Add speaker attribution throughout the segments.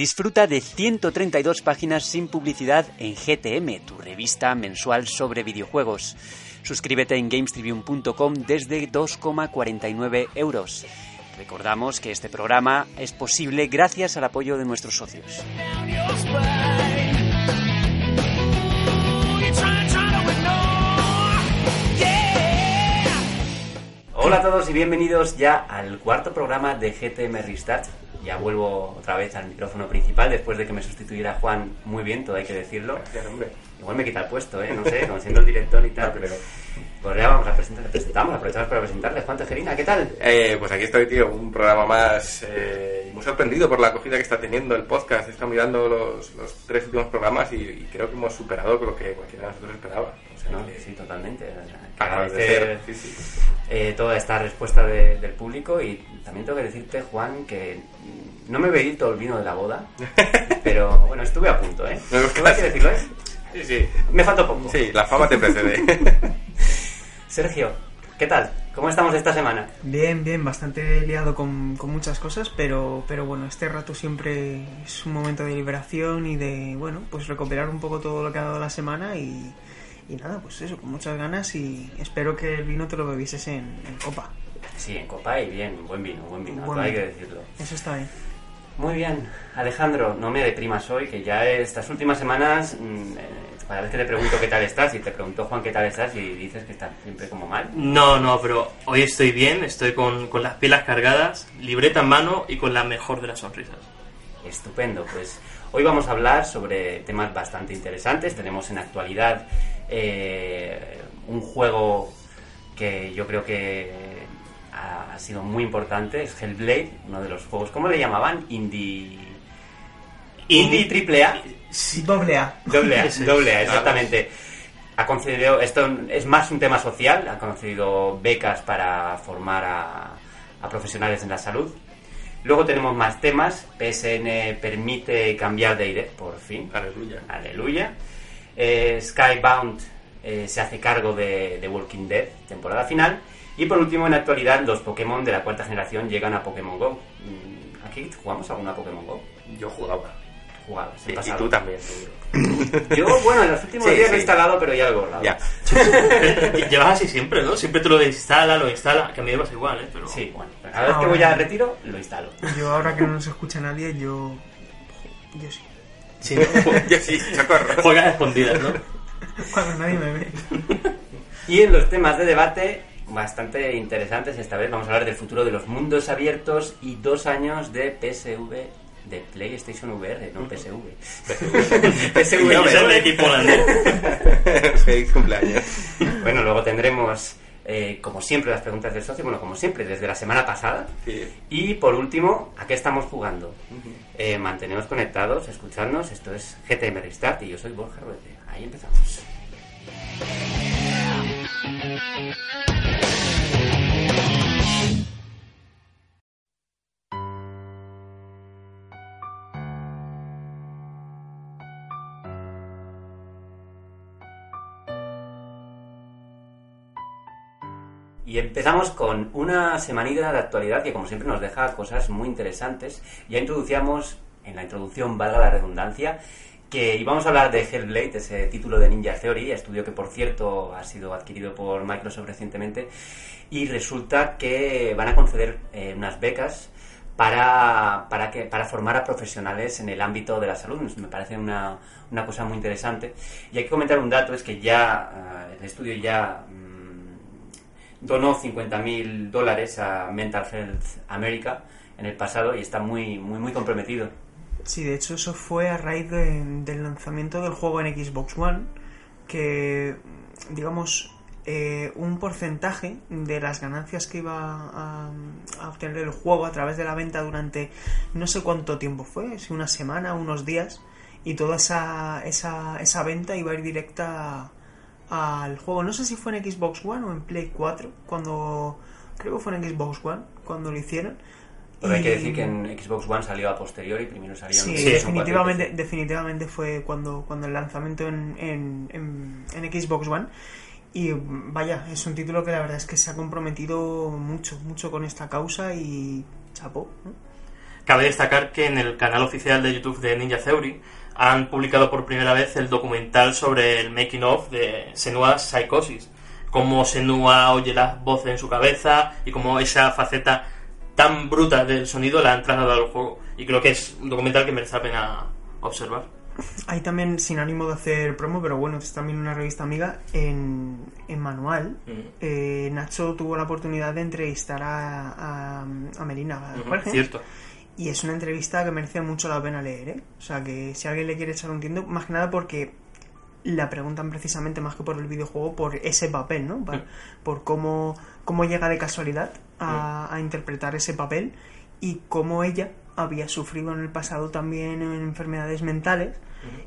Speaker 1: Disfruta de 132 páginas sin publicidad en GTM, tu revista mensual sobre videojuegos. Suscríbete en gamestribune.com desde 2,49 euros. Recordamos que este programa es posible gracias al apoyo de nuestros socios. Hola a todos y bienvenidos ya al cuarto programa de GTM Restart. Ya vuelvo otra vez al micrófono principal después de que me sustituyera Juan muy bien, todo hay que decirlo. Igual me quita el puesto, ¿eh? No sé, como siendo el director y tal. pero... Pues ya vamos a presentar, presentamos, aprovechamos para presentarles. Juan Tejerina, ¿qué tal?
Speaker 2: Eh, pues aquí estoy, tío, un programa más. Eh, muy sorprendido por la acogida que está teniendo el podcast. He estado mirando los, los tres últimos programas y, y creo que hemos superado lo que cualquiera de nosotros esperaba.
Speaker 1: No, sí, totalmente.
Speaker 2: Agradecer,
Speaker 1: eh, toda esta respuesta de- del público y también tengo que decirte, Juan, que no me bebí todo el vino de la boda, pero bueno, estuve a punto, ¿eh?
Speaker 2: No,
Speaker 1: Tengo que decirlo, ¿eh?
Speaker 2: Sí, sí.
Speaker 1: Me faltó poco.
Speaker 2: Sí, la fama te precede.
Speaker 1: Sergio, ¿qué tal? ¿Cómo estamos esta semana?
Speaker 3: Bien, bien, bastante liado con, con muchas cosas, pero, pero bueno, este rato siempre es un momento de liberación y de, bueno, pues recuperar un poco todo lo que ha dado la semana y, y nada, pues eso, con muchas ganas y espero que el vino te lo bebieses en, en copa.
Speaker 1: Sí, en copa y bien, buen vino, buen vino,
Speaker 3: Buen
Speaker 1: hay
Speaker 3: vino.
Speaker 1: que decirlo.
Speaker 3: Eso está bien.
Speaker 1: Muy bien, Alejandro, no me deprimas hoy, que ya estas últimas semanas, mm, eh, cada vez que te pregunto qué tal estás, y te pregunto Juan qué tal estás, y dices que estás siempre como mal.
Speaker 4: No, no, pero hoy estoy bien, estoy con, con las pilas cargadas, libreta en mano y con la mejor de las sonrisas.
Speaker 1: Estupendo, pues hoy vamos a hablar sobre temas bastante interesantes. Tenemos en actualidad eh, un juego que yo creo que ha, ha sido muy importante, es Hellblade, uno de los juegos, ¿cómo le llamaban? Indie... Indie triple A.
Speaker 4: Sí,
Speaker 3: Doble A.
Speaker 1: Doble A, doble A, exactamente. Ha concedido, esto es más un tema social, ha concedido becas para formar a, a profesionales en la salud. Luego tenemos más temas, PSN permite cambiar de ID, por fin.
Speaker 2: Aleluya.
Speaker 1: Aleluya. Eh, Skybound eh, se hace cargo de, de Walking Dead, temporada final. Y por último, en la actualidad, los Pokémon de la cuarta generación llegan a Pokémon Go. Mm, ¿Aquí jugamos alguna Pokémon Go?
Speaker 2: Yo jugaba.
Speaker 1: Jugabas, en
Speaker 2: Sí, y
Speaker 1: pasado.
Speaker 2: tú también, seguro.
Speaker 1: Yo, bueno, en los últimos
Speaker 2: Sí,
Speaker 1: días lo he instalado, pero ya lo he borrado.
Speaker 2: Ya.
Speaker 4: Llevas así siempre, ¿no? Siempre te lo desinstala, lo instala, que a mí me pasa igual, ¿eh? Pero...
Speaker 1: Sí, bueno, cada vez que voy a retiro, lo instalo.
Speaker 3: Yo ahora que no nos escucha nadie, yo... Yo sí.
Speaker 4: Sí, ¿no?
Speaker 2: Yo sí, socorro.
Speaker 4: Juegas a escondidas, ¿no?
Speaker 3: Cuando nadie me ve.
Speaker 1: Y en los temas de debate, bastante interesantes esta vez, vamos a hablar del futuro de los mundos abiertos y dos años de PSV, de PlayStation VR, no PSV. PSV,
Speaker 4: es el equipo holandés.
Speaker 2: Feliz cumpleaños.
Speaker 1: Bueno, luego tendremos, eh, como siempre, las preguntas del socio, bueno, como siempre, desde la semana pasada.
Speaker 2: Sí.
Speaker 1: Y por último, ¿a qué estamos jugando? Eh, manteneos conectados, escuchadnos. Esto es GTM Restart y yo soy Borja Ruete. Ahí empezamos. Y empezamos con una semanita de actualidad que como siempre nos deja cosas muy interesantes. Ya introducíamos, en la introducción valga la redundancia, que íbamos a hablar de Hellblade, ese título de Ninja Theory, estudio que por cierto ha sido adquirido por Microsoft recientemente, y resulta que van a conceder eh, unas becas para, para, que, para formar a profesionales en el ámbito de la salud. Me parece una, una cosa muy interesante. Y hay que comentar un dato, es que ya eh, el estudio ya donó 50.000 dólares a Mental Health America en el pasado y está muy, muy, muy comprometido.
Speaker 3: Sí, de hecho eso fue a raíz de- del lanzamiento del juego en Xbox One, que digamos eh, un porcentaje de las ganancias que iba a, a obtener el juego a través de la venta durante no sé cuánto tiempo fue, si una semana, unos días, y toda esa, esa, esa venta iba a ir directa al juego. No sé si fue en Xbox One o en Play 4, cuando creo que fue en Xbox One, cuando lo hicieron.
Speaker 1: Pero hay que decir que en Xbox One salió a posteriori, primero salió en
Speaker 3: Sí,
Speaker 1: 4 y
Speaker 3: definitivamente, definitivamente fue cuando, cuando el lanzamiento en, en, en- en Xbox One. Y vaya, es un título que la verdad es que se ha comprometido mucho, mucho con esta causa y chapó. ¿no?
Speaker 4: cabe destacar que en el canal oficial de YouTube de Ninja Theory han publicado por primera vez el documental sobre el making of de Senua Psychosis. Cómo Senua oye las voces en su cabeza y cómo esa faceta tan bruta del sonido la han trasladado al juego. Y creo que es un documental que merece la pena observar.
Speaker 3: Hay también, sin ánimo de hacer promo, pero bueno, es también una revista amiga, en, en Manual, eh, Nacho tuvo la oportunidad de entrevistar a, a, a Melina Jorge.
Speaker 4: Cierto.
Speaker 3: Y es una entrevista que merece mucho la pena leer, ¿eh? O sea, que si alguien le quiere echar un tiento, más que nada porque la preguntan precisamente más que por el videojuego, por ese papel, ¿no? Por, por cómo, cómo llega de casualidad a, a interpretar ese papel y cómo ella había sufrido en el pasado también en enfermedades mentales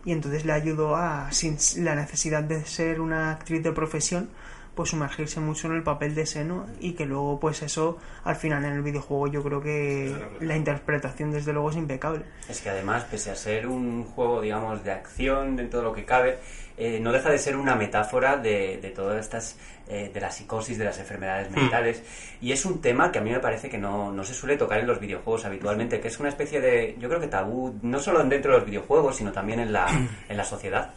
Speaker 3: y entonces le ayudó a, sin la necesidad de ser una actriz de profesión, pues sumergirse mucho en el papel de seno y que luego pues eso al final en el videojuego yo creo que la interpretación desde luego es impecable.
Speaker 1: Es que además, pese a ser un juego, digamos, de acción dentro de lo que cabe, eh, no deja de ser una metáfora de, de todas estas, eh, de la psicosis, de las enfermedades mentales. Y es un tema que a mí me parece que no, no se suele tocar en los videojuegos habitualmente, que es una especie de, yo creo que tabú, no solo dentro de los videojuegos, sino también en la, en la sociedad.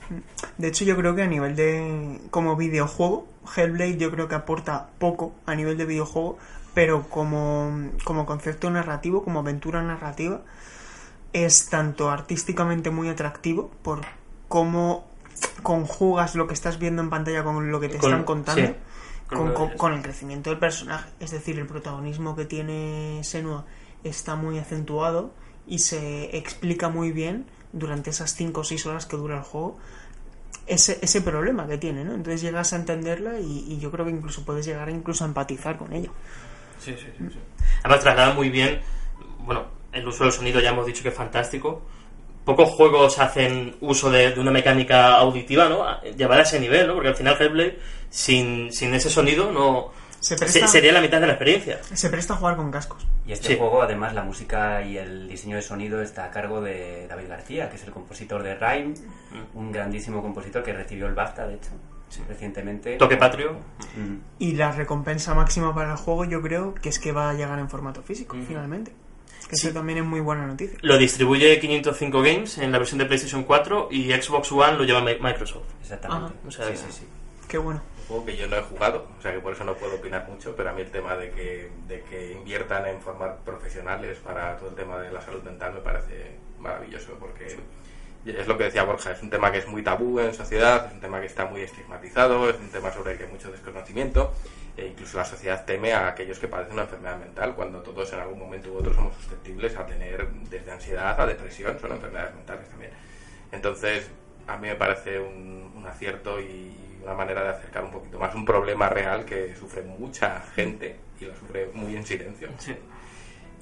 Speaker 3: De hecho, yo creo que a nivel de. como videojuego, Hellblade yo creo que aporta poco a nivel de videojuego, pero como, como concepto narrativo, como aventura narrativa, es tanto artísticamente muy atractivo por cómo conjugas lo que estás viendo en pantalla con lo que te
Speaker 4: Con-
Speaker 3: están contando.
Speaker 4: sí, con
Speaker 3: el crecimiento del personaje, es decir, el protagonismo que tiene Senua está muy acentuado y se explica muy bien durante esas 5 o 6 horas que dura el juego ese, ese problema que tiene, ¿no? Entonces llegas a entenderla y, y yo creo que incluso puedes llegar a incluso a empatizar con ella.
Speaker 4: Sí, sí, sí, sí. Además traslada muy bien, bueno, el uso del sonido ya hemos dicho que es fantástico. Pocos juegos hacen uso de, de una mecánica auditiva, ¿no? Llevar a ese nivel, ¿no? Porque al final Hellblade, sin, sin ese sonido, no...
Speaker 3: Se
Speaker 4: se-
Speaker 3: presta,
Speaker 4: sería la mitad de la experiencia.
Speaker 3: se presta a jugar con cascos.
Speaker 1: Y este
Speaker 4: Sí.
Speaker 1: juego, además, la música y el diseño de sonido está a cargo de David García, que es el compositor de Rhyme, un grandísimo compositor que recibió el BAFTA, de hecho, recientemente.
Speaker 4: Toque patrio.
Speaker 1: Mm.
Speaker 3: Y la recompensa máxima para el juego yo creo que es que va a llegar en formato físico, finalmente. Que
Speaker 4: Sí.
Speaker 3: eso también es muy buena noticia.
Speaker 4: Lo distribuye 505 Games en la versión de PlayStation 4 y Xbox One lo lleva Mi- Microsoft.
Speaker 1: Exactamente.
Speaker 4: O sea,
Speaker 1: sí, sí, sí.
Speaker 3: Qué bueno.
Speaker 2: Un juego que yo no he jugado, o sea que por eso no puedo opinar mucho, pero a mí el tema de que, de que inviertan en formar profesionales para todo el tema de la salud mental me parece maravilloso, porque es lo que decía Borja, es un tema que es muy tabú en sociedad, es un tema que está muy estigmatizado, es un tema sobre el que hay mucho desconocimiento, e incluso la sociedad teme a aquellos que padecen una enfermedad mental, cuando todos en algún momento u otro somos susceptibles a tener desde ansiedad a depresión, son enfermedades mentales también. Entonces, a mí me parece un, un acierto y una manera de acercar un poquito más un problema real que sufre mucha gente y lo sufre muy en silencio.
Speaker 4: Sí.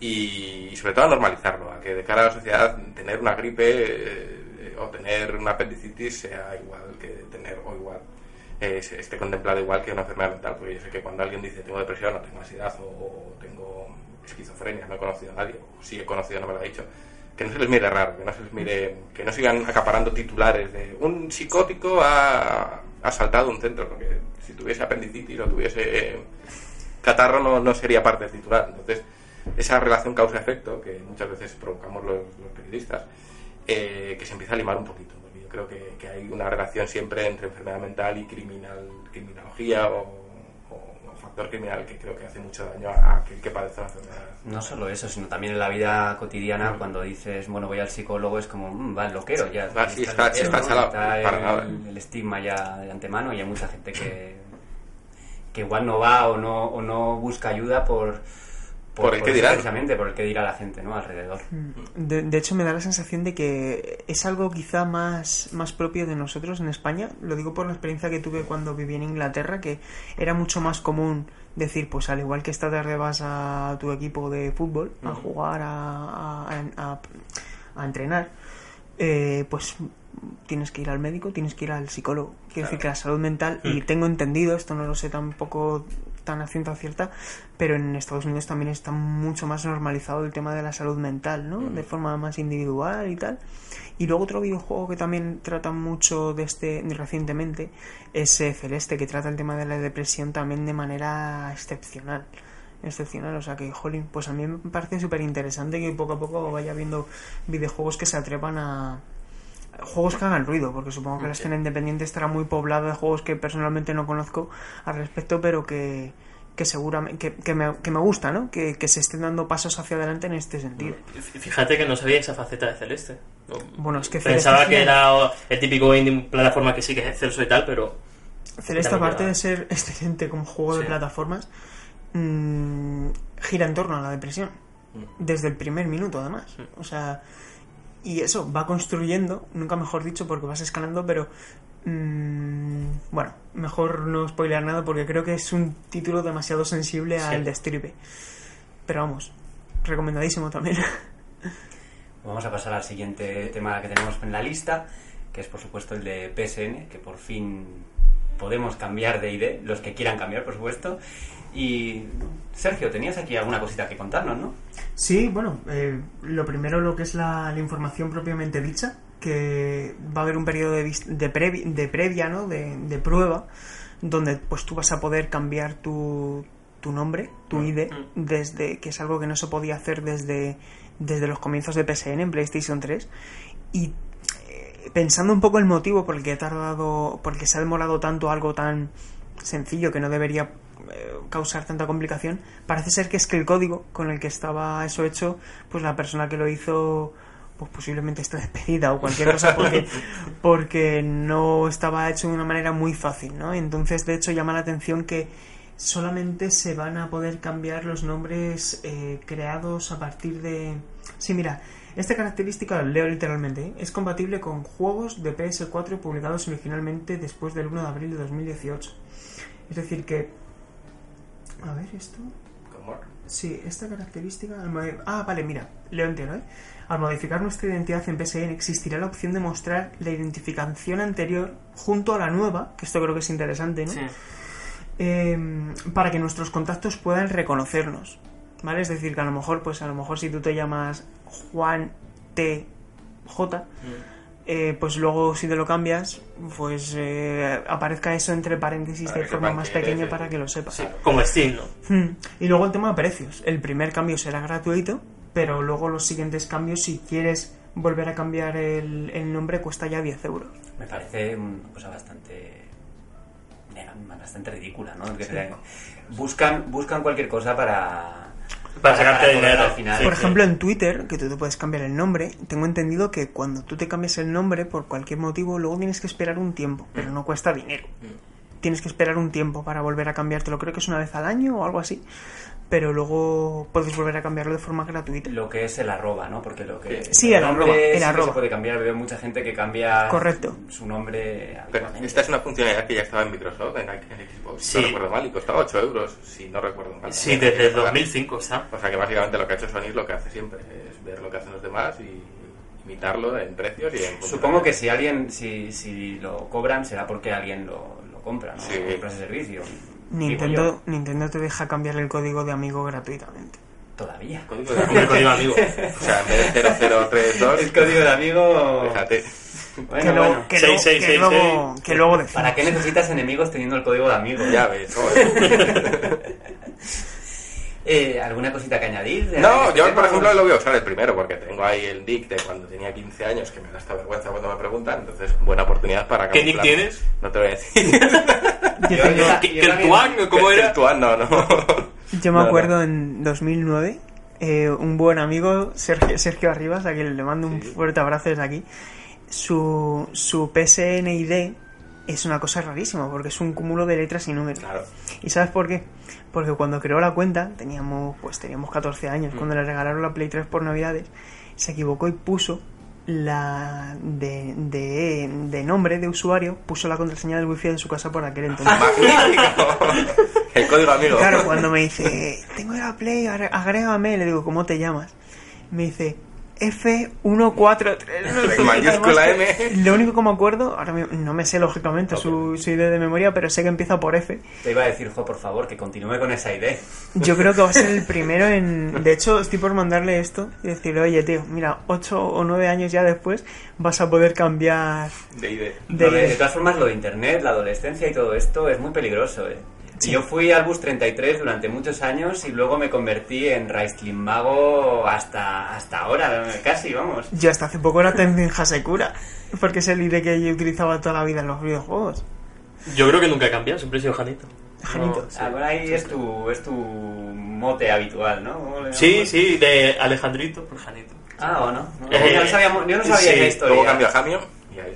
Speaker 2: Y, y sobre todo a normalizarlo, a que de cara a la sociedad tener una gripe eh, o tener una apendicitis sea igual que tener o igual eh, esté contemplado igual que una enfermedad mental, porque yo sé que cuando alguien dice tengo depresión o tengo ansiedad o, tengo esquizofrenia, no he conocido a nadie, o si he conocido no me lo ha dicho, que no se les mire raro, que no se les mire, que no sigan acaparando titulares de un psicótico ha asaltado un centro, porque si tuviese apendicitis o tuviese eh, catarro no, no sería parte del titular. Entonces, esa relación causa-efecto que muchas veces provocamos los, los periodistas, eh, que se empieza a limar un poquito. Creo que, que hay una relación siempre entre enfermedad mental y criminal, criminología o, o- o factor criminal que creo que hace mucho daño a, aquel que padece una enfermedad.
Speaker 1: No solo eso, sino también en la vida cotidiana, cuando dices, bueno, voy al psicólogo, es como, mm, va el loquero ya.
Speaker 2: Ah, sí, está-
Speaker 1: loquero,
Speaker 2: está
Speaker 1: ¿no? Está el,
Speaker 2: nada.
Speaker 1: el estigma ya de antemano y hay mucha gente que, que igual no va o no, o no busca ayuda por,
Speaker 2: Por el que
Speaker 1: eso
Speaker 2: dirán.
Speaker 1: Precisamente, por el que dirá la gente, ¿no? Alrededor.
Speaker 3: De, de hecho, me da la sensación de que es algo quizá más, más propio de nosotros en España. Lo digo por la experiencia que tuve cuando viví en Inglaterra, que era mucho más común decir, pues al igual que esta tarde vas a tu equipo de fútbol a jugar, a, a, a- a entrenar, eh, pues tienes que ir al médico, tienes que ir al psicólogo. Quiero decir que la salud mental, y tengo entendido, esto no lo sé tampoco tan a ciencia cierta, pero en Estados Unidos también está mucho más normalizado el tema de la salud mental, ¿no? De forma más individual y tal. Y luego otro videojuego que también trata mucho de este recientemente es eh, Celeste, que trata el tema de la depresión también de manera excepcional. excepcional. O sea que, jolín, pues a mí me parece súper interesante que poco a poco vaya viendo videojuegos que se atrevan a. Juegos que hagan ruido, porque supongo que la escena independiente estará muy poblada de juegos que personalmente no conozco al respecto, pero que, que seguramente que, que me, que me gusta, ¿no? Que, que se estén dando pasos hacia adelante en este sentido.
Speaker 4: Fíjate que no sabía esa faceta de Celeste. No,
Speaker 3: Bueno, es que
Speaker 4: Pensaba
Speaker 3: Celeste
Speaker 4: que era el típico indie plataforma que sí que es excelso y tal, pero
Speaker 3: Celeste, aparte de ser excelente como juego de plataformas, mm, gira en torno a la depresión.
Speaker 4: Mm.
Speaker 3: Desde el primer minuto, además. O sea, y eso va construyendo, nunca mejor dicho, porque vas escalando, pero. mm, bueno, mejor no spoilear nada porque creo que es un título demasiado sensible
Speaker 4: Sí.
Speaker 3: al destripe. Pero vamos, recomendadísimo también.
Speaker 1: Vamos a pasar al siguiente tema que tenemos en la lista, que es por supuesto el de PSN, que por fin podemos cambiar de ID, los que quieran cambiar, por supuesto. Y Sergio, tenías aquí alguna cosita que contarnos, ¿no?
Speaker 3: Sí, bueno, eh, lo primero lo que es la, la información propiamente dicha, que va a haber un periodo de, de, previ- de previa, ¿no? De, de prueba, donde pues tú vas a poder cambiar tu, tu nombre, tu ID, desde que es algo que no se podía hacer desde, desde los comienzos de PSN en PlayStation 3. Y pensando un poco el motivo por el que he tardado, por el que se ha demorado tanto algo tan sencillo que no debería eh, causar tanta complicación, parece ser que es que el código con el que estaba eso hecho, pues la persona que lo hizo pues posiblemente está despedida o cualquier cosa porque, porque no estaba hecho de una manera muy fácil, ¿no? Entonces, de hecho, llama la atención que solamente se van a poder cambiar los nombres eh, creados a partir de... Sí, mira, esta característica, leo literalmente, ¿eh? es compatible con juegos de PS4 publicados originalmente después del 1 de abril de 2018. Es decir que... A ver, esto... Sí, esta característica... Ah, vale, mira, leo entero, ¿eh? Al modificar nuestra identidad en PSN existirá la opción de mostrar la identificación anterior junto a la nueva, que esto creo que es interesante, ¿no?
Speaker 4: sí.
Speaker 3: eh, para que nuestros contactos puedan reconocernos. ¿Vale? Es decir, que a lo mejor, pues a lo mejor si tú te llamas Juan T. J, eh, pues luego si te lo cambias, pues eh, aparezca eso entre paréntesis
Speaker 2: Para
Speaker 3: de forma más pequeña para que lo sepas.
Speaker 4: Sí, como ¿no?
Speaker 3: Hmm. Y luego el tema de precios. El primer cambio será gratuito, pero luego los siguientes cambios, si quieres volver a cambiar el, el nombre, cuesta ya 10 euros.
Speaker 1: Me parece una cosa bastante bastante ridícula, ¿no? Buscan buscan cualquier cosa para
Speaker 4: Para sacarte dinero.
Speaker 1: al final.
Speaker 4: Sí,
Speaker 3: Por
Speaker 4: sí.
Speaker 3: ejemplo, en Twitter, que tú te puedes cambiar el nombre, tengo entendido que cuando tú te cambias el nombre por cualquier motivo, luego tienes que esperar un tiempo, pero no cuesta dinero. Tienes que esperar un tiempo para volver a cambiártelo. Creo que es una vez al año o algo así. Pero luego puedes volver a cambiarlo de forma gratuita.
Speaker 1: lo que es el arroba, ¿no? Porque lo que
Speaker 3: Sí, el
Speaker 1: nombre
Speaker 3: arroba, el
Speaker 1: sí
Speaker 3: arroba.
Speaker 1: se puede cambiar, veo mucha gente que cambia
Speaker 3: Correcto.
Speaker 1: su nombre
Speaker 2: esta es una funcionalidad que ya estaba en Microsoft, en, Xbox,
Speaker 4: Sí.
Speaker 2: no recuerdo mal, y costaba 8 euros, si no recuerdo mal.
Speaker 4: Sí, desde el 2005 está.
Speaker 2: O sea que básicamente lo que ha hecho Sony es lo que hace siempre, es ver lo que hacen los demás y imitarlo en precios y en
Speaker 1: Supongo que si alguien si, si lo cobran será porque alguien lo, lo compra, ¿no?
Speaker 2: Sí.
Speaker 1: Compra ese servicio.
Speaker 3: Nintendo. Nintendo te deja cambiar el código de amigo gratuitamente.
Speaker 1: Todavía.
Speaker 2: Código de
Speaker 4: Hombre, código
Speaker 2: amigo.
Speaker 4: amigo.
Speaker 2: O sea, en vez de 0032,
Speaker 1: El código de amigo.
Speaker 2: fíjate.
Speaker 1: Bueno,
Speaker 3: que, luego,
Speaker 1: bueno.
Speaker 3: que, luego- que luego,
Speaker 4: seis.
Speaker 3: que luego decimos.
Speaker 1: ¿Para qué necesitas enemigos teniendo el código de amigo?
Speaker 2: Ya ves.
Speaker 1: Eh, ¿Alguna cosita que añadir?
Speaker 2: No, yo por ejemplo lo voy a usar el primero porque tengo ahí el nick de cuando tenía 15 años que me da esta vergüenza cuando me preguntan, entonces buena oportunidad para
Speaker 4: ¿Qué nick tienes?
Speaker 2: No te voy a decir.
Speaker 3: Yo,
Speaker 1: Yo-
Speaker 3: tengo-
Speaker 1: yo-
Speaker 4: ¿Qué-
Speaker 1: yo
Speaker 4: qué el? ¿Cómo
Speaker 2: El
Speaker 4: era?
Speaker 2: Tuan, no, no.
Speaker 3: yo me
Speaker 2: No, no.
Speaker 3: acuerdo en 2009, eh, un buen amigo, Sergio, Sergio Arribas, a quien le mando un fuerte abrazo desde aquí, su, su PSN ID es una cosa rarísima porque es un cúmulo de letras y números.
Speaker 2: Claro.
Speaker 3: ¿Y sabes por qué? Porque cuando creó la cuenta, teníamos pues teníamos 14 años,
Speaker 2: Mm.
Speaker 3: cuando le regalaron la Play 3 por Navidades, se equivocó y puso la de, de, de nombre de usuario, puso la contraseña del wifi de su casa por aquel entonces.
Speaker 2: Magnífico. El código amigo.
Speaker 3: Claro, cuando me dice, tengo la Play, agrégame, le digo, ¿cómo te llamas? Me dice, F143. no.
Speaker 2: Mayúscula M.
Speaker 3: Lo único que me acuerdo, ahora mismo- no me sé lógicamente su, su ID de memoria, pero sé que empieza por F.
Speaker 1: Te iba a decir, jo, por favor, que continúe con esa idea.
Speaker 3: Yo creo que va a ser el primero en... De hecho, estoy por mandarle esto y decirle, oye, tío, mira, 8 o 9 años ya después vas a poder cambiar
Speaker 2: De ID.
Speaker 3: de...
Speaker 1: De, de todas formas, lo de internet, la adolescencia y todo esto es muy peligroso, ¿eh?
Speaker 3: Sí.
Speaker 1: Yo fui al bus 33 durante muchos años y luego me convertí en Raistlin Mago hasta, hasta ahora, casi, vamos.
Speaker 3: Yo hasta hace poco era Tenzin Hasekura, porque es el IDE que yo utilizaba toda la vida en los videojuegos.
Speaker 4: Yo creo que nunca he cambiado, siempre he sido Janito.
Speaker 3: Janito.
Speaker 4: No, sí.
Speaker 1: Ahora ahí es tu, es tu mote habitual, ¿no? ¿Cómo le
Speaker 4: Sí, sí, de Alejandrito por Janito.
Speaker 1: Ah, ¿o no? No,
Speaker 4: Eh,
Speaker 1: yo no sabía, yo no sabía
Speaker 4: sí,
Speaker 1: historia.
Speaker 2: Luego cambio a Jamio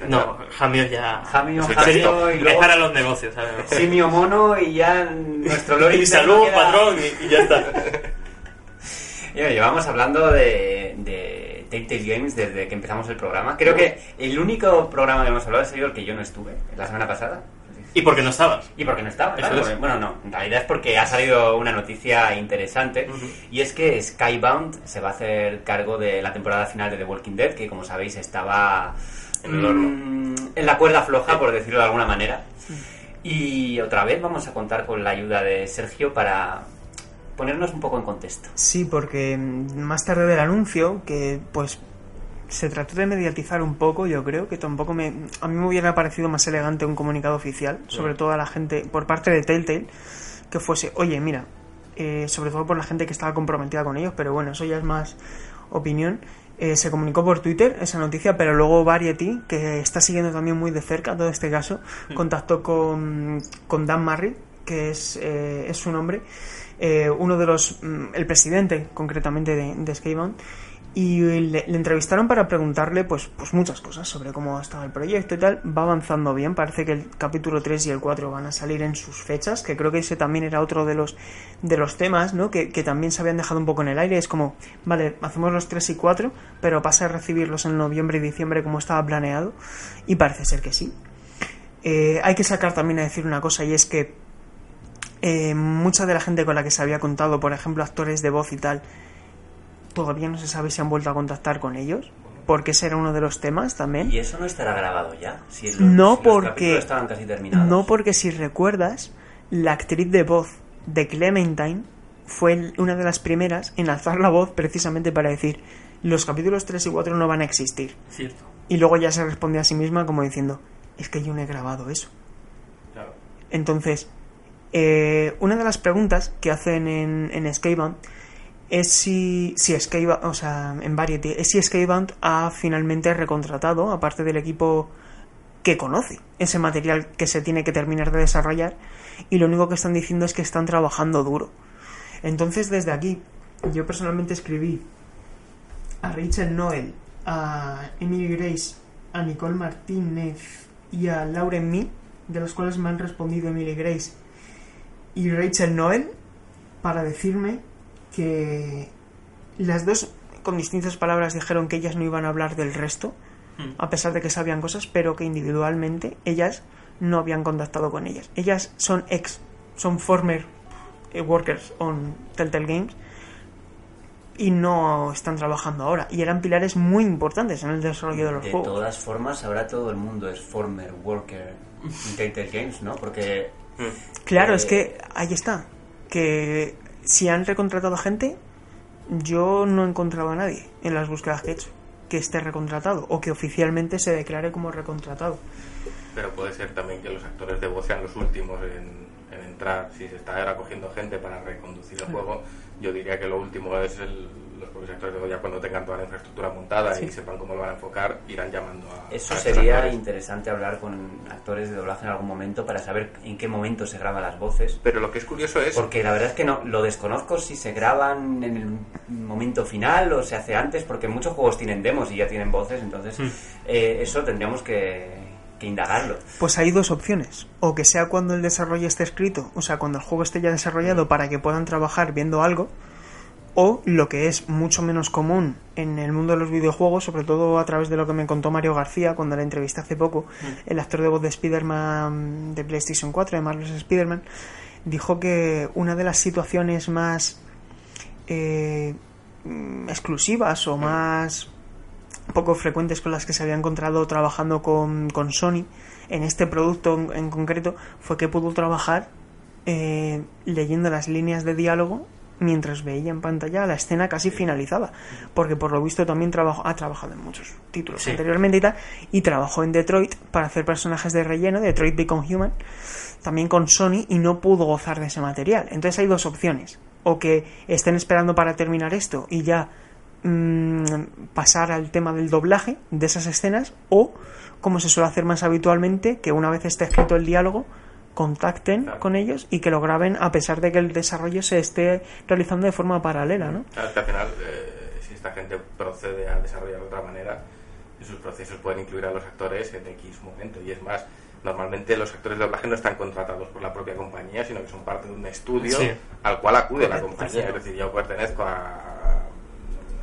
Speaker 4: No. Jamio ya...
Speaker 1: Jamio, Jamio y luego
Speaker 4: los negocios, ¿sabes?
Speaker 1: Simio Mono y ya nuestro Lori
Speaker 4: Y salud, patrón, y, y ya está.
Speaker 1: Llevamos hablando de, de Telltale Games desde que empezamos el programa. Creo que el único programa que hemos hablado ha sido el que yo no estuve la semana pasada.
Speaker 4: ¿Y por qué no estabas?
Speaker 1: Y porque no estaba,
Speaker 4: Eso
Speaker 1: claro,
Speaker 4: es.
Speaker 1: porque- bueno, no, en realidad es porque ha salido una noticia interesante y es que Skybound se va a hacer cargo de la temporada final de The Walking Dead, que como sabéis estaba
Speaker 2: En el horno.
Speaker 1: mm, en la cuerda floja, por decirlo de alguna manera. Y otra vez vamos a contar con la ayuda de Sergio para ponernos un poco en contexto.
Speaker 3: Sí, porque mm, más tarde del anuncio, que pues se trató de mediatizar un poco, yo creo que tampoco me... A mí me hubiera parecido más elegante un comunicado oficial, sobre todo a la gente, por parte de Telltale, que fuese, oye, mira, eh, sobre todo por la gente que estaba comprometida con ellos, pero bueno, eso ya es más opinión. Eh, se comunicó por Twitter esa noticia, pero luego Variety, que está siguiendo también muy de cerca todo este caso, contactó con, con Dan Marry, que es, eh, es su nombre, eh, uno de los, mm, el presidente concretamente de, de Skybound, y le, entrevistaron para preguntarle pues, pues muchas cosas sobre cómo estaba el proyecto y tal. Va avanzando bien, parece que el capítulo 3 y el 4 van a salir en sus fechas, que creo que ese también era otro de los, de los temas, ¿no? Que, que también se habían dejado un poco en el aire. Es como, vale, hacemos los 3 y 4, pero pasa a recibirlos en noviembre y diciembre como estaba planeado, y parece ser que sí. Eh, hay que sacar también a decir una cosa, y es que eh, mucha de la gente con la que se había contado, por ejemplo, actores de voz y tal, todavía no se sabe si han vuelto a contactar con ellos, porque ese era uno de los temas también.
Speaker 1: ¿Y eso no estará grabado ya? Si los,
Speaker 3: No
Speaker 1: si
Speaker 3: porque-
Speaker 1: estaban casi terminados.
Speaker 3: No porque si recuerdas, la actriz de voz de Clementine fue una de las primeras en alzar la voz precisamente para decir los capítulos 3 y 4 no van a existir.
Speaker 4: Cierto.
Speaker 3: Y luego ya se responde a sí misma como diciendo, es que yo no he grabado eso.
Speaker 2: Claro.
Speaker 3: Entonces, eh, una de las preguntas que hacen en, en Skybound es si, si o sea, en Variety, es si Skybound ha finalmente recontratado, aparte del equipo que conoce ese material que se tiene que terminar de desarrollar, y lo único que están diciendo es que están trabajando duro. Entonces, desde aquí, yo personalmente escribí a Rachel Noel, a Emily Grace, a Nicole Martínez y a Lauren Me, de los cuales me han respondido Emily Grace y Rachel Noel, para decirme que las dos con distintas palabras dijeron que ellas no iban a hablar del resto,
Speaker 4: Hmm.
Speaker 3: a pesar de que sabían cosas, pero que individualmente ellas no habían contactado con ellas. Ellas son ex, son former eh, workers on Telltale Games y no están trabajando ahora. Y eran pilares muy importantes en el desarrollo de los
Speaker 1: De
Speaker 3: juegos.
Speaker 1: todas formas, ahora todo el mundo es former worker en Telltale Games, ¿no? Porque
Speaker 3: Claro,
Speaker 1: Eh,
Speaker 3: es que ahí está. Que si han recontratado a gente, yo no he encontrado a nadie en las búsquedas que he hecho que esté recontratado o que oficialmente se declare como recontratado.
Speaker 2: Pero puede ser también que los actores de voz sean los últimos en, en entrar. Si se está ahora cogiendo gente para reconducir el juego, yo diría que lo último es el- los propios actores de voz ya cuando tengan toda la infraestructura montada y sepan cómo lo van a enfocar, irán llamando a.
Speaker 1: eso
Speaker 2: a
Speaker 1: sería
Speaker 2: actores.
Speaker 1: interesante hablar con actores de doblaje en algún momento para saber en qué momento se graban las voces.
Speaker 2: Pero lo que es curioso es.
Speaker 1: Porque la verdad es que no lo desconozco si se graban en el momento final o se hace antes, porque muchos juegos tienen demos y ya tienen voces, entonces
Speaker 4: Hmm.
Speaker 1: eh, eso tendríamos que, que indagarlo.
Speaker 3: Pues hay dos opciones. O que sea cuando el desarrollo esté escrito, o sea, cuando el juego esté ya desarrollado para que puedan trabajar viendo algo. O lo que es mucho menos común en el mundo de los videojuegos, sobre todo a través de lo que me contó Mario García cuando la entrevisté hace poco, el actor de voz de Spider-Man de PlayStation 4, de Marvel's Spider-Man, dijo que una de las situaciones más eh, mm, exclusivas o más poco frecuentes con las que se había encontrado trabajando con, con Sony en este producto en, en concreto fue que pudo trabajar eh, leyendo las líneas de diálogo mientras veía en pantalla la escena casi finalizada. Porque por lo visto también trabajó, ha trabajado en muchos títulos
Speaker 4: Sí.
Speaker 3: anteriormente y tal. Y trabajó en Detroit para hacer personajes de relleno, Detroit Become Human, también con Sony y no pudo gozar de ese material. Entonces hay dos opciones. O que estén esperando para terminar esto y ya mm, pasar al tema del doblaje de esas escenas o como se suele hacer más habitualmente que una vez esté escrito el diálogo contacten
Speaker 2: Claro.
Speaker 3: con ellos y que lo graben a pesar de que el desarrollo se esté realizando de forma paralela ¿no?
Speaker 2: Claro, es que al final, eh, si esta gente procede a desarrollar de otra manera, sus procesos pueden incluir a los actores en X momento. Y es más, normalmente los actores de doblaje no están contratados por la propia compañía, sino que son parte de un estudio
Speaker 4: Sí.
Speaker 2: al cual acude la compañía.
Speaker 3: sí.
Speaker 2: Es decir, yo pertenezco a,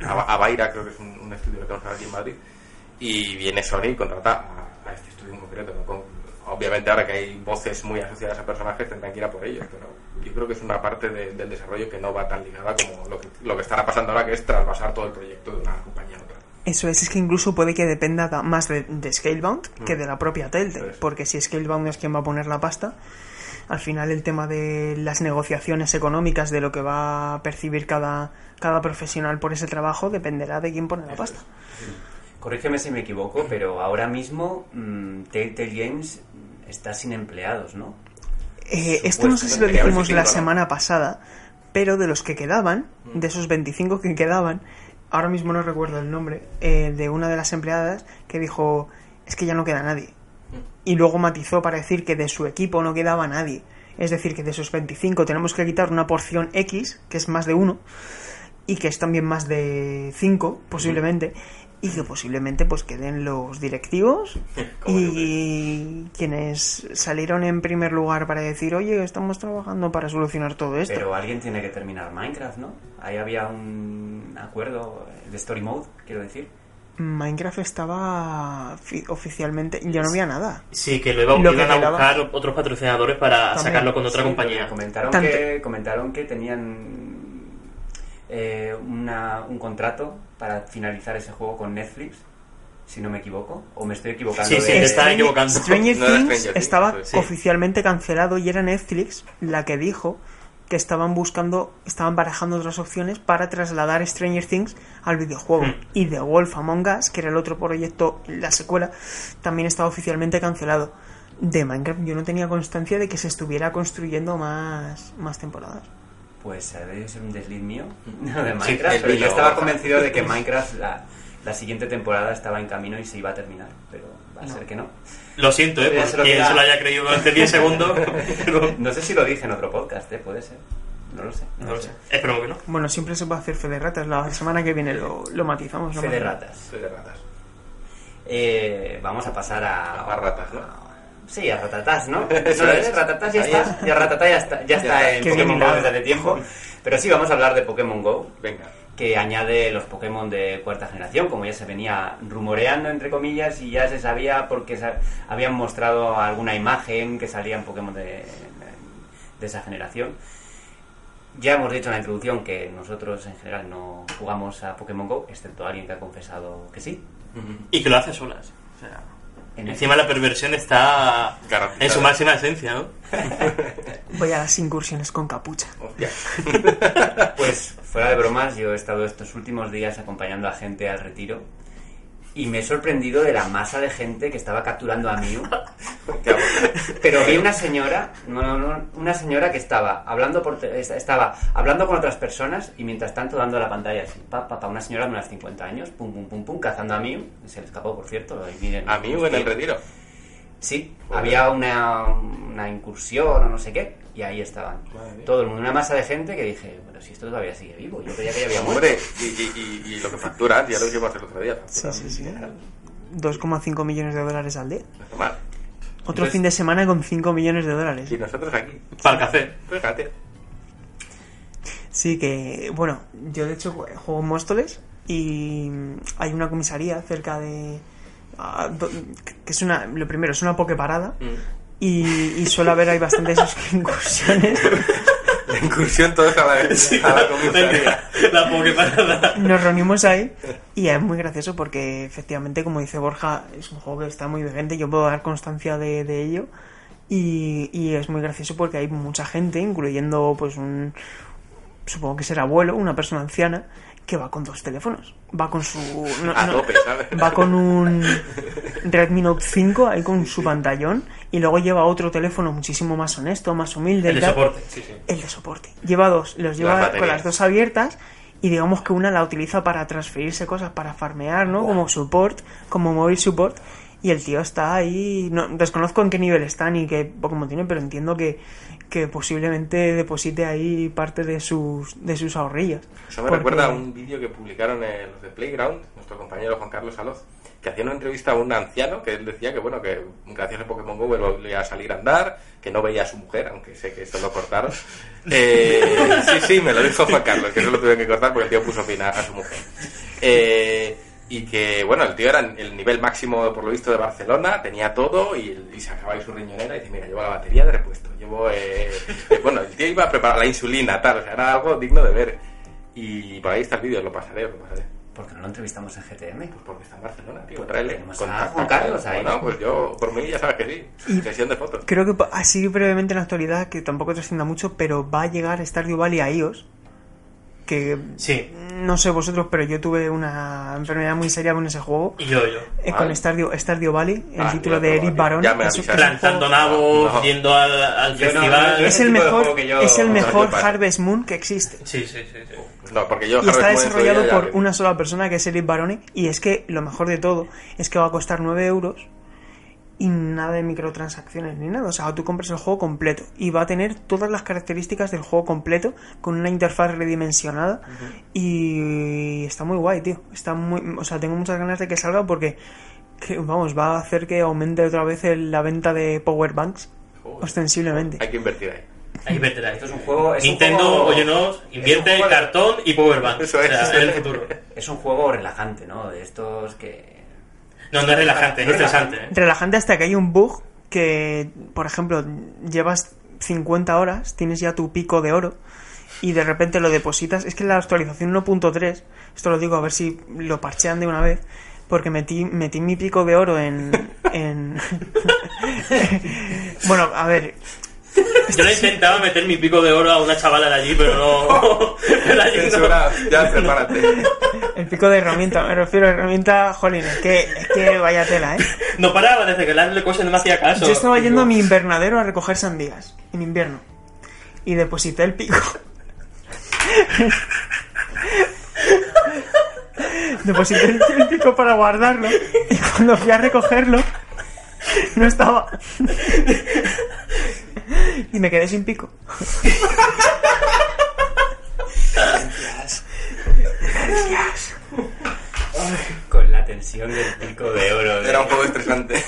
Speaker 2: a, a Baira, creo que es un, un estudio que tenemos aquí en Madrid, y viene Sony y contrata a, a este estudio en concreto. ¿no? Con- obviamente ahora que hay voces muy asociadas a personajes tendrán que ir a por ellos, pero yo creo que es una parte de- del desarrollo que no va tan ligada como lo que, lo que estará pasando ahora, que es trasvasar todo el proyecto de una compañía a otra.
Speaker 3: Eso es, es que incluso puede que dependa da- más de, de Scalebound que de la propia Telltale,
Speaker 2: es.
Speaker 3: porque si Scalebound es quien va a poner la pasta, al final el tema de las negociaciones económicas de lo que va a percibir cada, cada profesional por ese trabajo dependerá de quién pone la pasta.
Speaker 1: Corrígeme si me equivoco, pero ahora mismo mm, Telltale Games está sin empleados, ¿no?
Speaker 3: Eh, esto no sé si lo dijimos la
Speaker 2: 25, ¿no?
Speaker 3: semana pasada, pero de los que quedaban, de esos 25 que quedaban, ahora mismo no recuerdo el nombre, eh, de una de las empleadas que dijo, es que ya no queda nadie. Y luego matizó para decir que de su equipo no quedaba nadie. Es decir, que de esos 25 tenemos que quitar una porción X, que es más de uno, y que es también más de 5, posiblemente, y que posiblemente pues queden los directivos y quienes salieron en primer lugar para decir, oye, estamos trabajando para solucionar todo esto.
Speaker 1: Pero alguien tiene que terminar Minecraft, ¿no? Ahí había un acuerdo de Story Mode, quiero decir.
Speaker 3: Minecraft estaba fi- oficialmente, ya no había nada.
Speaker 4: Sí, que lo iba-
Speaker 3: Lo que
Speaker 4: iban a
Speaker 3: quedaba-
Speaker 4: buscar otros patrocinadores para
Speaker 3: También.
Speaker 4: sacarlo con otra
Speaker 1: Sí,
Speaker 4: compañía.
Speaker 1: Comentaron
Speaker 3: Tanto-
Speaker 1: que, comentaron que tenían eh, una- un contrato para finalizar ese juego con Netflix, si no me equivoco, o me estoy equivocando.
Speaker 4: Sí, sí,
Speaker 1: de-
Speaker 4: estás equivocando.
Speaker 3: Stranger
Speaker 2: No
Speaker 3: Things
Speaker 2: Stranger Things,
Speaker 3: estaba.
Speaker 4: Sí.
Speaker 3: oficialmente cancelado y era Netflix la que dijo que estaban buscando, estaban barajando otras opciones para trasladar Stranger Things al videojuego.
Speaker 4: Hmm.
Speaker 3: Y The Wolf Among Us, que era el otro proyecto, la secuela, también estaba oficialmente cancelado. De Minecraft yo no tenía constancia de que se estuviera construyendo más, más temporadas.
Speaker 1: Pues debe ser un desliz mío no de Minecraft,
Speaker 2: el
Speaker 1: pero yo estaba convencido de que Minecraft la, la siguiente temporada estaba en camino y se iba a terminar, pero va a
Speaker 3: No.
Speaker 1: ser que no.
Speaker 4: Lo siento, ¿eh? Por
Speaker 1: se lo
Speaker 4: quien se lo haya creído durante 10 segundos, pero
Speaker 1: No sé si lo dije en otro podcast, ¿eh? puede ser. No lo sé.
Speaker 4: no lo sé. Esperemos que no.
Speaker 3: Bueno, siempre se puede hacer fe de ratas. La semana que viene lo, lo matizamos. ¿no?
Speaker 1: Fe de ratas.
Speaker 2: Soy de ratas.
Speaker 1: Eh, vamos a pasar a...
Speaker 2: A ratas, ¿no?
Speaker 1: Sí, a Ratatás, ¿no?
Speaker 2: Eso
Speaker 1: No,
Speaker 2: es.
Speaker 1: Ratatás ya está. Ya Ratatá ya está, ya está en Pokémon Go desde hace tiempo. Pero sí, vamos a hablar de Pokémon Go,
Speaker 2: Venga.
Speaker 1: que añade los Pokémon de cuarta generación, como ya se venía rumoreando, entre comillas, y ya se sabía porque habían mostrado alguna imagen que salían Pokémon de, de esa generación. Ya hemos dicho en la introducción que nosotros en general no jugamos a Pokémon Go, excepto alguien que ha confesado que sí.
Speaker 4: Y que lo hace solas. O sea,
Speaker 1: En
Speaker 4: encima la perversión está
Speaker 2: Garantizada.
Speaker 4: en su máxima esencia, ¿no?
Speaker 3: Voy a las incursiones con capucha.
Speaker 2: Hostia.
Speaker 1: Pues fuera de bromas, yo he estado estos últimos días acompañando a gente al retiro y me he sorprendido de la masa de gente que estaba capturando a Mew.
Speaker 2: Qué aburrido.
Speaker 1: Pero vi una señora, no, no, no, una señora que estaba hablando por estaba hablando con otras personas y mientras tanto dando la pantalla así, pa, pa, pa, una señora de unos 50 años, pum, pum, pum, pum, cazando a Mew, se le escapó, por cierto. y miren,
Speaker 2: A mí en el retiro.
Speaker 1: Sí,
Speaker 2: Joder.
Speaker 1: había una, una incursión o no sé qué, y ahí estaban.
Speaker 2: Madre.
Speaker 1: Todo el mundo, una masa de gente que dije, bueno, si esto todavía sigue vivo, yo creía que ya había muerto.
Speaker 2: Hombre, y, y, y, y lo que facturan, ya lo dijimos el otro día.
Speaker 3: Sí, sí, sí. 2,5 millones de dólares al día.
Speaker 2: No está mal.
Speaker 3: Otro
Speaker 1: Entonces-
Speaker 3: fin de semana con 5 millones de dólares.
Speaker 2: Y nosotros aquí.
Speaker 4: Para el café.
Speaker 2: Fíjate.
Speaker 3: Sí, que, bueno, yo de hecho juego en Móstoles y hay una comisaría cerca de... que es una, lo primero, es una pokeparada y, y suele haber, hay bastantes incursiones.
Speaker 2: La incursión todos a la, a la comisaría.
Speaker 4: La pokeparada.
Speaker 3: Nos reunimos ahí y es muy gracioso porque efectivamente, como dice Borja, es un juego que está muy vigente, yo puedo dar constancia de, de ello y, y es muy gracioso porque hay mucha gente, incluyendo pues un, supongo que será abuelo, una persona anciana, que va con dos teléfonos. Va con su... no-
Speaker 2: A
Speaker 3: no-
Speaker 2: tope, ¿sabes?
Speaker 3: Va con un Redmi Note 5 ahí con su pantallón y luego lleva otro teléfono muchísimo más honesto, más humilde.
Speaker 4: El de soporte, sí, sí.
Speaker 3: El de soporte. Lleva dos, los lleva con las dos abiertas y digamos que una la utiliza para transferirse cosas, para farmear, ¿no? Como support, como móvil support. Y el tío está ahí, no, desconozco en qué nivel está ni qué Pokémon tiene, pero entiendo que, que posiblemente deposite ahí parte de sus, de sus ahorrillas.
Speaker 2: Eso me
Speaker 3: Porque-
Speaker 2: recuerda a un vídeo que publicaron en los de Playground, nuestro compañero Juan Carlos Aloz, que hacía una entrevista a un anciano que él decía que, bueno, que gracias a Pokémon GO volvía a salir a andar, que no veía a su mujer, aunque sé que eso lo cortaron. Eh, sí, sí, me lo dijo Juan Carlos, que eso lo tuve que cortar porque el tío puso fin a, a su mujer. Eh, y que, bueno, el tío era el nivel máximo, por lo visto, de Barcelona, tenía todo y, y sacaba ahí su riñonera y dice, mira, llevo la batería de repuesto, llevo... eh, bueno, el tío iba a preparar la insulina, tal, o sea, era algo digno de ver. Y por ahí está el vídeo, lo pasaré, lo pasaré.
Speaker 1: ¿Por qué no lo entrevistamos en GTM?
Speaker 2: Pues porque está en Barcelona, tío,
Speaker 1: Pues
Speaker 2: tráele. contacta
Speaker 1: Juan. Carlos ahí.
Speaker 2: Bueno, pues yo, por mí, ya sabes que sí. Sesión de fotos.
Speaker 3: Creo que así brevemente en la actualidad, que tampoco trascienda mucho, pero va a llegar Stardew Valley a iOS. Que
Speaker 4: Sí,
Speaker 3: no sé vosotros, pero yo tuve una enfermedad muy seria con ese juego.
Speaker 4: y yo, yo.
Speaker 3: eh,
Speaker 2: Vale.
Speaker 3: con Stardew, Stardew Valley, el
Speaker 2: Ah,
Speaker 3: título
Speaker 2: ya,
Speaker 3: de Eric
Speaker 2: vale.
Speaker 3: Barón.
Speaker 2: Ya
Speaker 4: Plantando nabos,
Speaker 2: No.
Speaker 4: yendo al, al
Speaker 1: no,
Speaker 4: festival.
Speaker 1: yo
Speaker 3: es el mejor,
Speaker 1: que yo-
Speaker 3: es el
Speaker 1: no,
Speaker 3: mejor. Harvest Moon que existe.
Speaker 4: Sí, sí, sí. sí.
Speaker 2: No, porque yo
Speaker 3: Y está
Speaker 2: Moon
Speaker 3: desarrollado
Speaker 2: día ya
Speaker 3: por
Speaker 2: que-
Speaker 3: una sola persona que es Eric Barone. Y es que lo mejor de todo es que va a costar 9 euros y nada de microtransacciones ni nada. O sea, tú compras el juego completo y va a tener todas las características del juego completo con una interfaz redimensionada. Y está muy guay, tío. Está muy, o sea, tengo muchas ganas de que salga porque, que, vamos, va a hacer que aumente otra vez el- la venta de powerbanks
Speaker 2: Joder.
Speaker 3: ostensiblemente.
Speaker 2: Hay que invertir ahí.
Speaker 4: Ahí verás.
Speaker 1: Esto es un juego... es un
Speaker 4: Nintendo,
Speaker 1: juego-
Speaker 4: óyenos, invierte
Speaker 1: juego-
Speaker 4: cartón y powerbank.
Speaker 2: Eso
Speaker 4: O
Speaker 2: es.
Speaker 4: sea, es el futuro.
Speaker 1: Es un juego relajante, ¿no? De estos que...
Speaker 4: No, no es relajante, es estresante. ¿eh?
Speaker 3: Relajante hasta que hay un bug que, por ejemplo, llevas 50 horas, tienes ya tu pico de oro y de repente lo depositas. Es que la actualización 1.3, esto lo digo a ver si lo parchean de una vez, porque metí, metí mi pico de oro en... en... bueno, a ver,
Speaker 4: Yo le intentaba meter mi pico de oro a una chavala de allí, pero no. allí no.
Speaker 2: Ya prepárate.
Speaker 3: el pico de herramienta, me refiero a herramienta, jolín, es que, es que vaya tela, ¿eh?
Speaker 4: No paraba desde que le cose no me hacía caso.
Speaker 3: Yo estaba yendo a mi invernadero a recoger sandías en invierno y deposité el pico. deposité el, el pico para guardarlo y cuando fui a recogerlo no estaba. Y me quedé sin pico.
Speaker 1: Con la tensión del pico de oro. de-
Speaker 2: Era un juego estresante.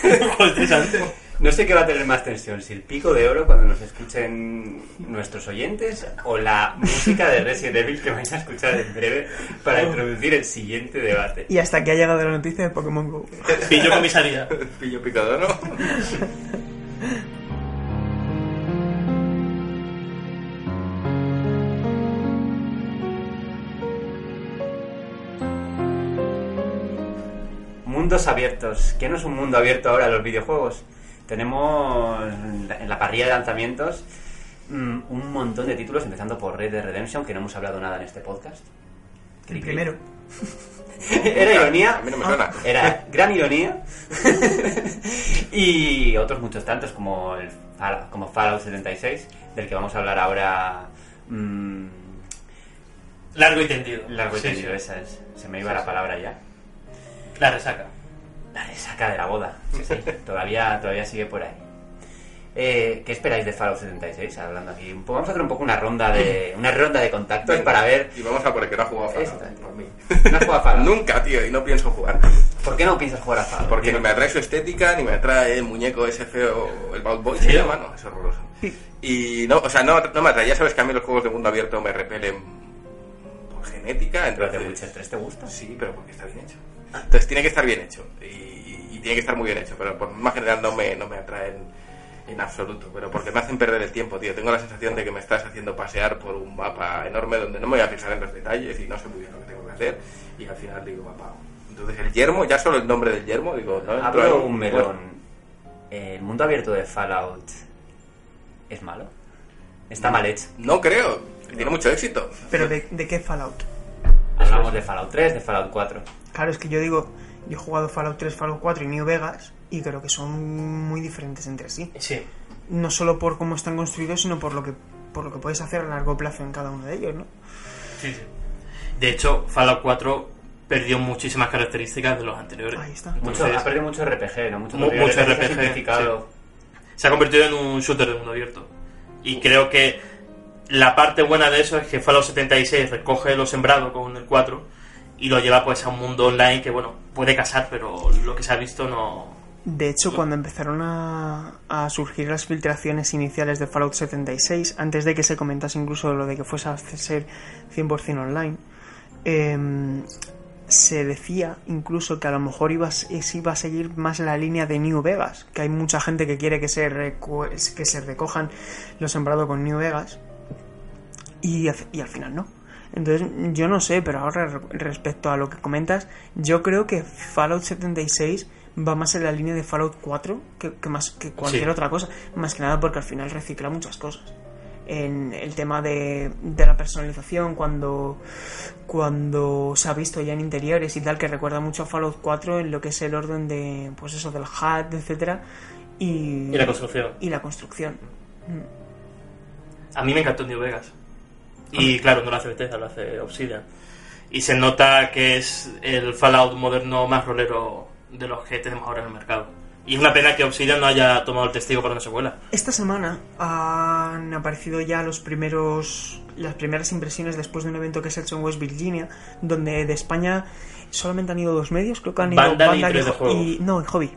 Speaker 1: No sé qué va a tener más tensión, si el pico de oro cuando nos escuchen nuestros oyentes o la música de Resident Evil que vais a escuchar en breve para introducir el siguiente debate.
Speaker 3: Y hasta que ha llegado la noticia de Pokémon Go.
Speaker 4: Pillo con mi salida.
Speaker 2: Pillo picador, ¿no?
Speaker 1: Mundos abiertos. ¿Qué no es un mundo abierto ahora los videojuegos? Tenemos en la- en la parrilla de lanzamientos mm, un montón de títulos, empezando por Red Dead Redemption, que no hemos hablado nada en este podcast.
Speaker 3: El primero.
Speaker 1: Era ironía.
Speaker 2: A mí no me suena.
Speaker 1: Era gran ironía. y otros muchos tantos como, el, como Fallout 76, del que vamos a hablar ahora. mm,
Speaker 4: Largo y tendido.
Speaker 1: largo y
Speaker 4: Sí,
Speaker 1: tendido,
Speaker 4: sí.
Speaker 1: esa es. Se me iba
Speaker 4: Sí,
Speaker 1: la
Speaker 4: sí.
Speaker 1: palabra ya.
Speaker 4: La resaca.
Speaker 1: La resaca de la boda. Sí, sí. todavía, todavía sigue por ahí. Eh, ¿Qué esperáis de Fallout 76? Hablando aquí un poco. Vamos a hacer un poco una ronda de una ronda de contactos
Speaker 2: Venga,
Speaker 1: para ver.
Speaker 2: Y vamos a por el que no ha jugado a Fallout.
Speaker 1: ¿No jugado a Fallout?
Speaker 2: Nunca, tío, y no pienso jugar.
Speaker 1: ¿Por qué no piensas jugar a Fallout?
Speaker 2: Porque
Speaker 1: Dime.
Speaker 2: me atrae su estética, ni me atrae el muñeco ese feo, el Bad Boy,
Speaker 4: ¿Sí?
Speaker 2: se llama, no, es horroroso. Y no, o sea, no, no me atrae. Ya sabes que a mí los juegos de mundo abierto me repelen por genética,
Speaker 1: ¿Pero
Speaker 2: entonces...
Speaker 1: The Witcher 3 te gusta?
Speaker 2: Sí, pero porque está bien hecho. Entonces tiene que estar bien hecho. Y, y tiene que estar muy bien hecho. Pero por más general no me, no me atraen en absoluto. Pero porque me hacen perder el tiempo, tío. Tengo la sensación de que me estás haciendo pasear por un mapa enorme donde no me voy a fijar en los detalles y no sé muy bien lo que tengo que hacer. Y al final digo, papá. Entonces el yermo, ya solo el nombre del yermo, digo, no.
Speaker 1: Abro un melón.
Speaker 2: Bueno,
Speaker 1: ¿El mundo abierto de Fallout es malo? ¿Está mal hecho?
Speaker 2: no creo. Tiene mucho éxito.
Speaker 3: Pero ¿de, de qué Fallout?
Speaker 1: Hablamos de Fallout 3, de Fallout 4.
Speaker 3: Claro, es que yo digo, yo he jugado Fallout 3, Fallout 4 y New Vegas y creo que son muy diferentes entre sí.
Speaker 4: Sí.
Speaker 3: No solo por cómo están construidos, sino por lo que por lo que puedes hacer a largo plazo en cada uno de ellos, ¿no?
Speaker 4: Sí, sí. De hecho, Fallout 4 perdió muchísimas características de los anteriores.
Speaker 3: Ahí está.
Speaker 1: Mucho,
Speaker 4: Entonces,
Speaker 1: ha perdido mucho RPG, ¿no? Mucho,
Speaker 4: Mu- mucho RPG,
Speaker 1: simplificado.
Speaker 4: se ha convertido en un shooter de mundo abierto. Y creo que la parte buena de eso es que Fallout 76 recoge lo sembrado con el 4 y lo lleva pues a un mundo online que, bueno, puede casar, pero lo que se ha visto no...
Speaker 3: De hecho, cuando empezaron a, surgir las filtraciones iniciales de Fallout 76, antes de que se comentase incluso lo de que fuese a ser 100% online, em, se decía incluso que a lo mejor iba, iba a seguir más la línea de New Vegas, que hay mucha gente que quiere que se, que se recojan lo sembrado con New Vegas, y, al- y al final no. Entonces, yo no sé, pero ahora re- respecto a lo que comentas, yo creo que Fallout 76 va más en la línea de Fallout 4 que, que más que cualquier
Speaker 4: Sí.
Speaker 3: otra cosa. Más que nada porque al final recicla muchas cosas. En el tema de, de la personalización, cuando, cuando se ha visto ya en interiores y tal, que recuerda mucho a Fallout 4 en lo que es el orden de, pues eso, del HUD, etcétera y,
Speaker 4: Y la construcción.
Speaker 3: y la construcción.
Speaker 4: A mí me encantó New Vegas. Y claro, no lo hace Bethesda, lo hace Obsidian. Y se nota que es el Fallout moderno más rolero de los que tenemos ahora en el mercado. Y es una pena que Obsidian no haya tomado el testigo para una secuela.
Speaker 3: Esta semana han aparecido ya los primeros las primeras impresiones después de un evento que se ha hecho en West Virginia, donde de España solamente han ido dos medios, creo que han ido
Speaker 4: Vandal y 3D
Speaker 3: Ho-
Speaker 4: Juegos.
Speaker 3: y no, y Hobby.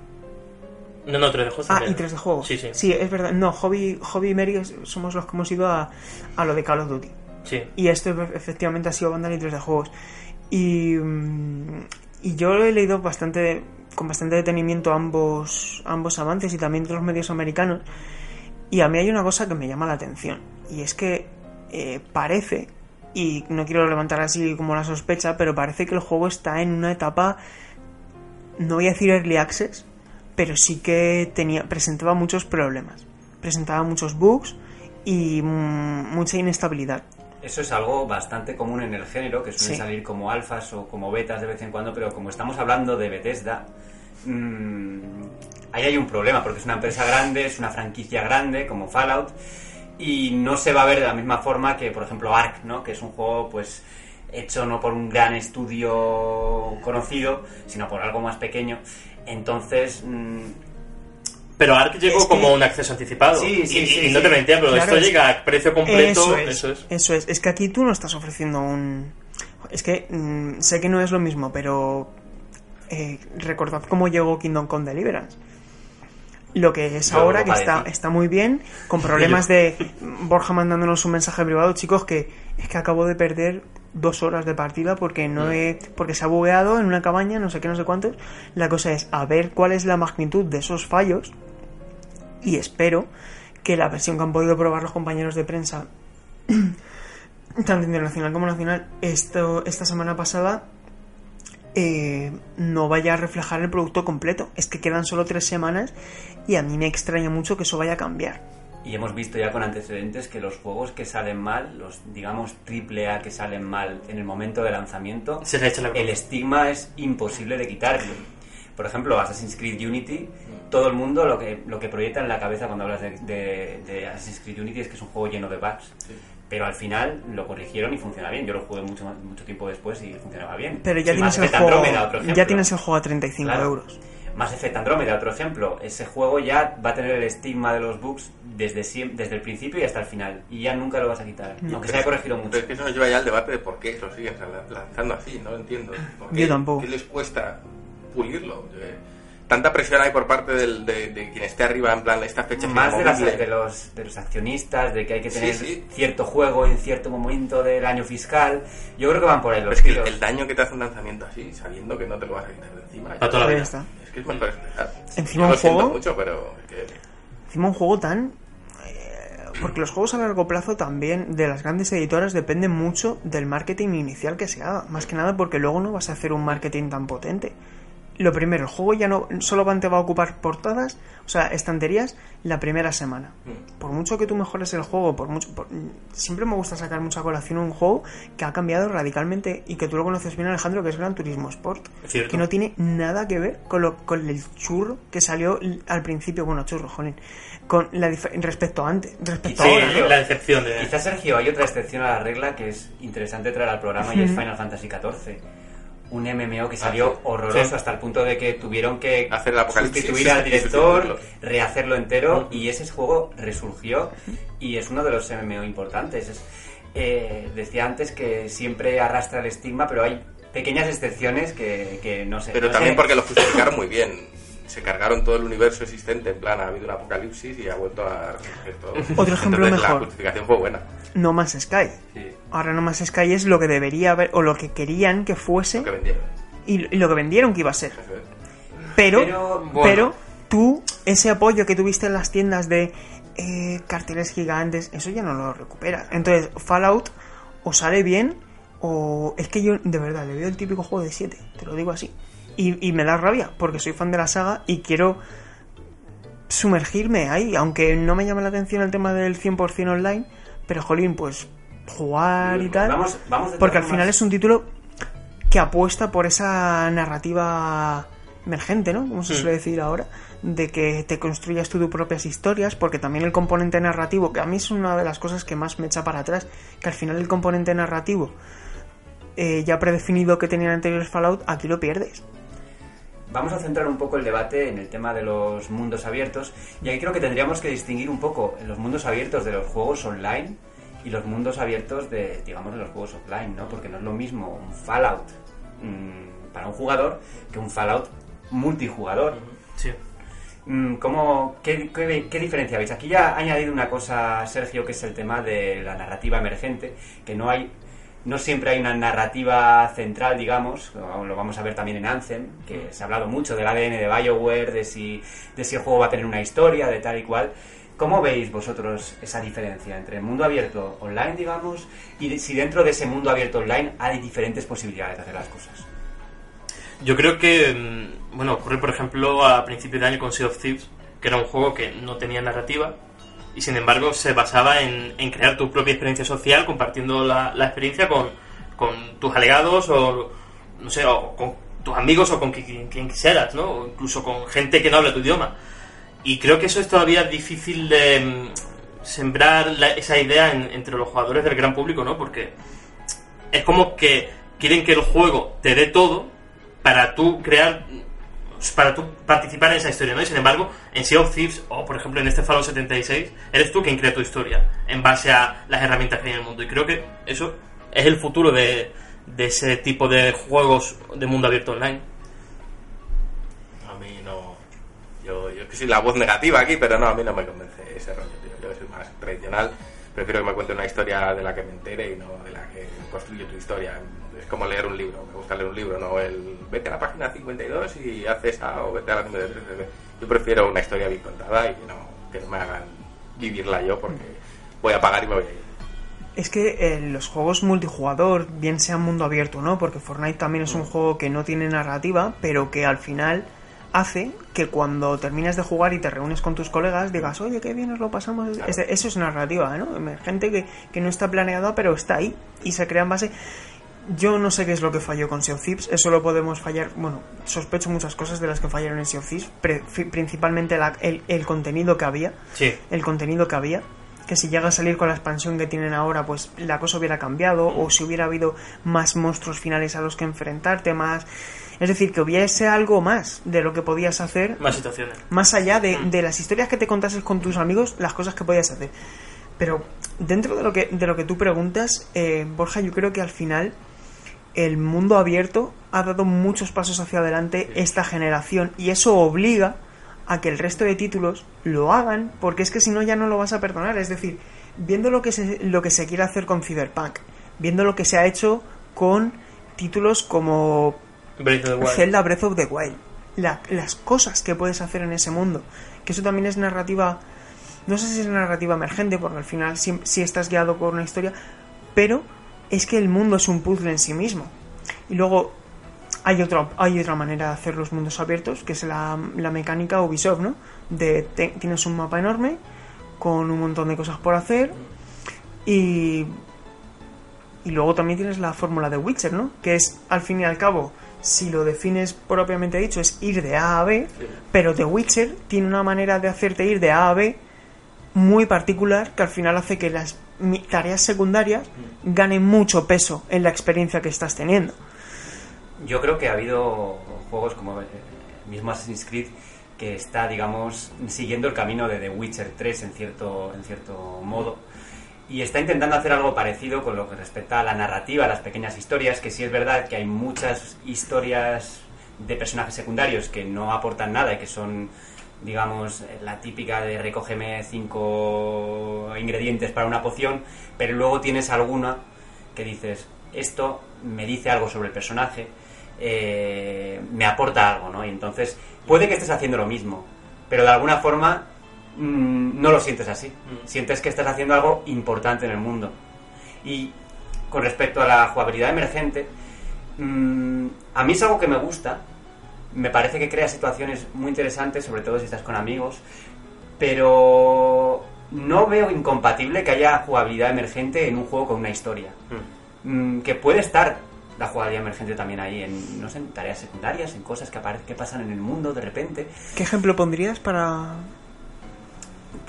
Speaker 4: No, no, 3D Juegos
Speaker 3: Ah,
Speaker 4: también.
Speaker 3: y 3 de juegos.
Speaker 4: Sí, sí.
Speaker 3: es verdad. No, Hobby, Hobby y Mary somos los que hemos ido a, a lo de Call of Duty. Y esto efectivamente ha sido y 3 de juegos. Y, mm, y yo he leído bastante con bastante detenimiento ambos, ambos avances y también de los medios americanos. Y a mí hay una cosa que me llama la atención. Y es que eh, parece, y no quiero levantar así como la sospecha, pero parece que el juego está en una etapa, no voy a decir early access, pero sí que tenía, presentaba muchos problemas. Presentaba muchos bugs y mm, mucha inestabilidad.
Speaker 1: Eso es algo bastante común en el género, que suelen
Speaker 3: Sí.
Speaker 1: salir como alfas o como betas de vez en cuando, pero como estamos hablando de Bethesda, mm, ahí hay un problema, porque es una empresa grande, es una franquicia grande, como Fallout, y no se va a ver de la misma forma que, por ejemplo, Ark, ¿no? que es un juego pues hecho no por un gran estudio conocido, sino por algo más pequeño. Entonces, mm,
Speaker 4: Pero Ark llegó
Speaker 3: Es que-
Speaker 4: como un acceso anticipado.
Speaker 1: Sí, sí,
Speaker 4: y,
Speaker 1: sí,
Speaker 4: y no te mentía, pero
Speaker 3: Claro,
Speaker 4: esto
Speaker 3: es-
Speaker 4: llega a precio completo.
Speaker 3: Eso es,
Speaker 4: Eso es.
Speaker 3: eso es. Es que aquí tú no estás ofreciendo un... Es que mm, sé que no es lo mismo, pero eh, recordad cómo llegó Kingdom Come Deliverance. Lo que es
Speaker 1: Yo
Speaker 3: ahora, que está, está muy bien, con problemas de Borja mandándonos un mensaje privado, chicos, que es que acabo de perder dos horas de partida porque no
Speaker 1: Mm.
Speaker 3: he, porque se ha bugueado en una cabaña, no sé qué, no sé cuántos. La cosa es a ver cuál es la magnitud de esos fallos y espero que la versión que han podido probar los compañeros de prensa tanto internacional como nacional esto esta semana pasada eh, no vaya a reflejar el producto completo. Es que quedan solo tres semanas y a mí me extraña mucho que eso vaya a cambiar.
Speaker 1: Y hemos visto ya con antecedentes que los juegos que salen mal, los digamos triple A que salen mal en el momento de lanzamiento,
Speaker 4: Se le echa la
Speaker 1: el estigma es imposible de quitarlo. Por ejemplo, Assassin's Creed Unity, todo el mundo lo que, lo que proyecta en la cabeza cuando hablas de, de- de Assassin's Creed Unity es que es un juego lleno de bugs. Pero al final lo corrigieron y funciona bien. Yo lo jugué mucho, mucho tiempo después y funcionaba bien.
Speaker 3: pero ya
Speaker 1: Y
Speaker 3: tienes el juego ya tienes el juego a 35
Speaker 1: Claro.
Speaker 3: euros
Speaker 1: Mass Effect Andromeda, otro ejemplo. Ese juego ya va a tener el estigma de los bugs desde, siem- desde el principio y hasta el final. Y ya nunca lo vas a quitar. Aunque se haya corregido mucho.
Speaker 2: Pero es que eso nos lleva ya al debate de por qué lo siguen lanzando así, no lo entiendo. ¿Por qué?
Speaker 3: Yo tampoco.
Speaker 2: ¿Qué les cuesta pulirlo? Eh, Tanta presión hay por parte del- de, de quien esté arriba, en plan, esta fecha
Speaker 1: Más de, las- de los, de los accionistas, de que hay que
Speaker 2: Sí,
Speaker 1: tener
Speaker 2: sí.
Speaker 1: cierto juego en cierto momento del año fiscal. Yo creo que van por ahí
Speaker 2: Pero
Speaker 1: los
Speaker 2: es que el, daño que te hace un lanzamiento así, sabiendo que no te lo vas a quitar de encima.
Speaker 4: Para toda la vida.
Speaker 3: está.
Speaker 2: Es que es mejor esperar.
Speaker 3: Encima un juego-
Speaker 2: mucho, pero que...
Speaker 3: encima un juego tan eh, porque los juegos a largo plazo también de las grandes editoras dependen mucho del marketing inicial que se haga más que nada porque luego no vas a hacer un marketing tan potente lo primero, el juego ya no solamente va a ocupar portadas, o sea, estanterías, la primera semana.
Speaker 2: Mm.
Speaker 3: Por mucho que tú mejores el juego, por mucho, por- siempre me gusta sacar mucha colación a un juego que ha cambiado radicalmente y que tú lo conoces bien, Alejandro, que es Gran Turismo Sport,
Speaker 4: cierto.
Speaker 3: que no tiene nada que ver con, lo, con el churro que salió al principio, bueno, churro, jolín, con la respecto a antes, respecto
Speaker 1: Sí,
Speaker 3: a ahora.
Speaker 4: la decepción de...
Speaker 1: Quizás, Sergio, hay otra excepción a la regla que es interesante traer al programa y es. Final Fantasy XIV. Un MMO que salió
Speaker 2: Ah, sí.
Speaker 1: horroroso
Speaker 4: Sí.
Speaker 1: hasta el punto de que tuvieron que
Speaker 2: Hacer
Speaker 1: sustituir al director, rehacerlo entero y ese juego resurgió y es uno de los MMO importantes. Es- eh, decía antes que siempre arrastra el estigma, pero hay pequeñas excepciones que, que no sé.
Speaker 2: Pero
Speaker 1: no
Speaker 2: también
Speaker 1: sé-
Speaker 2: porque lo justificaron muy bien. Se cargaron todo el universo existente, en plan, ha habido un apocalipsis y ha vuelto a resurgir todo.
Speaker 3: Otro ejemplo
Speaker 2: Entonces,
Speaker 3: mejor.
Speaker 2: La justificación fue buena.
Speaker 3: No más Sky.
Speaker 2: Sí,
Speaker 3: Ahora No más Sky es lo que debería haber, o lo que querían que fuese,
Speaker 2: lo que vendieron.
Speaker 3: y, y lo que vendieron que iba a ser. Pero,
Speaker 1: Pero,
Speaker 3: tú, ese apoyo que tuviste en las tiendas de eh, carteles gigantes, eso ya no lo recuperas. Entonces, Fallout o sale bien, o es que yo, de verdad, le veo el típico juego de 7, te lo digo así. Y, y me da rabia, porque soy fan de la saga y quiero sumergirme ahí, aunque no me llame la atención el tema del 100% online, pero jolín, pues jugar y tal.
Speaker 1: Vamos- vamos de
Speaker 3: porque al final es un título que apuesta por esa narrativa emergente, ¿no? Como se
Speaker 4: Mm.
Speaker 3: suele decir ahora, de que te construyas tú tus propias historias, porque también el componente narrativo, que a mí es una de las cosas que más me echa para atrás, que al final el componente narrativo eh, ya predefinido que tenían anteriores Fallout, aquí lo pierdes.
Speaker 1: Vamos a centrar un poco el debate en el tema de los mundos abiertos y aquí creo que tendríamos que distinguir un poco los mundos abiertos de los juegos online y los mundos abiertos de, digamos, de los juegos offline, ¿no? Porque no es lo mismo un Fallout mm, para un jugador que un Fallout multijugador.
Speaker 4: Sí.
Speaker 1: Mm, ¿Cómo, qué, qué- qué diferencia veis? Aquí ya ha añadido una cosa, Sergio, que es el tema de la narrativa emergente, que no hay, no siempre hay una narrativa central, digamos, lo vamos a ver también en Anthem, que se ha hablado mucho del ADN de Bioware, de si, de si el juego va a tener una historia, de tal y cual. ¿Cómo veis vosotros esa diferencia entre el mundo abierto online, digamos, y de- si dentro de ese mundo abierto online hay diferentes posibilidades de hacer las cosas?
Speaker 4: Yo creo que, mm, bueno, ocurre por ejemplo a principios de año con Sea of Thieves, que era un juego que no tenía narrativa y sin embargo se basaba en, crear tu propia experiencia social compartiendo la, experiencia con, tus alegados o, no sé, o con tus amigos o con quien, quien quisieras, ¿no? O incluso con gente que no habla tu idioma. Y creo que eso es todavía difícil de mm, sembrar esa idea en- entre los jugadores del gran público, ¿no? Porque es como que quieren que el juego te dé todo para tú crear para tú participar en esa historia, ¿no? Y sin embargo, en Sea of Thieves, o por ejemplo en este Fallout 76, eres tú quien crea tu historia en base a las herramientas que hay en el mundo. Y creo que eso es el futuro de, de ese tipo de juegos de mundo abierto online.
Speaker 2: A mí no. Yo, yo que soy la voz negativa aquí, pero no, a mí no me convence ese rollo, tío. Yo soy más tradicional, prefiero que me cuente una historia de la que me entere y no de la que construye tu historia. Es como leer un libro, me gusta leer un libro, no el vete a la página 52 y haz esa o vete a la 53. Yo prefiero una historia bien contada y que no, que no me hagan vivirla yo porque voy a pagar y me voy a ir.
Speaker 3: Es que eh, los juegos multijugador, bien sea mundo abierto o no, porque Fortnite también es un juego que no tiene narrativa, pero que al final hace que cuando terminas de jugar y te reúnes con tus colegas digas, oye, qué bien nos lo pasamos.
Speaker 2: Claro.
Speaker 3: Eso es narrativa, ¿no? Gente que, que no está planeada, pero está ahí y se crea en base. Yo no sé qué es lo que falló con Sea of Thieves, eso lo podemos fallar, bueno, sospecho muchas cosas de las que fallaron en Sea of Thieves, principalmente la- el, el contenido que había,
Speaker 4: Sí.
Speaker 3: el contenido que había, que si llega a salir con la expansión que tienen ahora, pues la cosa hubiera cambiado, o si hubiera habido más monstruos finales a los que enfrentarte, más... Es decir, que hubiese algo más de lo que podías hacer,
Speaker 4: Más situaciones.
Speaker 3: más allá de, de las historias que te contases con tus amigos, las cosas que podías hacer. Pero dentro de lo que, de lo que tú preguntas, eh, Borja, yo creo que al final el mundo abierto ha dado muchos pasos hacia adelante esta generación y eso obliga a que el resto de títulos lo hagan porque es que si no ya no lo vas a perdonar. Es decir, viendo lo que se, lo que se quiere hacer con Cyberpunk, viendo lo que se ha hecho con títulos como
Speaker 4: Breath of the Wild.
Speaker 3: Zelda Breath of the Wild. La- las cosas que puedes hacer en ese mundo. Que eso también es narrativa. No sé si es narrativa emergente, porque al final sí, sí estás guiado por una historia. Pero es que el mundo es un puzzle en sí mismo. Y luego, hay otra, hay otra manera de hacer los mundos abiertos, que es la, la mecánica Ubisoft, ¿no? De, te- tienes un mapa enorme con un montón de cosas por hacer y, y luego también tienes la fórmula de Witcher, ¿no? Que es, al fin y al cabo, si lo defines propiamente dicho, es ir de A a B, pero The Witcher tiene una manera de hacerte ir de A a B muy particular que al final hace que las tareas secundarias ganen mucho peso en la experiencia que estás teniendo.
Speaker 1: Yo creo que ha habido juegos como el mismo Assassin's Creed que está, digamos, siguiendo el camino de The Witcher 3 en cierto, en cierto modo. Y está intentando hacer algo parecido con lo que respecta a la narrativa, a las pequeñas historias, que sí es verdad que hay muchas historias de personajes secundarios que no aportan nada y que son, digamos, la típica de recógeme cinco ingredientes para una poción, pero luego tienes alguna que dices, esto me dice algo sobre el personaje, eh, me aporta algo, ¿no? Y entonces puede que estés haciendo lo mismo, pero de alguna forma mm, no lo sientes así. Sientes que estás haciendo algo importante en el mundo. Y con respecto a la jugabilidad emergente, mm, a mí es algo que me gusta. Me parece que crea situaciones muy interesantes, sobre todo si estás con amigos, pero no veo incompatible que haya jugabilidad emergente en un juego con una historia. Mm, que puede estar la jugabilidad emergente también ahí en, no sé, en tareas secundarias, en cosas que, que pasan en el mundo de repente.
Speaker 3: ¿Qué ejemplo pondrías para...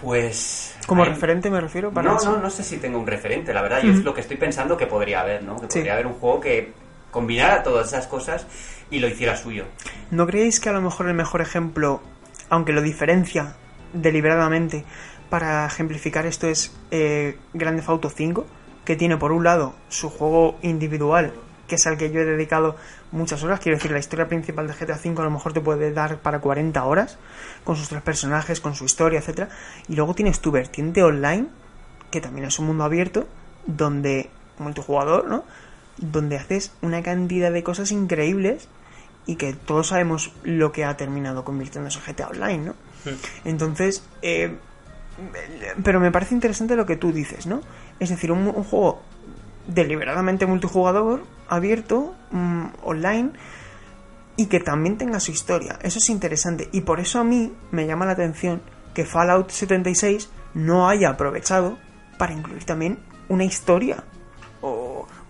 Speaker 1: Pues...
Speaker 3: Como
Speaker 1: hay-
Speaker 3: referente me refiero? Para
Speaker 1: No,
Speaker 3: eso?
Speaker 1: no, no sé si tengo un referente, la verdad. Yo es lo que estoy pensando que podría haber, ¿no? Que
Speaker 3: Sí.
Speaker 1: podría haber un juego que combinara todas esas cosas y lo hiciera suyo.
Speaker 3: ¿No creéis que a lo mejor el mejor ejemplo, aunque lo diferencia deliberadamente para ejemplificar esto es eh, Grand Theft Auto 5, que tiene por un lado su juego individual, que es al que yo he dedicado muchas horas, quiero decir, la historia principal de GTA 5 a lo mejor te puede dar para 40 horas, con sus tres personajes, con su historia, etcétera, y luego tienes tu vertiente online, que también es un mundo abierto, donde multijugador, ¿no? Donde haces una cantidad de cosas increíbles y que todos sabemos lo que ha terminado convirtiéndose en GTA Online, ¿no? Entonces, eh, pero me parece interesante lo que tú dices, ¿no? Es decir, un, un juego deliberadamente multijugador, abierto, mm, online, y que también tenga su historia. Eso es interesante. Y por eso a mí me llama la atención que Fallout 76 no haya aprovechado para incluir también una historia.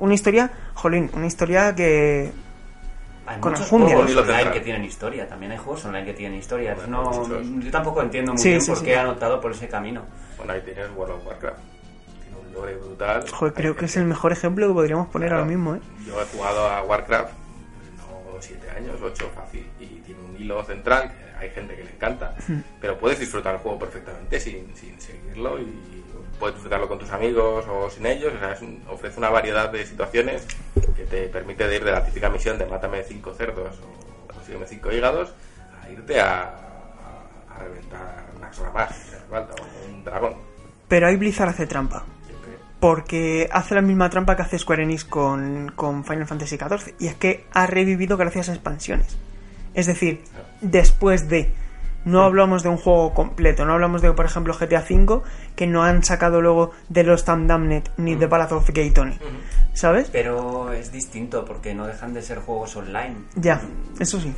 Speaker 3: Una historia, jolín, una historia que...
Speaker 1: Hay
Speaker 3: Con
Speaker 1: muchos juegos online que tienen historia, también hay juegos online que tienen historia.
Speaker 2: Bueno,
Speaker 1: no,
Speaker 2: muchos.
Speaker 1: yo tampoco entiendo muy
Speaker 3: Sí,
Speaker 1: bien
Speaker 3: sí,
Speaker 1: por
Speaker 3: sí.
Speaker 1: qué han optado por ese camino.
Speaker 2: Bueno, ahí tienes World of Warcraft. Tiene un lore brutal.
Speaker 3: Joder, creo
Speaker 2: Hay
Speaker 3: que es el mejor ejemplo que podríamos poner
Speaker 2: Claro,
Speaker 3: ahora mismo, ¿eh?
Speaker 2: Yo he jugado a Warcraft, no siete años, ocho fácil, y un hilo central que hay gente que le encanta, pero puedes disfrutar el juego perfectamente sin, sin seguirlo y puedes disfrutarlo con tus amigos o sin ellos. O sea, es un- ofrece una variedad de situaciones que te permite de ir de la típica misión de mátame cinco cerdos o consígueme cinco hígados a irte a, a, a reventar una sola más, o un dragón.
Speaker 3: Pero ahí Blizzard hace trampa. Porque hace la misma trampa que hace Square Enix con, con Final Fantasy XIV. Y es que ha revivido gracias a expansiones. Es decir, después de. No hablamos de un juego completo. No hablamos de, por ejemplo, GTA V, que no han sacado luego de los Tam Damned ni de Path of Gaytone. ¿Sabes?
Speaker 1: Pero es distinto porque no dejan de ser juegos online.
Speaker 3: Ya, eso sí.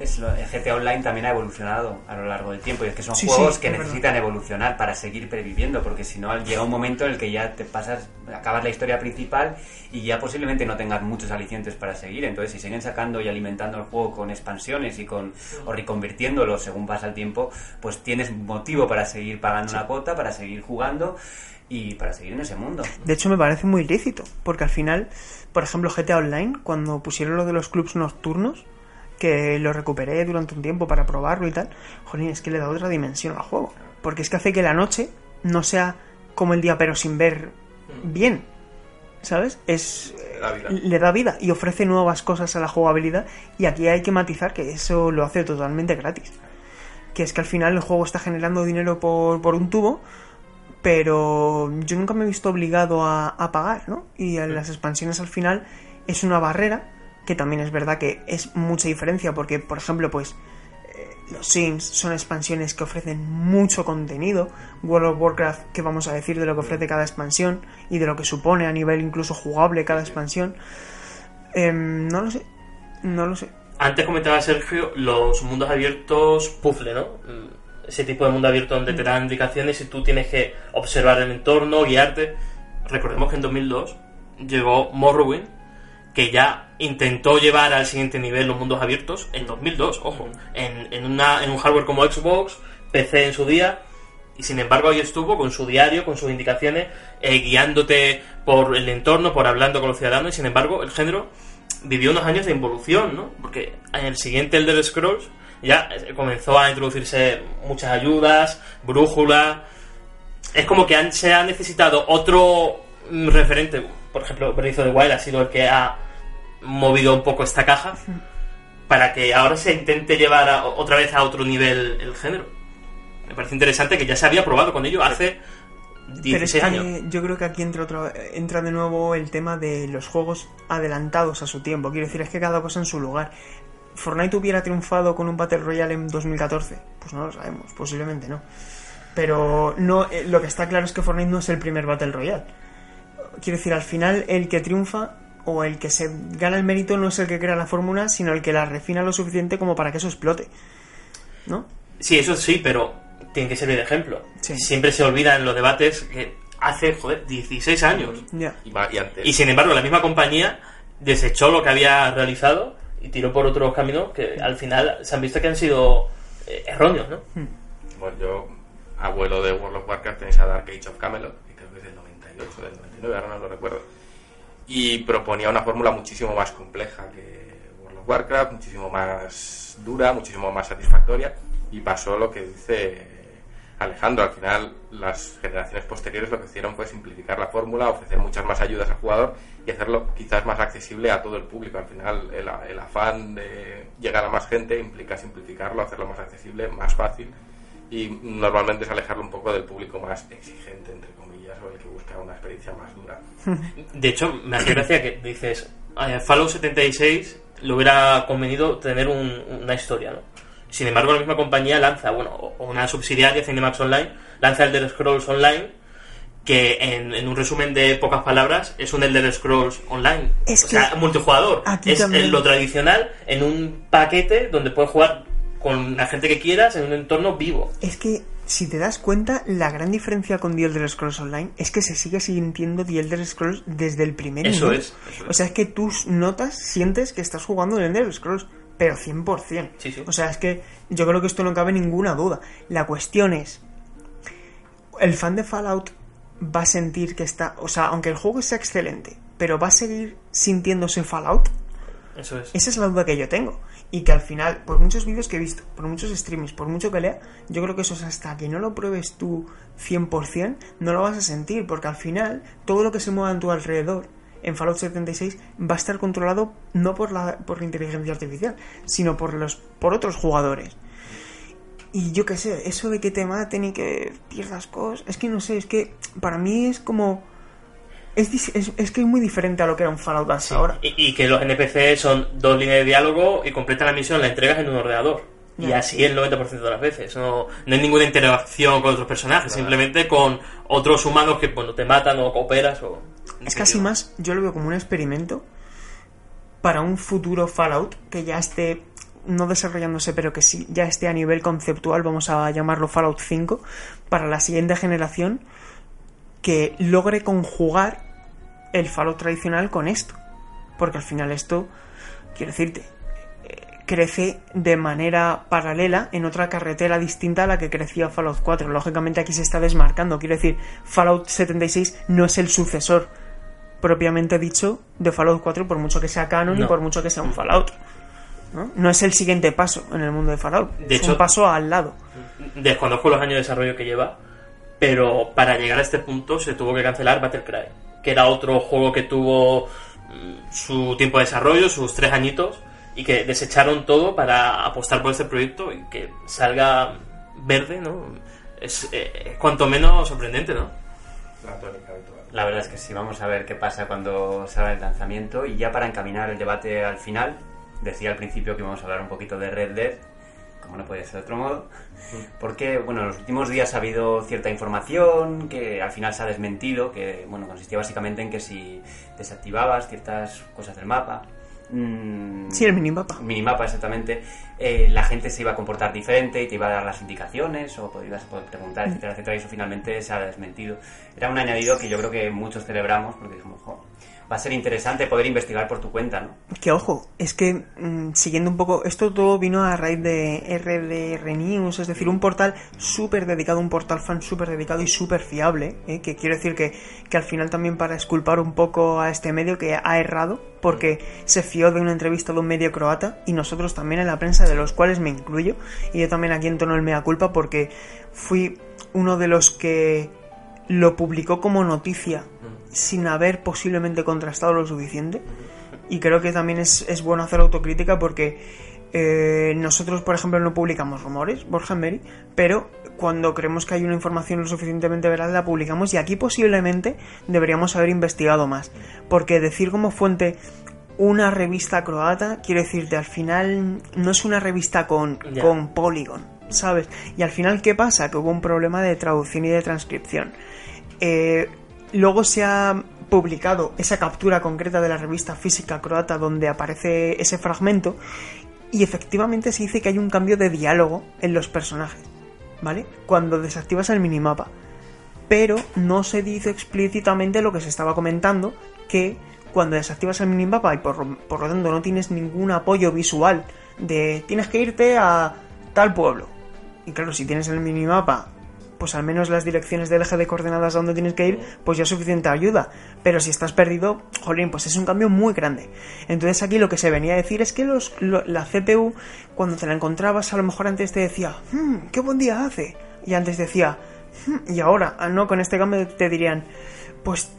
Speaker 1: Es lo- el GTA Online también ha evolucionado a lo largo del tiempo y es que son
Speaker 3: Sí,
Speaker 1: juegos
Speaker 3: sí,
Speaker 1: que
Speaker 3: es
Speaker 1: necesitan evolucionar para seguir previviendo porque si no llega un momento en el que ya te pasas, acabas la historia principal y ya posiblemente no tengas muchos alicientes para seguir. Entonces si siguen sacando y alimentando el juego con expansiones y con o reconvirtiéndolo según pasa el tiempo, pues tienes motivo para seguir pagando una cuota, para seguir jugando y para seguir en ese mundo.
Speaker 3: De hecho, me parece muy ilícito. Porque al final, por ejemplo, GTA Online, cuando pusieron lo de los clubs nocturnos, que lo recuperé durante un tiempo para probarlo y tal, jolín, es que le da otra dimensión al juego. Porque es que hace que la noche no sea como el día, pero sin ver bien. ¿Sabes? Es.
Speaker 2: Le da vida.
Speaker 3: Le da vida y ofrece nuevas cosas a la jugabilidad. Y aquí hay que matizar que eso lo hace totalmente gratis. Que es que al final el juego está generando dinero por, por un tubo, pero yo nunca me he visto obligado a, a pagar, ¿no? Y en las expansiones al final es una barrera, que también es verdad que es mucha diferencia, porque, por ejemplo, pues eh, los Sims son expansiones que ofrecen mucho contenido, World of Warcraft, que vamos a decir de lo que ofrece cada expansión y de lo que supone a nivel incluso jugable cada expansión. Em, no lo sé. No lo sé.
Speaker 4: Antes comentaba Sergio los mundos abiertos puzzle, ¿no? Ese tipo de mundo abierto donde te dan indicaciones y tú tienes que observar el entorno, guiarte. Recordemos que en 2002 llegó Morrowind, que ya intentó llevar al siguiente nivel los mundos abiertos en 2002, ojo, en, en, una, en un hardware como Xbox, PC en su día, y sin embargo ahí estuvo con su diario, con sus indicaciones, eh, guiándote por el entorno, por hablando con los ciudadanos, y sin embargo el género vivió unos años de involución, ¿no? Porque en el siguiente Elder Scrolls ya eh, comenzó a introducirse muchas ayudas, brújula. Es como que han- se ha necesitado otro mm, referente. Por ejemplo, Breath of the Wild ha sido el que ha movido un poco esta caja para que ahora se intente llevar a- otra vez a otro nivel el género. Me parece interesante que ya se había probado con ello hace
Speaker 3: Pero es
Speaker 4: 16
Speaker 3: que
Speaker 4: años.
Speaker 3: yo creo que aquí entra, otra, entra de nuevo el tema de los juegos adelantados a su tiempo. Quiero decir, es que cada cosa en su lugar. ¿Fortnite hubiera triunfado con un Battle Royale en 2014? Pues no lo sabemos, posiblemente no. Pero no, eh, lo que está claro es que Fortnite no es el primer Battle Royale. Quiero decir, al final el que triunfa o el que se gana el mérito no es el que crea la fórmula, sino el que la refina lo suficiente como para que eso explote. ¿No?
Speaker 4: Sí, eso sí, pero tiene que servir de ejemplo.
Speaker 3: Sí.
Speaker 4: Siempre se olvida en los debates que hace, joder, 16 años.
Speaker 3: Ya.
Speaker 2: Y, y antes.
Speaker 4: Y sin embargo, la misma compañía desechó lo que había realizado y tiró por otros caminos que al final se han visto que han sido eh, erróneos, ¿no?
Speaker 2: Bueno, yo, abuelo de World of Warcraft, tenéis a Dark Age of Camelot, que creo que es del 98 o del 99, ahora no lo recuerdo. Y proponía una fórmula muchísimo más compleja que World of Warcraft, muchísimo más dura, muchísimo más satisfactoria. Y pasó lo que dice Alejandro. Al final, las generaciones posteriores lo que hicieron fue simplificar la fórmula, ofrecer muchas más ayudas al jugador y hacerlo quizás más accesible a todo el público. Al final, el, el afán de llegar a más gente implica simplificarlo, hacerlo más accesible, más fácil y normalmente es alejarlo un poco del público más exigente, entre comillas, o el que busca una experiencia más dura.
Speaker 4: De hecho, me hace gracia que dices, eh, Fallout 76 le hubiera convenido tener un- una historia, ¿no? Sin embargo, la misma compañía lanza, bueno, una subsidiaria, Cinemax Online, lanza Elder Scrolls Online, que en, en un resumen de pocas palabras es un Elder Scrolls Online.
Speaker 3: Es
Speaker 4: o sea,
Speaker 3: que
Speaker 4: multijugador.
Speaker 3: aquí
Speaker 4: Es
Speaker 3: también-
Speaker 4: lo tradicional en un paquete donde puedes jugar con la gente que quieras en un entorno vivo.
Speaker 3: Es que, si te das cuenta, la gran diferencia con The Elder Scrolls Online es que se sigue sintiendo The Elder Scrolls desde el primer
Speaker 4: Eso es, eso es.
Speaker 3: O sea, es que tú notas, sientes que estás jugando en Elder Scrolls, pero 100%.
Speaker 4: Sí, sí.
Speaker 3: O sea, es que yo creo que esto no cabe ninguna duda. La cuestión es, el fan de Fallout va a sentir que está... O sea, aunque el juego sea excelente, pero va a seguir sintiéndose Fallout.
Speaker 4: Eso es.
Speaker 3: Esa es la duda que yo tengo. Y que al final, por muchos vídeos que he visto, por muchos streamings, por mucho que lea, yo creo que eso es hasta que no lo pruebes tú 100%, no lo vas a sentir. Porque al final, todo lo que se mueva en tu alrededor en Fallout 76 va a estar controlado no por la, por la inteligencia artificial, sino por, los, por otros jugadores. Y yo qué sé, eso de que te maten y que pierdas cosas, es que no sé, es que para mí es como... Es, es, es que es muy diferente a lo que era un Fallout hasta
Speaker 4: Sí.
Speaker 3: ahora.
Speaker 4: Y, y que los NPC son dos líneas de diálogo y completan la misión, la entregas en un ordenador. Y así el 90% de las veces. No, no hay ninguna interacción con otros personajes, simplemente con otros humanos que bueno, te matan o cooperas. O,
Speaker 3: Es casi más, yo lo veo como un experimento para un futuro Fallout que ya esté, no desarrollándose, pero que sí, ya esté a nivel conceptual, vamos a llamarlo Fallout 5, para la siguiente generación que logre conjugar el Fallout tradicional con esto. Porque al final esto, quiero decirte, crece de manera paralela en otra carretera distinta a la que crecía Fallout 4. Lógicamente aquí se está desmarcando. Quiero decir, Fallout 76 no es el sucesor propiamente dicho de Fallout 4 por mucho que sea canon y por mucho que sea un Fallout. ¿no? No es el siguiente paso en el mundo de Fallout.
Speaker 4: De
Speaker 3: es
Speaker 4: hecho-
Speaker 3: un paso al lado.
Speaker 4: Desconozco los años de desarrollo que lleva, pero para llegar a este punto se tuvo que cancelar Battlecry, que era otro juego que tuvo mm, su tiempo de desarrollo, sus tres añitos, y que desecharon todo para apostar por este proyecto y que salga verde, ¿no? Es eh, cuanto menos sorprendente, ¿no?
Speaker 2: La tónica habitual.
Speaker 1: La verdad es que sí, vamos a ver qué pasa cuando salga el lanzamiento. Y ya para encaminar el debate al final, decía al principio que íbamos a hablar un poquito de Red Dead, como no podía ser de otro modo, porque bueno, en los últimos días ha habido cierta información que al final se ha desmentido, que bueno, consistía básicamente en que si desactivabas ciertas cosas del mapa, mm,
Speaker 3: Sí, el minimapa.
Speaker 1: minimapa exactamente, eh, la gente se iba a comportar diferente y te iba a dar las indicaciones o podías poder preguntar, etcétera, etcétera, y eso finalmente se ha desmentido. Era un añadido que yo creo que muchos celebramos porque dijimos, "Jo, va a ser interesante poder investigar por tu cuenta, ¿no?
Speaker 3: Que ojo, es que mm, siguiendo un poco, esto todo vino a raíz de RDR News, es decir, un portal súper dedicado, un portal fan súper dedicado y súper fiable, ¿eh? que quiero decir que, que al final también para esculpar un poco a este medio que ha errado, porque se fió de una entrevista de un medio croata y nosotros también en la prensa, de los cuales me incluyo, y yo también aquí entono el mea culpa porque fui uno de los que lo publicó como noticia sin haber posiblemente contrastado lo suficiente. Y creo que también es, es bueno hacer autocrítica porque eh, nosotros, por ejemplo, no publicamos rumores, Borja Mary, pero cuando creemos que hay una información lo suficientemente veraz la publicamos y aquí posiblemente deberíamos haber investigado más. Porque decir como fuente una revista croata, quiero decirte, al final no es una revista con, con Polygon, ¿sabes? Y al final, ¿qué pasa? Que hubo un problema de traducción y de transcripción. Eh, luego se ha publicado esa captura concreta de la revista física croata donde aparece ese fragmento y efectivamente se dice que hay un cambio de diálogo en los personajes, ¿vale? Cuando desactivas el minimapa. Pero no se dice explícitamente lo que se estaba comentando, que cuando desactivas el minimapa y por, por lo tanto no tienes ningún apoyo visual de tienes que irte a tal pueblo. Y claro, si tienes el minimapa pues al menos las direcciones del eje de coordenadas a donde tienes que ir, pues ya es suficiente ayuda. Pero si estás perdido, jolín, pues es un cambio muy grande. Entonces aquí lo que se venía a decir es que los, lo- la CPU, cuando te la encontrabas, a lo mejor antes te decía, "Hmm, qué buen día hace. Y antes decía, "Hmm", y ahora, ah, no, con este cambio te dirían, pues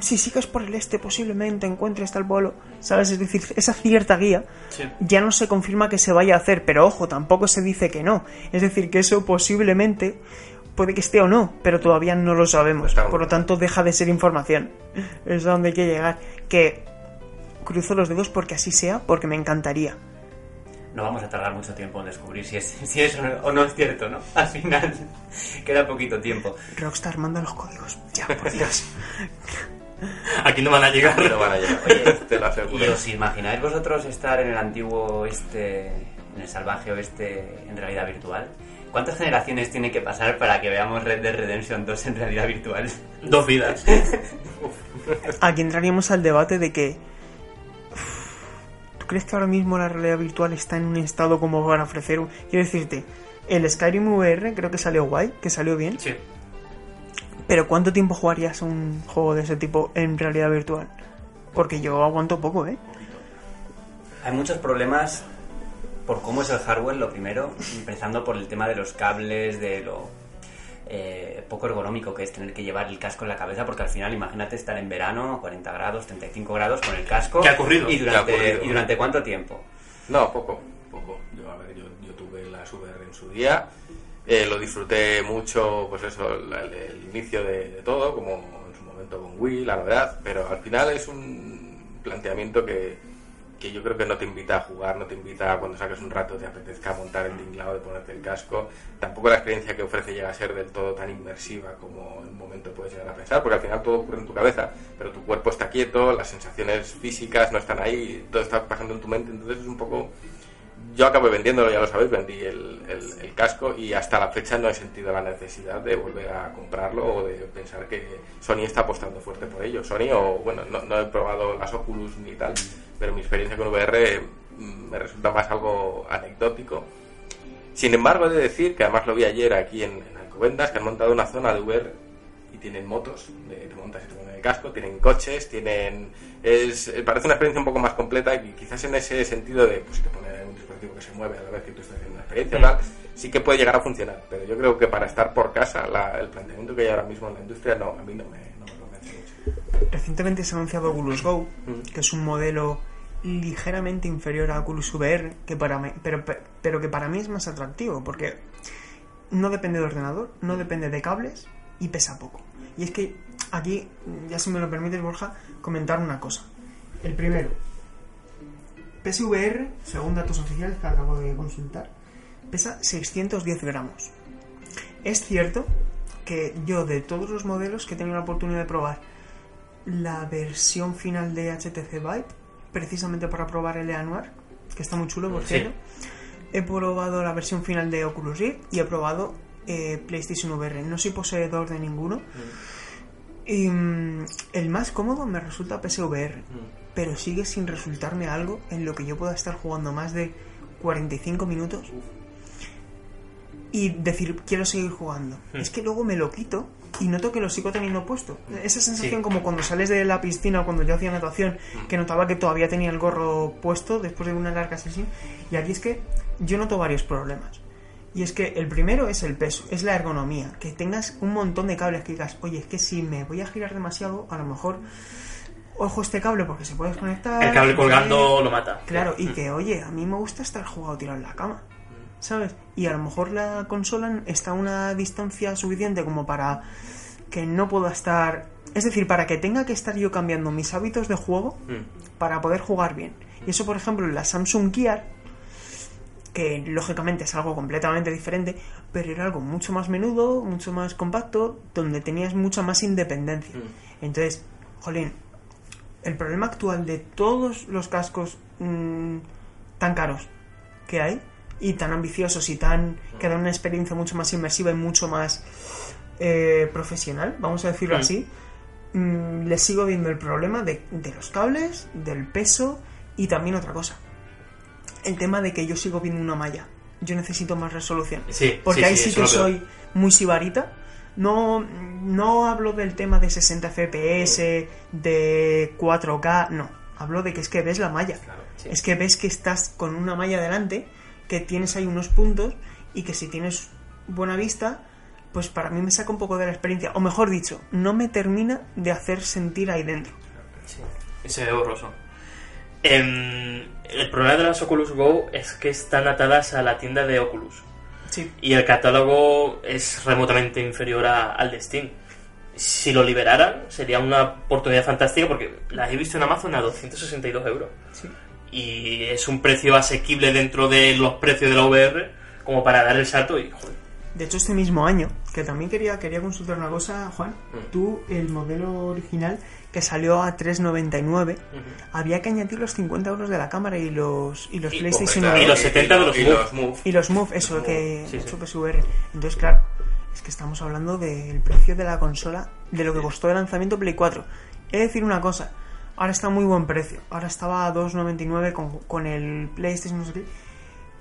Speaker 3: si sigues por el este posiblemente encuentres tal pueblo, ¿sabes? Es decir, esa cierta guía
Speaker 4: Sí.
Speaker 3: ya no se confirma que se vaya a hacer, pero ojo, tampoco se dice que no. Es decir, que eso posiblemente puede que esté o no, pero todavía no lo sabemos. Por lo tanto, deja de ser información. Es a donde hay que llegar. Que cruzo los dedos porque así sea, porque me encantaría.
Speaker 1: No vamos a tardar mucho tiempo en descubrir si es, si es o no- es cierto, ¿no? Al final queda poquito tiempo.
Speaker 3: Rockstar manda los códigos. Ya, por Dios.
Speaker 4: Aquí no van a llegar.
Speaker 2: No van a llegar.
Speaker 1: Oye,
Speaker 2: te lo
Speaker 1: ¿Y os imagináis vosotros estar en el antiguo oeste, en el salvaje oeste en realidad virtual? ¿Cuántas generaciones tiene que pasar para que veamos Red Dead Redemption 2 en realidad virtual?
Speaker 4: Dos vidas.
Speaker 3: Aquí entraríamos al debate de que. Uf, ¿Tú crees que ahora mismo la realidad virtual está en un estado como para ofrecer un. Quiero decirte, el Skyrim VR creo que salió guay, que salió bien.
Speaker 4: Sí.
Speaker 3: Pero ¿cuánto tiempo jugarías un juego de ese tipo en realidad virtual? Porque yo aguanto poco, ¿eh?
Speaker 1: Hay muchos problemas por cómo es el hardware, lo primero, empezando por el tema de los cables, de lo eh, poco ergonómico que es tener que llevar el casco en la cabeza, porque al final imagínate estar en verano a 40 grados, 35 grados con el casco.
Speaker 4: ¿Qué ha ocurrido?
Speaker 1: ¿Y
Speaker 2: ¿Qué ha
Speaker 1: durante,
Speaker 2: ocurrido?
Speaker 1: ¿y durante cuánto tiempo?
Speaker 2: No, poco, poco. Yo, a ver, yo, yo tuve las VR en su día, eh, lo disfruté mucho, pues eso, la- el, el inicio de, de todo, como en su momento con Wii, la novedad, pero al final es un planteamiento que, que yo creo que no te invita a jugar, no te invita cuando saques un rato te apetezca montar el tinglado de ponerte el casco. Tampoco la experiencia que ofrece llega a ser del todo tan inmersiva como en un momento puedes llegar a pensar, porque al final todo ocurre en tu cabeza, pero tu cuerpo está quieto, las sensaciones físicas no están ahí, todo está pasando en tu mente, entonces es un poco yo acabé vendiéndolo, ya lo sabéis, vendí el, el- casco y hasta la fecha no he sentido la necesidad de volver a comprarlo o de pensar que Sony está apostando fuerte por ello. Sony o, bueno, no, no he probado las Oculus ni tal, pero mi experiencia con VR mm, me resulta más algo anecdótico. Sin embargo, he de decir que además lo vi ayer aquí en, en Alcobendas, que han montado una zona de VR y tienen motos, de, te montas y ponen el casco, tienen coches, tienen... Es, parece una experiencia un poco más completa y quizás en ese sentido de pues, te pone un dispositivo que se mueve a la vez que tú estás haciendo una experiencia tal, sí que puede llegar a funcionar, pero yo creo que para estar por casa, la- el planteamiento que hay ahora mismo en la industria, no, a mí no me, no me convence mucho.
Speaker 3: Recientemente se ha anunciado Oculus Go, que es un modelo ligeramente inferior a Oculus VR, que para mí, pero, pero que para mí es más atractivo, porque no depende de ordenador, no depende de cables y pesa poco. Y es que aquí, ya si me lo permites, Borja, comentar una cosa. El primero, PSVR, según datos oficiales que acabo de consultar, pesa 610 gramos. Es cierto que yo de todos los modelos que he tenido la oportunidad de probar, la versión final de HTC Vive precisamente para probar el Anuar, que está muy chulo, por
Speaker 4: Sí.
Speaker 3: cierto. He probado la versión final de Oculus Rift y he probado eh, PlayStation VR. No soy poseedor de ninguno. Y mm, el más cómodo me resulta PSVR, pero sigue sin resultarme algo en lo que yo pueda estar jugando más de 45 minutos y decir, quiero seguir jugando. Es que luego me lo quito y noto que lo sigo teniendo puesto. Esa sensación
Speaker 4: Sí.
Speaker 3: como cuando sales de la piscina o cuando yo hacía natación, que notaba que todavía tenía el gorro puesto después de una larga sesión. Y aquí es que yo noto varios problemas. Y es que el primero es el peso, es la ergonomía. Que tengas un montón de cables que digas, oye, es que si me voy a girar demasiado, a lo mejor ojo este cable porque se puede desconectar.
Speaker 4: El cable
Speaker 3: eh,
Speaker 4: colgando lo mata.
Speaker 3: Claro, y
Speaker 4: Mm.
Speaker 3: que, oye, a mí me gusta estar jugado tirado en la cama. ¿Sabes? Y a lo mejor la consola está a una distancia suficiente como para que no pueda estar. Es decir, para que tenga que estar yo cambiando mis hábitos de juego
Speaker 4: Mm.
Speaker 3: para poder jugar bien. Y eso, por ejemplo, en la Samsung Gear, que lógicamente es algo completamente diferente, pero era algo mucho más menudo, mucho más compacto, donde tenías mucha más independencia.
Speaker 4: Mm.
Speaker 3: Entonces, jolín, el problema actual de todos los cascos mm, tan caros que hay y tan ambiciosos y tan que dan una experiencia mucho más inmersiva y mucho más eh, profesional, vamos a decirlo así, mm, le sigo viendo el problema de, de los cables, del peso y también otra cosa. El tema de que yo sigo viendo una malla. Yo necesito más resolución.
Speaker 4: Sí,
Speaker 3: Porque
Speaker 4: sí,
Speaker 3: ahí
Speaker 4: sí,
Speaker 3: que soy muy sibarita. No, no hablo del tema de 60 FPS, de 4K, no. Hablo de que es que ves la malla. Es que ves que estás con una malla delante, que tienes ahí unos puntos y que si tienes buena vista, pues para mí me saca un poco de la experiencia. O mejor dicho, no me termina de hacer sentir ahí dentro.
Speaker 4: Sí, se ve borroso. Em, el problema de las Oculus Go es que están atadas a la tienda de Oculus.
Speaker 3: Sí.
Speaker 4: Y el catálogo es remotamente inferior a- al de Steam. Si lo liberaran, sería una oportunidad fantástica porque las he visto en Amazon a 262 euros.
Speaker 3: Sí.
Speaker 4: Y es un precio asequible dentro de los precios de la VR como para dar el salto y... joder,
Speaker 3: De hecho, este mismo año, que también quería, quería consultar una cosa, Juan.
Speaker 4: Mm.
Speaker 3: Tú, el modelo original que salió a 3,99, había que añadir los 50 euros de la cámara y los, y los
Speaker 4: Y-
Speaker 3: PlayStation
Speaker 4: y los 70 de los
Speaker 2: y
Speaker 4: Move.
Speaker 2: los Move.
Speaker 3: Y los Move, eso,
Speaker 2: Move,
Speaker 3: que
Speaker 4: sí, sí.
Speaker 3: PSVR. Entonces, claro, es que estamos hablando del precio de la consola, de lo que costó el lanzamiento Play 4. He de decir una cosa, ahora está a muy buen precio. Ahora estaba a 2,99 con, con el PlayStation, no sé qué,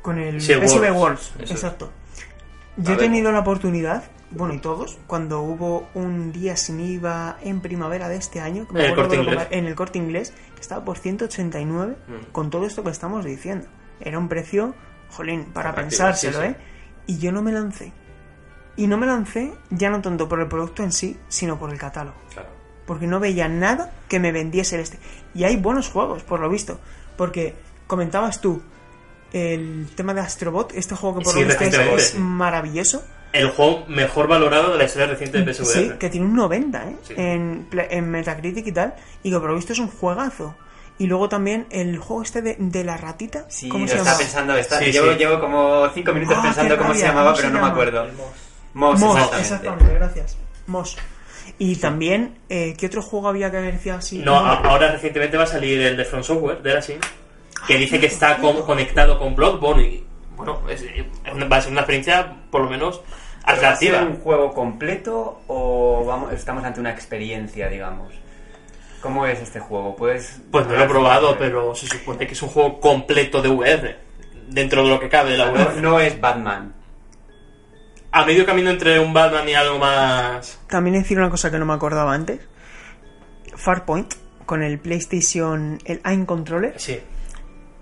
Speaker 3: con el
Speaker 4: Sí,
Speaker 3: PSV
Speaker 4: Worlds.
Speaker 3: Exacto.
Speaker 2: A
Speaker 3: Yo he
Speaker 2: ver.
Speaker 3: tenido la oportunidad, bueno, y todos, cuando hubo un día sin IVA en primavera de este año, que me
Speaker 4: En el Corte Inglés.
Speaker 3: en el corte inglés, que estaba por 189,
Speaker 4: Mm.
Speaker 3: con todo esto que estamos diciendo. Era un precio, jolín, para
Speaker 2: Atractivo,
Speaker 3: pensárselo,
Speaker 2: sí, sí.
Speaker 3: ¿eh? Y yo no me lancé. Y no me lancé ya no tanto por el producto en sí, sino por el catálogo.
Speaker 2: Claro.
Speaker 3: Porque no veía nada que me vendiese el este. Y hay buenos juegos, por lo visto. Porque comentabas tú el tema de Astrobot, este juego que por
Speaker 4: Sí,
Speaker 3: lo visto es, maravilloso.
Speaker 4: El juego mejor valorado de la historia reciente de PSVR.
Speaker 3: Sí, que tiene un 90 ¿eh?
Speaker 4: Sí.
Speaker 3: en, Pla- en Metacritic y tal. Y que por lo visto es un juegazo. Y luego también el juego este de, de la ratita.
Speaker 1: Sí,
Speaker 3: ¿Cómo
Speaker 1: lo
Speaker 3: se
Speaker 1: estaba
Speaker 3: llama?
Speaker 1: pensando. está-
Speaker 4: Sí,
Speaker 1: llevo,
Speaker 4: sí.
Speaker 1: llevo como cinco minutos
Speaker 3: Ah,
Speaker 1: pensando cómo se llamaba,
Speaker 3: ¿cómo
Speaker 1: pero
Speaker 3: se
Speaker 1: no me acuerdo. Moss,
Speaker 3: Moss,
Speaker 1: exactamente.
Speaker 3: exactamente, gracias. Moss. Y también, eh, ¿qué otro juego había que decía así?
Speaker 4: No, a- ahora recientemente va a salir el de From Software, de Erasing, que dice que está con- conectado con Bloodborne y, bueno, es- es una- va a ser una experiencia por lo menos
Speaker 1: ¿Pero ¿Va a ser
Speaker 4: atractiva.
Speaker 1: un juego completo o vamos, estamos ante una experiencia, digamos? ¿Cómo es este juego? Pues,
Speaker 4: Pues no lo he probado, pero se supone que es un juego completo de VR, dentro de lo que cabe de la
Speaker 1: No,
Speaker 4: VR.
Speaker 1: no es Batman.
Speaker 4: A medio camino entre un Batman y algo más...
Speaker 3: También decir una cosa que no me acordaba antes. Farpoint, con el PlayStation, el Aim Controller,
Speaker 4: Sí,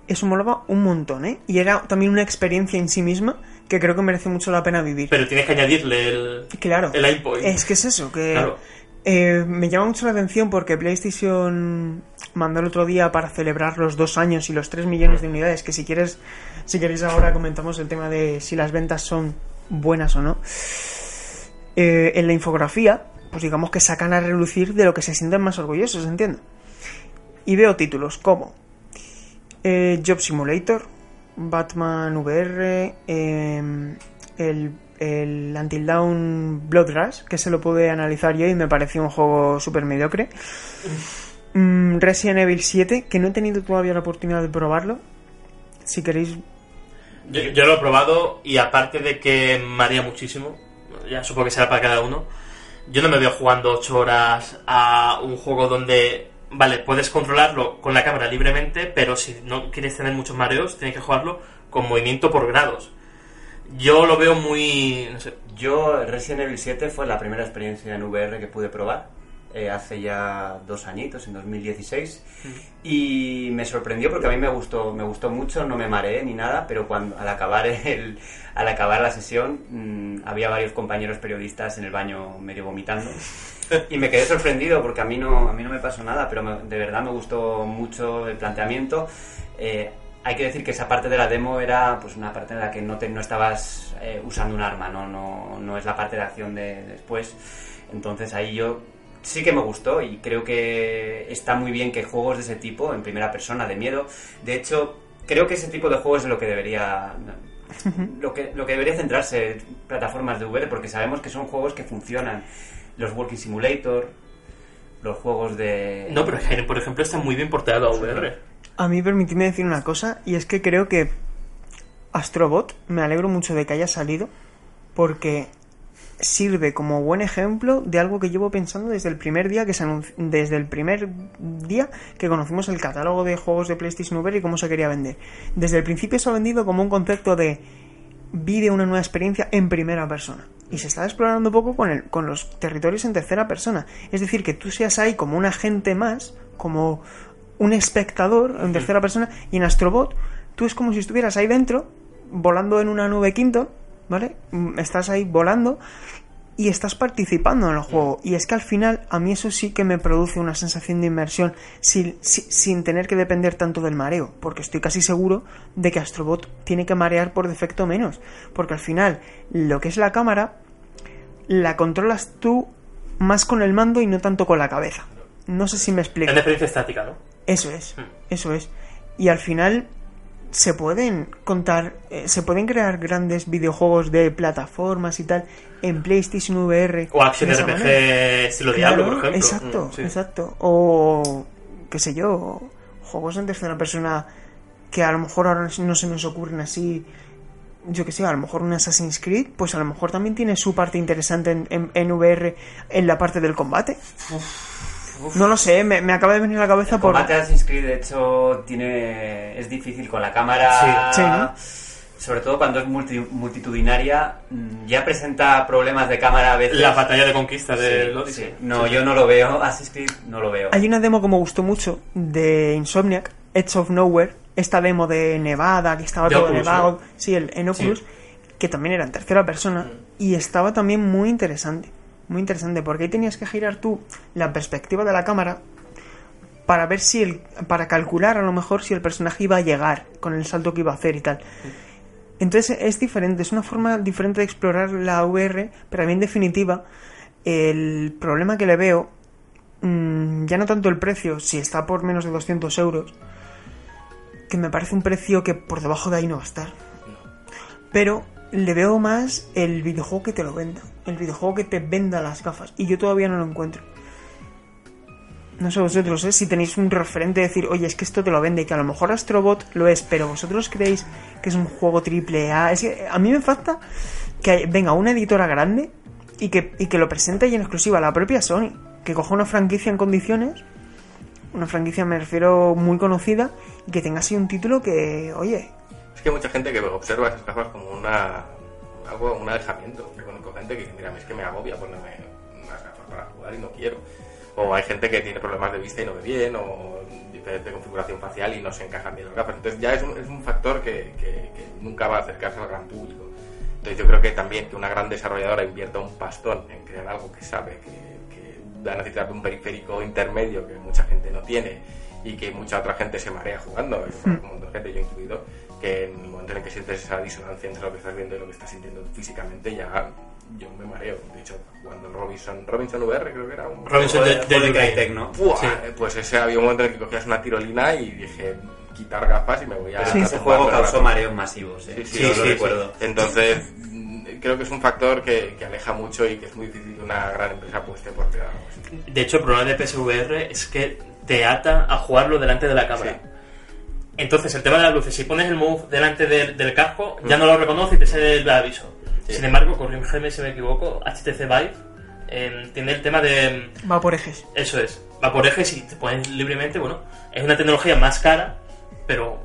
Speaker 3: eso molaba un montón, ¿eh? Y era también una experiencia en sí misma que creo que merece mucho la pena vivir.
Speaker 4: pero tienes que añadirle el...
Speaker 3: claro.
Speaker 4: el aim point.
Speaker 3: Es que es eso, que
Speaker 4: Claro.
Speaker 3: eh, me llama mucho la atención porque PlayStation mandó el otro día para celebrar los dos años y los tres millones de unidades, que si quieres, si queréis ahora comentamos el tema de si las ventas son buenas o no. Eh, en la infografía, pues digamos que sacan a relucir de lo que se sienten más orgullosos, entiendo. Y veo títulos como eh, Job Simulator, Batman VR, eh, el, el Until Dawn Blood Rush, que se lo pude analizar yo y me pareció un juego súper mediocre. Mm, Resident Evil 7, que no he tenido todavía la oportunidad de probarlo. Si queréis...
Speaker 4: Yo, lo he probado y aparte de que marea muchísimo, ya supongo que será para cada uno, yo no me veo jugando 8 horas a un juego donde, vale, puedes controlarlo con la cámara libremente, pero si no quieres tener muchos mareos, tienes que jugarlo con movimiento por grados. Yo lo veo muy... no sé,
Speaker 1: Yo, Resident Evil 7 fue la primera experiencia en VR que pude probar. Eh, hace ya dos añitos, en 2016. Y me sorprendió porque a mí me gustó, me gustó mucho, no me mareé ni nada, pero cuando al acabar el, al acabar la sesión mm, había varios compañeros periodistas en el baño medio vomitando. Y me quedé sorprendido porque a mí no, a mí no me pasó nada, pero me- de verdad me gustó mucho el planteamiento. Eh, hay que decir que esa parte de la demo era pues una parte en la que no, te, no estabas eh, usando un arma, ¿no? No, no es la parte de acción de después. Entonces ahí yo sí que me gustó y creo que está muy bien que juegos de ese tipo, en primera persona, de miedo, de hecho, creo que ese tipo de juegos es lo que debería lo que, lo que debería centrarse en plataformas de VR, porque sabemos que son juegos que funcionan. Los Walking Simulator, los juegos de...
Speaker 4: No, pero por ejemplo, está muy bien portado a VR.
Speaker 3: A mí permitidme decir una cosa, y es que creo que Astrobot, me alegro mucho de que haya salido, porque sirve como buen ejemplo de algo que llevo pensando desde el primer día que se desde el primer día que conocimos el catálogo de juegos de PlayStation VR y cómo se quería vender. Desde el principio se ha vendido como un concepto de vive una nueva experiencia en primera persona. Y se está explorando un poco con, el, con los territorios en tercera persona. Es decir, que tú seas ahí como un agente más, como un espectador en tercera persona, y en Astrobot tú es como si estuvieras ahí dentro, volando en una nube Kindle, ¿vale? Mm, Estás ahí volando y estás participando en el juego. Y es que al final a mí eso sí que me produce una sensación de inmersión sin, si- sin tener que depender tanto del mareo. Porque estoy casi seguro de que Astrobot tiene que marear por defecto menos. Porque al final lo que es la cámara la controlas tú más con el mando y no tanto con la cabeza. No sé si me explico.
Speaker 4: Es experiencia estática, ¿no?
Speaker 3: Eso es,
Speaker 4: Mm.
Speaker 3: eso es. Y al final se pueden contar, eh, se pueden crear grandes videojuegos de plataformas y tal en PlayStation VR.
Speaker 4: O
Speaker 3: esa
Speaker 4: RPG
Speaker 3: manera.
Speaker 4: estilo
Speaker 3: Claro,
Speaker 4: Diablo, por ejemplo.
Speaker 3: Exacto,
Speaker 4: Mm, sí.
Speaker 3: exacto. O qué sé yo, juegos en tercera persona que a lo mejor ahora no se nos ocurren así. Yo que sé, a lo mejor un Assassin's Creed, pues a lo mejor también tiene su parte interesante en, en- en VR en la parte del combate. No lo sé, me, me acaba de venir a la cabeza
Speaker 1: El
Speaker 3: por...
Speaker 1: Assassin's Creed, de hecho, tiene es difícil con la cámara.
Speaker 3: Sí, sí, ¿no?
Speaker 1: Sobre todo cuando es multi- multitudinaria, mm, ya presenta problemas de cámara a veces.
Speaker 4: La batalla de conquista de
Speaker 1: Sí. No, yo no lo veo. Assassin's Creed no lo veo.
Speaker 3: Hay una demo que me gustó mucho de Insomniac, Edge of Nowhere, esta demo de Nevada, que estaba
Speaker 4: De
Speaker 3: todo
Speaker 4: Oculus,
Speaker 3: nevado,
Speaker 4: ¿no?
Speaker 3: sí, el, en Oculus, que también era en tercera persona, y estaba también muy interesante, muy interesante, porque ahí tenías que girar tú la perspectiva de la cámara para ver si el, para calcular a lo mejor si el personaje iba a llegar con el salto que iba a hacer y tal. Entonces es diferente, es una forma diferente de explorar la VR, pero a mí en definitiva el problema que le veo, mm, ya no tanto el precio, si está por menos de 200 euros, que me parece un precio que por debajo de ahí no va a estar. Pero le veo más el videojuego que te lo venda, el videojuego que te venda las gafas, y yo todavía no lo encuentro. No sé vosotros, ¿eh? si tenéis un referente de decir, oye, es que esto te lo vende y que a lo mejor Astrobot lo es, pero vosotros creéis que es un juego triple A. Es que a mí me falta que venga una editora grande y que, y que lo presente y en exclusiva la propia Sony. Que coja una franquicia en condiciones, una franquicia me refiero muy conocida, y que tenga así un título que, oye,
Speaker 2: Es que hay mucha gente que observa esas gafas como una algo, un alejamiento. Yo conozco gente que dice, mira, es que me agobia ponerme unas gafas para jugar y no quiero. O hay gente que tiene problemas de vista y no ve bien, o diferente configuración facial y no se encajan bien las gafas. Entonces ya es un, es un factor que, que- que nunca va a acercarse al gran público. Entonces yo creo que también que una gran desarrolladora invierta un pastón en crear algo que sabe que, que va a necesitar de un periférico intermedio que mucha gente no tiene y que mucha otra gente se marea jugando, y un montón de gente, yo incluido, que en el momento en el que sientes esa disonancia entre lo que estás viendo y lo que estás sintiendo físicamente ya yo me mareo. De hecho, cuando el Robinson, Robinson VR creo que era un...
Speaker 4: Robinson de, de
Speaker 1: de
Speaker 4: UK.
Speaker 1: Crytek, ¿no?
Speaker 2: Buah,
Speaker 4: Sí.
Speaker 2: Pues ese había un momento en el que cogías una tirolina y dije quitar gafas y me voy a... A
Speaker 1: ese juego causó
Speaker 2: rato.
Speaker 1: mareos masivos, ¿eh?
Speaker 2: Sí, sí,
Speaker 1: Sí, lo
Speaker 2: sí, sí.
Speaker 1: recuerdo.
Speaker 2: Entonces, creo que es un factor que, que aleja mucho y que es muy difícil que una gran empresa apueste por.
Speaker 4: De hecho, el problema de PSVR es que te ata a jugarlo delante de la cámara.
Speaker 2: Sí.
Speaker 4: Entonces, el tema de las luces, si pones el move delante del, del casco, ya no lo reconoce y te sale el aviso.
Speaker 2: Sí.
Speaker 4: Sin embargo, corrígeme si me equivoco, HTC Vive eh, tiene el tema de...
Speaker 3: Va por ejes.
Speaker 4: Eso es, va por ejes y te pones libremente, bueno, es una tecnología más cara, pero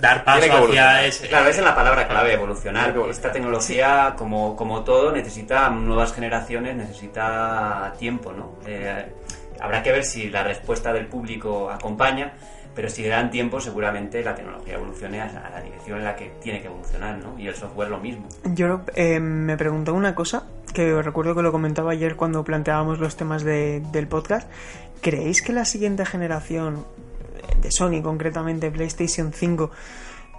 Speaker 4: dar paso
Speaker 2: Tiene que evolucionar.
Speaker 4: hacia ese...
Speaker 1: Claro, esa es la palabra clave, evolucionar. Esta tecnología, como, como todo, necesita nuevas generaciones, necesita tiempo, ¿no? Eh, habrá que ver si la respuesta del público acompaña, pero si le dan tiempo, seguramente la tecnología evolucione a la, dirección en la que tiene que evolucionar, ¿no? Y el software lo mismo.
Speaker 3: Yo eh, me preguntaba una cosa, que recuerdo que lo comentaba ayer cuando planteábamos los temas de- del podcast. ¿Creéis que la siguiente generación eh, de Sony, concretamente PlayStation 5,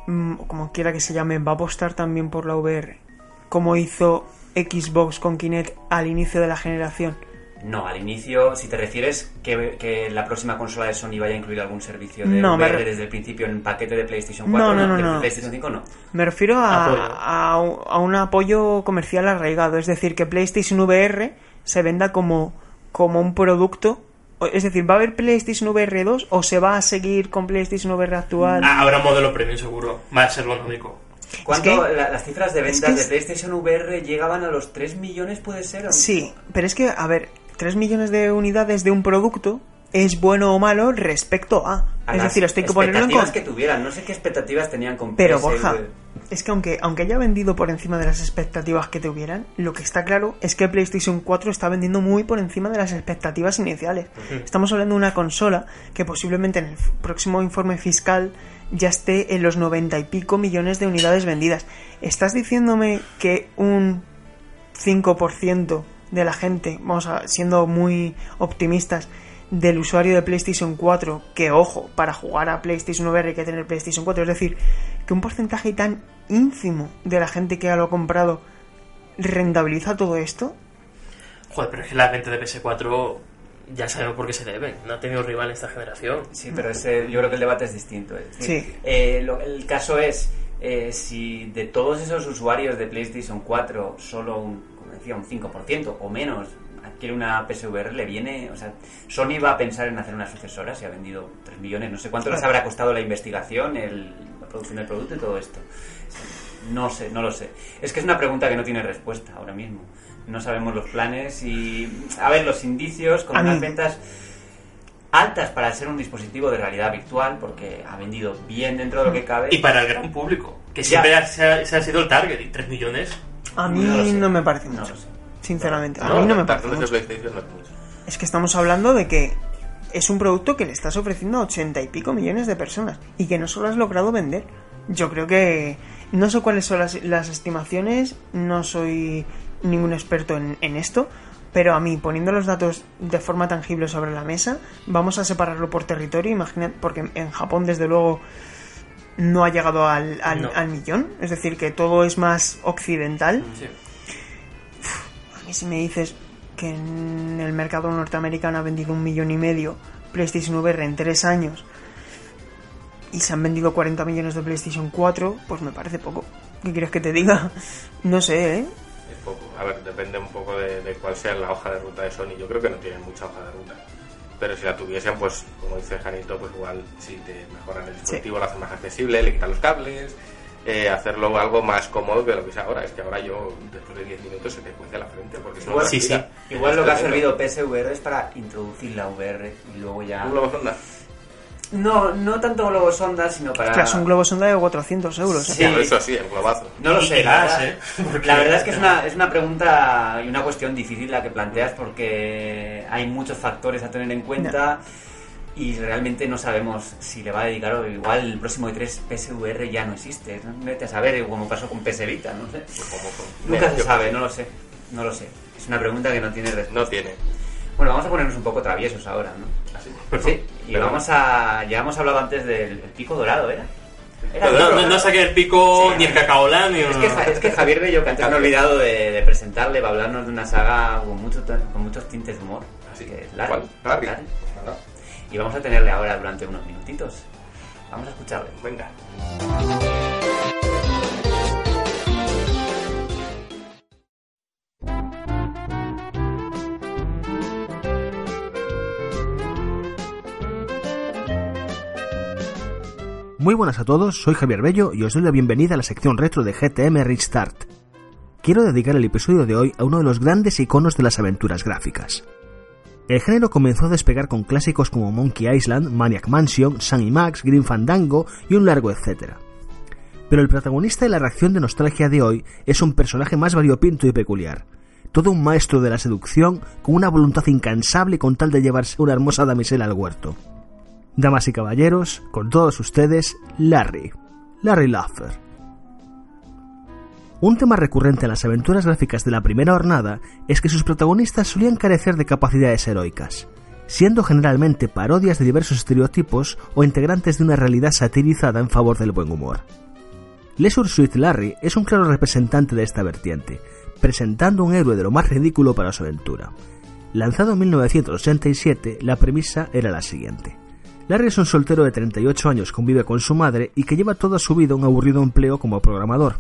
Speaker 3: mm, o como quiera que se llame, va a apostar también por la VR, como hizo Xbox con Kinect al inicio de la generación?
Speaker 1: No, al inicio, si te refieres que, que la próxima consola de Sony vaya a incluir algún servicio de
Speaker 3: No,
Speaker 1: VR
Speaker 3: re-
Speaker 1: desde el principio en el paquete de PlayStation
Speaker 3: No,
Speaker 1: 4,
Speaker 3: no, no, no.
Speaker 1: PlayStation 5 no.
Speaker 3: Me refiero a, a, a un apoyo comercial arraigado, es decir, que PlayStation VR se venda como, como un producto. Es decir, ¿va a haber PlayStation VR 2 o se va a seguir con PlayStation VR actual?
Speaker 4: Ah, habrá un modelo premium seguro, va a ser lo único.
Speaker 1: ¿Cuánto,
Speaker 3: que-
Speaker 1: la- las cifras de
Speaker 3: es
Speaker 1: ventas de PlayStation VR llegaban a los 3 millones, puede ser? ¿O-
Speaker 3: Sí, pero es que, a ver, 3 millones de unidades de un producto es bueno o malo respecto a.
Speaker 1: A
Speaker 3: es decir, esto hay que ponerlo en con...
Speaker 1: que tuvieran. No sé qué expectativas tenían con
Speaker 3: Pero. Borja, es que aunque, aunque haya vendido por encima de las expectativas que tuvieran, lo que está claro es que PlayStation 4 está vendiendo muy por encima de las expectativas iniciales. Estamos hablando de una consola que posiblemente en el próximo informe fiscal ya esté en los 90 y pico millones de unidades vendidas. ¿Estás diciéndome que un 5% de la gente, vamos a, siendo muy optimistas, del usuario de PlayStation 4, que ojo, para jugar a PlayStation VR hay que tener PlayStation 4, es decir, que un porcentaje tan ínfimo de la gente que ya lo ha comprado rentabiliza todo esto,
Speaker 4: Joder, pero es que la venta de PS4 ya sabemos por qué se debe. No ha tenido rival en esta generación.
Speaker 1: Sí, pero ese, yo creo que el debate es distinto. Es decir,
Speaker 3: Sí.
Speaker 1: eh, lo- el caso es, eh, si de todos esos usuarios de PlayStation 4, solo un, decía, un 5% o menos adquiere una PSVR, le viene... O sea, Sony va a pensar en hacer una sucesora si ha vendido 3 millones. No sé cuánto les habrá costado la investigación, el- la producción del producto y todo esto. No sé, no lo sé. Es que es una pregunta que no tiene respuesta ahora mismo. No sabemos los planes y... A ver, los indicios con unas ventas altas para ser un dispositivo de realidad virtual porque ha vendido bien dentro de lo que cabe.
Speaker 4: Y para el gran público, que siempre ha, se ha, se ha sido el target, y 3 millones.
Speaker 3: A mí
Speaker 1: No
Speaker 3: me parece mucho. Sinceramente, a mí no me parece mucho.
Speaker 2: Es
Speaker 3: que estamos hablando de que es un producto que le estás ofreciendo a ochenta y pico millones de personas y que no solo has logrado vender. Yo creo que no sé cuáles son las, las estimaciones, no soy ningún experto en, en esto, pero a mí poniendo los datos de forma tangible sobre la mesa, vamos a separarlo por territorio, imagina, porque en Japón desde luego no ha llegado al, al-
Speaker 4: No.
Speaker 3: al millón, es decir, que todo es más occidental.
Speaker 4: Sí.
Speaker 3: A mí si me dices que en el mercado norteamericano ha vendido un millón y medio PlayStation VR en tres años y se han vendido 40 millones de PlayStation 4, pues me parece poco. ¿Qué quieres que te diga? No sé, ¿eh?
Speaker 2: Es poco. A ver, depende un poco de, de cuál sea la hoja de ruta de Sony. Yo creo que no tienen mucha hoja de ruta. Pero si la tuviesen, pues, como dice Janito, pues igual si te mejoran el dispositivo, lo hacen más accesible, le quitan los cables, eh, hacerlo algo más cómodo que lo que es ahora. Es que ahora yo, después de 10 minutos, se te cuece la frente, porque si no
Speaker 1: Igual,
Speaker 4: sí.
Speaker 1: Igual lo que ha servido PSVR es para introducir la VR y luego ya... No, no tanto globos sonda, sino para...
Speaker 3: Claro, es un globo sonda de 400 euros. ¿eh?
Speaker 1: Sí.
Speaker 2: Eso sí, el globazo.
Speaker 1: No lo
Speaker 4: Y-
Speaker 1: sé, la,
Speaker 4: más,
Speaker 1: verdad,
Speaker 4: ¿eh?
Speaker 1: La verdad es que es una, es una pregunta y una cuestión difícil la que planteas porque hay muchos factores a tener en cuenta y realmente no sabemos si le va a dedicar o igual el próximo E3 PSVR ya no existe. Vete a saber como pasó con PS Vita, no sé.
Speaker 2: Pues
Speaker 1: Nunca se sabe, no lo sé. No lo sé. Es una pregunta que no tiene respuesta.
Speaker 2: No tiene.
Speaker 1: Bueno, vamos a ponernos un poco traviesos ahora, ¿no?
Speaker 2: Así.
Speaker 1: Sí, y
Speaker 2: Pero-
Speaker 1: vamos a... Ya hemos hablado antes del el pico dorado, ¿era? Era
Speaker 2: Pero
Speaker 1: pico
Speaker 4: No, no,
Speaker 1: dorado.
Speaker 4: no saqué el pico
Speaker 1: Sí.
Speaker 4: ni el cacaolán ni
Speaker 1: Es que, Ja- es que Javier Bello, que antes me he olvidado de, de presentarle, va a hablarnos de una saga con, mucho, con muchos tintes de humor. Así que, Larry,
Speaker 2: ¿Cuál? Larry.
Speaker 1: Larry. Y vamos a tenerle ahora durante unos minutitos. Vamos a escucharle.
Speaker 2: Venga.
Speaker 5: Muy buenas a todos, soy Javier Bello y os doy la bienvenida a la sección retro de GTM Restart. Quiero dedicar el episodio de hoy a uno de los grandes iconos de las aventuras gráficas. El género comenzó a despegar con clásicos como Monkey Island, Maniac Mansion, Sun Max, Green Fandango y un largo etcétera. Pero el protagonista de la reacción de nostalgia de hoy es un personaje más variopinto y peculiar. Todo un maestro de la seducción con una voluntad incansable con tal de llevarse una hermosa damisela al huerto. Damas y caballeros, con todos ustedes, Larry. Larry Laffer. Un tema recurrente en las aventuras gráficas de la primera jornada es que sus protagonistas solían carecer de capacidades heroicas, siendo generalmente parodias de diversos estereotipos o integrantes de una realidad satirizada en favor del buen humor. Leisure Suite Larry es un claro representante de esta vertiente, presentando un héroe de lo más ridículo para su aventura. Lanzado en 1987, la premisa era la siguiente. Larry es un soltero de 38 años, convive con su madre y que lleva toda su vida un aburrido empleo como programador.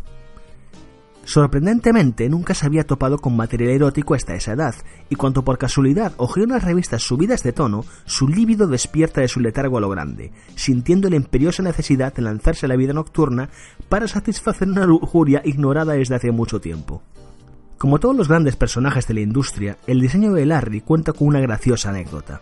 Speaker 5: Sorprendentemente, nunca se había topado con material erótico hasta esa edad, y cuando por casualidad ojea unas revistas subidas de tono, su líbido despierta de su letargo a lo grande, sintiendo la imperiosa necesidad de lanzarse a la vida nocturna para satisfacer una lujuria ignorada desde hace mucho tiempo. Como todos los grandes personajes de la industria, el diseño de Larry cuenta con una graciosa anécdota.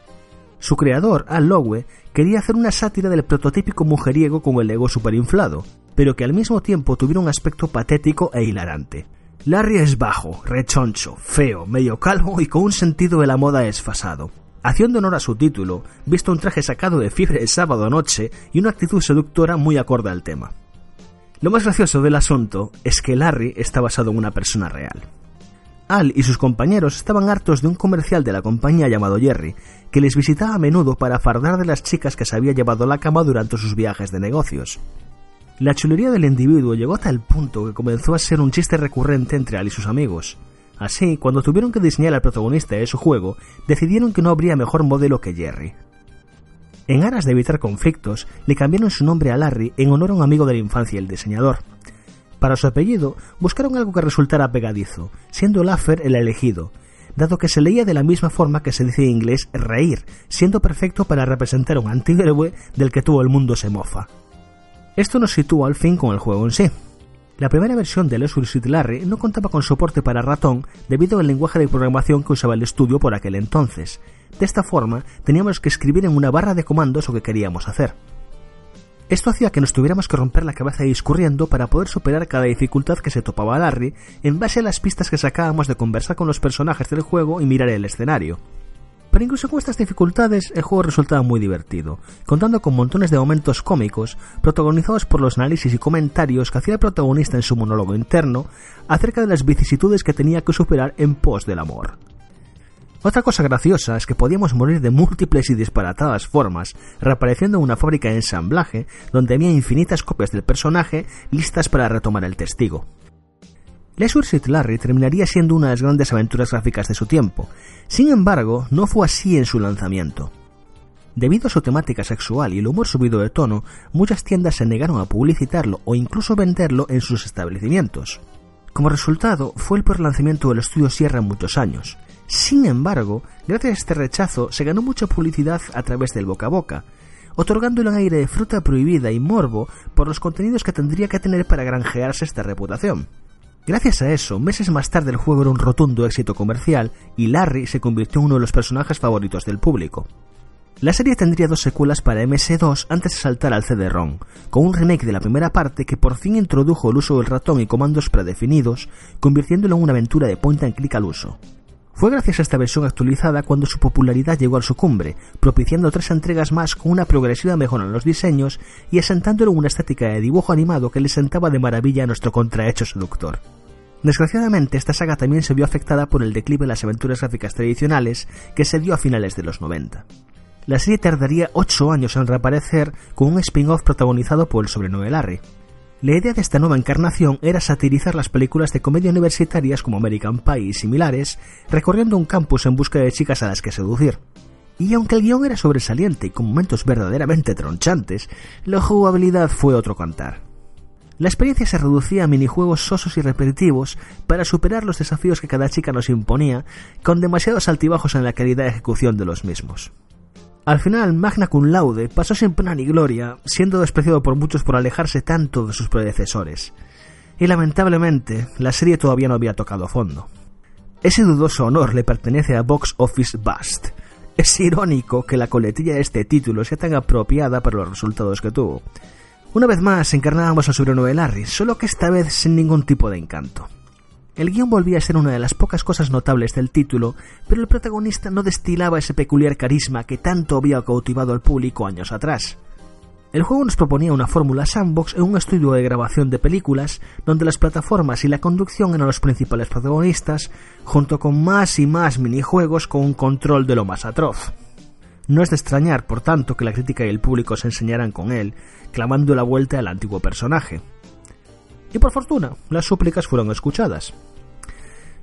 Speaker 5: Su creador, Al Lowe, quería hacer una sátira del prototípico mujeriego con el ego superinflado, pero que al mismo tiempo tuviera un aspecto patético e hilarante. Larry es bajo, rechoncho, feo, medio calvo y con un sentido de la moda desfasado. Haciendo honor a su título, visto un traje sacado de fiebre de sábado noche y una actitud seductora muy acorde al tema. Lo más gracioso del asunto es que Larry está basado en una persona real. Al y sus compañeros estaban hartos de un comercial de la compañía llamado Jerry, que les visitaba a menudo para fardar de las chicas que se había llevado a la cama durante sus viajes de negocios. La chulería del individuo llegó hasta el punto que comenzó a ser un chiste recurrente entre Al y sus amigos. Así, cuando tuvieron que diseñar al protagonista de su juego, decidieron que no habría mejor modelo que Jerry. En aras de evitar conflictos, le cambiaron su nombre a Larry en honor a un amigo de la infancia, el diseñador. Para su apellido, buscaron algo que resultara pegadizo, siendo Laffer el elegido, dado que se leía de la misma forma que se dice en inglés reír, siendo perfecto para representar un antihéroe del que todo el mundo se mofa. Esto nos sitúa al fin con el juego en sí. La primera versión de Leisure Suit Larry no contaba con soporte para ratón debido al lenguaje de programación que usaba el estudio por aquel entonces. De esta forma, teníamos que escribir en una barra de comandos lo que queríamos hacer. Esto hacía que nos tuviéramos que romper la cabeza discurriendo para poder superar cada dificultad que se topaba a Larry en base a las pistas que sacábamos de conversar con los personajes del juego y mirar el escenario. Pero incluso con estas dificultades el juego resultaba muy divertido, contando con montones de momentos cómicos protagonizados por los análisis y comentarios que hacía el protagonista en su monólogo interno acerca de las vicisitudes que tenía que superar en pos del amor. Otra cosa graciosa es que podíamos morir de múltiples y disparatadas formas, reapareciendo en una fábrica de ensamblaje donde había infinitas copias del personaje listas para retomar el testigo. Leisure Larry terminaría siendo una de las grandes aventuras gráficas de su tiempo, sin embargo, no fue así en su lanzamiento. Debido a su temática sexual y el humor subido de tono, muchas tiendas se negaron a publicitarlo o incluso venderlo en sus establecimientos. Como resultado, fue el peor lanzamiento del estudio Sierra en muchos años, sin embargo, gracias a este rechazo se ganó mucha publicidad a través del boca a boca, otorgándole un aire de fruta prohibida y morbo por los contenidos que tendría que tener para granjearse esta reputación. Gracias a eso, meses más tarde el juego era un rotundo éxito comercial y Larry se convirtió en uno de los personajes favoritos del público. La serie tendría dos secuelas para MS2 antes de saltar al CD-ROM, con un remake de la primera parte que por fin introdujo el uso del ratón y comandos predefinidos, convirtiéndolo en una aventura de point and click al uso. Fue gracias a esta versión actualizada cuando su popularidad llegó a su cumbre, propiciando tres entregas más con una progresiva mejora en los diseños y asentándolo en una estética de dibujo animado que le sentaba de maravilla a nuestro contrahecho seductor. Desgraciadamente, esta saga también se vio afectada por el declive de las aventuras gráficas tradicionales que se dio a finales de los 90. La serie tardaría 8 años en reaparecer con un spin-off protagonizado por el sobrenombre Larry. La idea de esta nueva encarnación era satirizar las películas de comedia universitarias como American Pie y similares, recorriendo un campus en busca de chicas a las que seducir. Y aunque el guion era sobresaliente y con momentos verdaderamente tronchantes, la jugabilidad fue otro cantar. La experiencia se reducía a minijuegos sosos y repetitivos para superar los desafíos que cada chica nos imponía, con demasiados altibajos en la calidad de ejecución de los mismos. Al final, Magna Cum Laude pasó sin pena ni gloria, siendo despreciado por muchos por alejarse tanto de sus predecesores. Y lamentablemente, la serie todavía no había tocado fondo. Ese dudoso honor le pertenece a Box Office Bust. Es irónico que la coletilla de este título sea tan apropiada para los resultados que tuvo. Una vez más encarnábamos al sobrino de Larry, solo que esta vez sin ningún tipo de encanto. El guion volvía a ser una de las pocas cosas notables del título, pero el protagonista no destilaba ese peculiar carisma que tanto había cautivado al público años atrás. El juego nos proponía una fórmula sandbox en un estudio de grabación de películas donde las plataformas y la conducción eran los principales protagonistas, junto con más y más minijuegos con un control de lo más atroz. No es de extrañar, por tanto, que la crítica y el público se enseñaran con él, clamando la vuelta al antiguo personaje. Y por fortuna, las súplicas fueron escuchadas.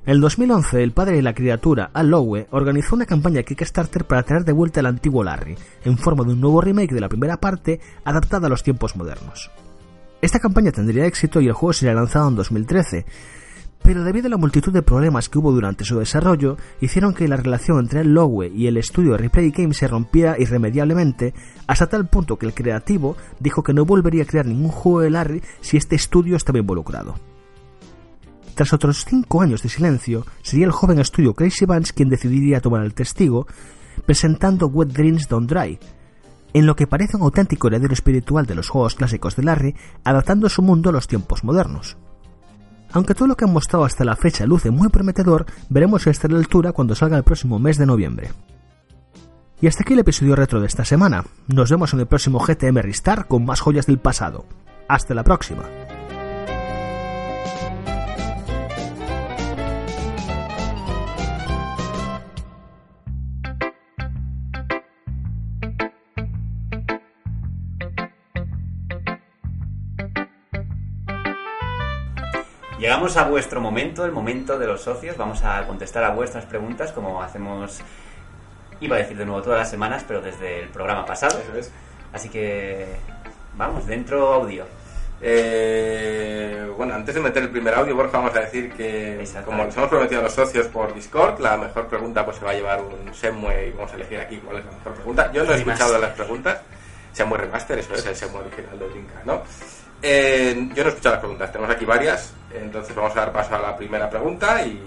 Speaker 5: En el 2011, el padre de la criatura, Al Lowe, organizó una campaña Kickstarter para traer de vuelta al antiguo Larry, en forma de un nuevo remake de la primera parte, adaptada a los tiempos modernos. Esta campaña tendría éxito y el juego sería lanzado en 2013, pero debido a la multitud de problemas que hubo durante su desarrollo, hicieron que la relación entre el Lowe y el estudio Replay Games se rompiera irremediablemente, hasta tal punto que el creativo dijo que no volvería a crear ningún juego de Larry si este estudio estaba involucrado. Tras otros cinco años de silencio, sería el joven estudio Crazy Vance quien decidiría tomar el testigo, presentando Wet Dreams Don't Dry, en lo que parece un auténtico heredero espiritual de los juegos clásicos de Larry, adaptando su mundo a los tiempos modernos. Aunque todo lo que han mostrado hasta la fecha luce muy prometedor, veremos si está a la altura cuando salga el próximo mes de noviembre. Y hasta aquí el episodio retro de esta semana. Nos vemos en el próximo GTM Restar con más joyas del pasado. Hasta la próxima.
Speaker 1: Llegamos a vuestro momento, el momento de los socios. Vamos a contestar a vuestras preguntas como hacemos, iba a decir de nuevo todas las semanas, pero desde el programa pasado.
Speaker 2: Eso es.
Speaker 1: Así que vamos, dentro audio.
Speaker 2: Eh, bueno, antes de meter el primer audio, Borja, vamos a decir que como les hemos prometido a los socios por Discord, la mejor pregunta pues se va a llevar un Semue y vamos a elegir aquí cuál es la mejor pregunta. Yo no he
Speaker 1: Remaster.
Speaker 2: escuchado las preguntas. Semue Remaster, eso es el Semue original de Drinka, ¿no? Eh, yo no he escuchado las preguntas, tenemos aquí varias, entonces vamos a dar paso a la primera pregunta y...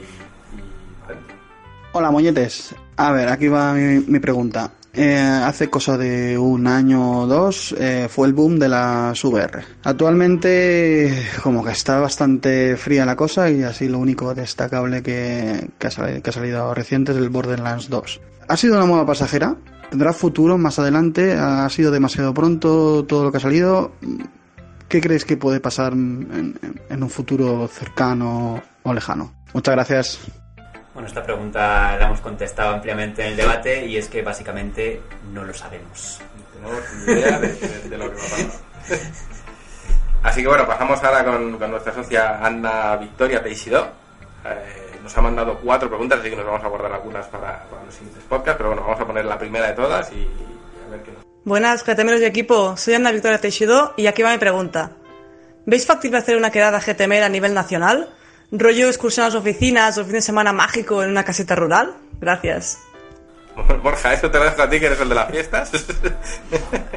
Speaker 6: Hola, moñetes. A ver, aquí va mi, mi pregunta. Eh, hace cosa de un año o dos eh, fue el boom de las VR. Actualmente como que está bastante fría la cosa y así lo único destacable que, que ha, salido, que ha salido reciente es el Borderlands 2. ¿Ha sido una moda pasajera? ¿Tendrá futuro más adelante? ¿Ha sido demasiado pronto todo lo que ha salido? ¿Qué crees que puede pasar en, en- en un futuro cercano o lejano? Muchas gracias.
Speaker 1: Bueno, esta pregunta la hemos contestado ampliamente en el debate y es que básicamente no lo sabemos.
Speaker 2: No tenemos ni idea de, de- de lo que va a pasar. Así que bueno, pasamos ahora con, con nuestra socia Ana Victoria Teixido. Eh, nos ha mandado cuatro preguntas, así que nos vamos a guardar algunas para, para los siguientes podcasts, pero bueno, vamos a poner la primera de todas y a ver qué nos...
Speaker 7: Buenas, GTMeros y equipo. Soy Ana Victoria Teixidó y aquí va mi pregunta. ¿Veis factible hacer una quedada GTMer a nivel nacional? ¿Rollo excursión a las oficinas o fin de semana mágico en una caseta rural? Gracias.
Speaker 2: Borja, eso te lo dejo a ti, que eres el de las fiestas.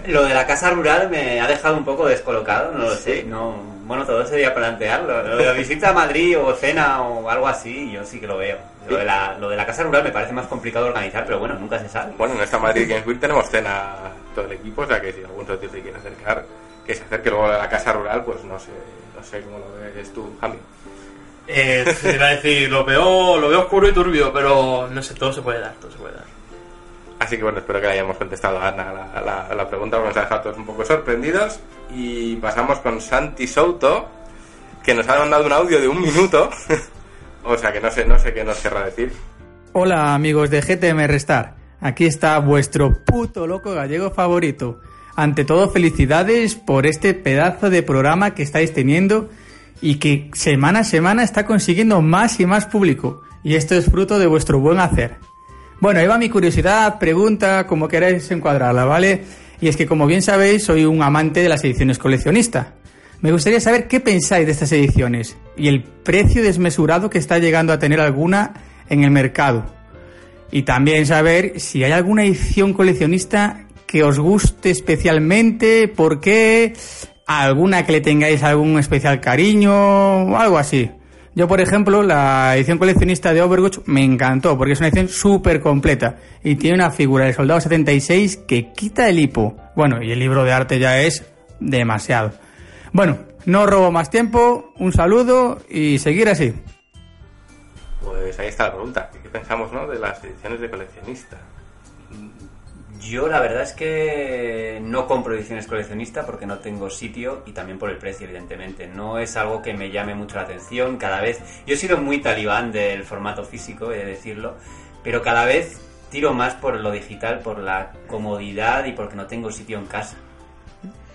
Speaker 1: Lo de la casa rural me ha dejado un poco descolocado, no lo sé. No, bueno, todo sería plantearlo. Lo de la visita a Madrid o cena o algo así, yo sí que lo veo. Lo de, la, lo de la casa rural me parece más complicado de organizar, pero bueno, nunca se sabe.
Speaker 2: bueno, en esta Madrid Games Week tenemos cena todo el equipo, o sea que si algún socio se quiere acercar, que se acerque luego a la casa rural, pues no sé, no sé cómo lo ves tú, Jami.
Speaker 4: Eh, iba a decir, lo veo, lo veo oscuro y turbio, pero no sé, todo se puede dar, todo se puede dar.
Speaker 2: Así que bueno, espero que le hayamos contestado a Ana la, la, pregunta, porque nos ha dejado todos un poco sorprendidos. Y pasamos con Santi Souto, que nos ha mandado un audio de un minuto. o sea que no sé, no sé qué nos querrá decir.
Speaker 8: Hola amigos de GTM Restar, aquí está vuestro puto loco gallego favorito. Ante todo felicidades por este pedazo de programa que estáis teniendo y que semana a semana está consiguiendo más y más público. Y esto es fruto de vuestro buen hacer. Bueno, ahí va mi curiosidad, pregunta, como queráis encuadrarla, ¿vale? Y es que como bien sabéis, soy un amante de las ediciones coleccionista. Me gustaría saber qué pensáis de estas ediciones y el precio desmesurado que está llegando a tener alguna en el mercado. Y también saber si hay alguna edición coleccionista que os guste especialmente, por qué, alguna que le tengáis algún especial cariño, algo así. Yo, por ejemplo, la edición coleccionista de Overwatch me encantó porque es una edición súper completa y tiene una figura del Soldado 76 que quita el hipo. Bueno, y el libro de arte ya es demasiado. Bueno, no robo más tiempo, un saludo y seguir así.
Speaker 2: Pues ahí está la pregunta. ¿Qué pensamos ¿no? de las ediciones de coleccionista?
Speaker 1: Yo la verdad es que no compro ediciones coleccionistas porque no tengo sitio y también por el precio, evidentemente. No es algo que me llame mucho la atención. Cada vez. Yo he sido muy talibán del formato físico, he de decirlo, pero cada vez tiro más por lo digital, por la comodidad y porque no tengo sitio en casa.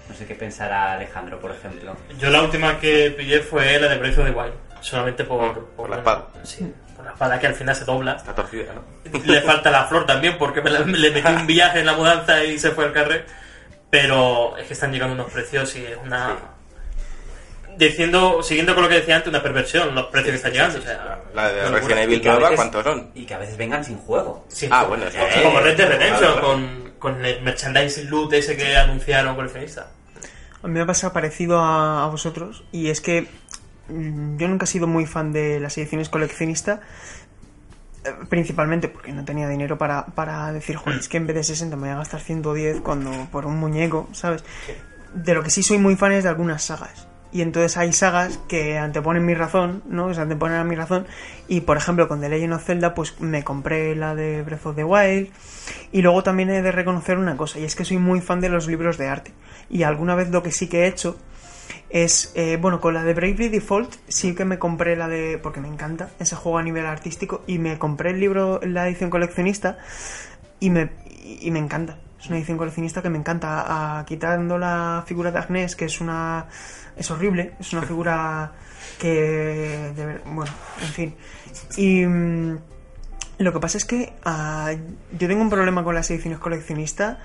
Speaker 1: No sé qué pensará Alejandro, por ejemplo.
Speaker 4: Yo la última que pillé fue la de of the Wild. Solamente por,
Speaker 2: Por la espada.
Speaker 4: Sí, por la espada que al final se dobla.
Speaker 2: Está torcida, ¿no?
Speaker 4: Le falta la flor también porque me la- le metí un viaje en la mudanza y se fue al carré. Pero es que están llegando unos precios y es una... Diciendo, siguiendo con lo que decía antes, una perversión, los precios que están llegando. o sea,
Speaker 2: La de Resident. Evil nueva, ¿cuántos son?
Speaker 1: Y que a veces vengan sin juego.
Speaker 4: Sí,
Speaker 2: Ah, bueno, eso-
Speaker 4: eh, como Red Dead Redemption,
Speaker 2: Claro, claro.
Speaker 4: con, con el merchandising loot ese que anunciaron coleccionista.
Speaker 3: A mí me pasa parecido a, a vosotros y es que yo nunca he sido muy fan de las ediciones coleccionistas eh, principalmente porque no tenía dinero para, para decir, joder, es que en vez de 60 me voy a gastar 110 cuando por un muñeco, ¿sabes? De lo que sí soy muy fan es de algunas sagas. Y entonces hay sagas que anteponen mi razón, ¿no? Que se anteponen a mi razón. Y por ejemplo, con The Legend of Zelda, pues me compré la de Breath of the Wild. Y luego también he de reconocer una cosa, y es que soy muy fan de los libros de arte. Y alguna vez lo que sí que he hecho es, eh, bueno, con la de Bravely Default sí que me compré la de, porque me encanta ese juego a nivel artístico, y me compré el libro, la edición coleccionista, y me, y me encanta. Es una edición coleccionista que me encanta, a- quitando la figura de Agnes, que es una... es horrible, es una figura que... de bueno, en fin. Y... mm, lo que pasa es que ah, yo tengo un problema con las ediciones coleccionistas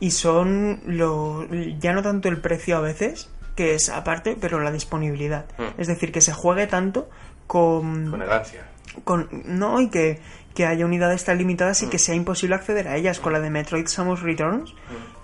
Speaker 3: y son lo, ya no tanto el precio a veces, que es aparte, pero la disponibilidad.
Speaker 2: Mm.
Speaker 3: Es decir, que se juegue tanto con,
Speaker 2: Con el ansia.
Speaker 3: con no y que, que haya unidades tan limitadas y que sea imposible acceder a ellas. Con la de Metroid Samus Returns,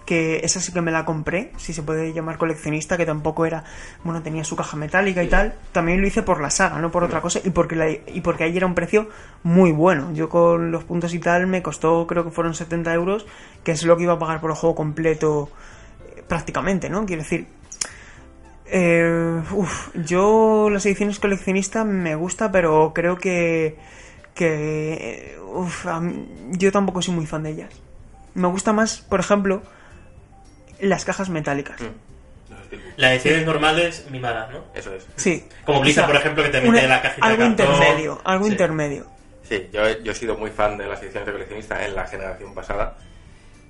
Speaker 3: que esa sí que me la compré, si se puede llamar coleccionista, que tampoco era, bueno, tenía su caja metálica y tal. También lo hice por la saga, no por otra cosa, y porque, la, y porque ahí era un precio muy bueno. Yo con los puntos y tal me costó, creo que fueron 70 euros, que es lo que iba a pagar por el juego completo eh, prácticamente, ¿no? Quiero decir, eh, uf, yo las ediciones coleccionistas me gusta, pero creo que que eh, uf, mí- yo tampoco soy muy fan de ellas. Me gusta más, por ejemplo, las cajas metálicas.
Speaker 2: Mm.
Speaker 4: Las ediciones normales mimadas, ¿no?
Speaker 2: Eso es.
Speaker 3: Sí.
Speaker 4: Como Blizzard,
Speaker 3: O sea,
Speaker 4: por ejemplo, que te mete
Speaker 3: una-
Speaker 4: la cajita de
Speaker 3: algo
Speaker 4: cartón.
Speaker 3: intermedio, algo
Speaker 4: Sí.
Speaker 3: intermedio.
Speaker 2: Sí, yo, he- yo he sido muy fan de las ediciones de coleccionista en la generación pasada.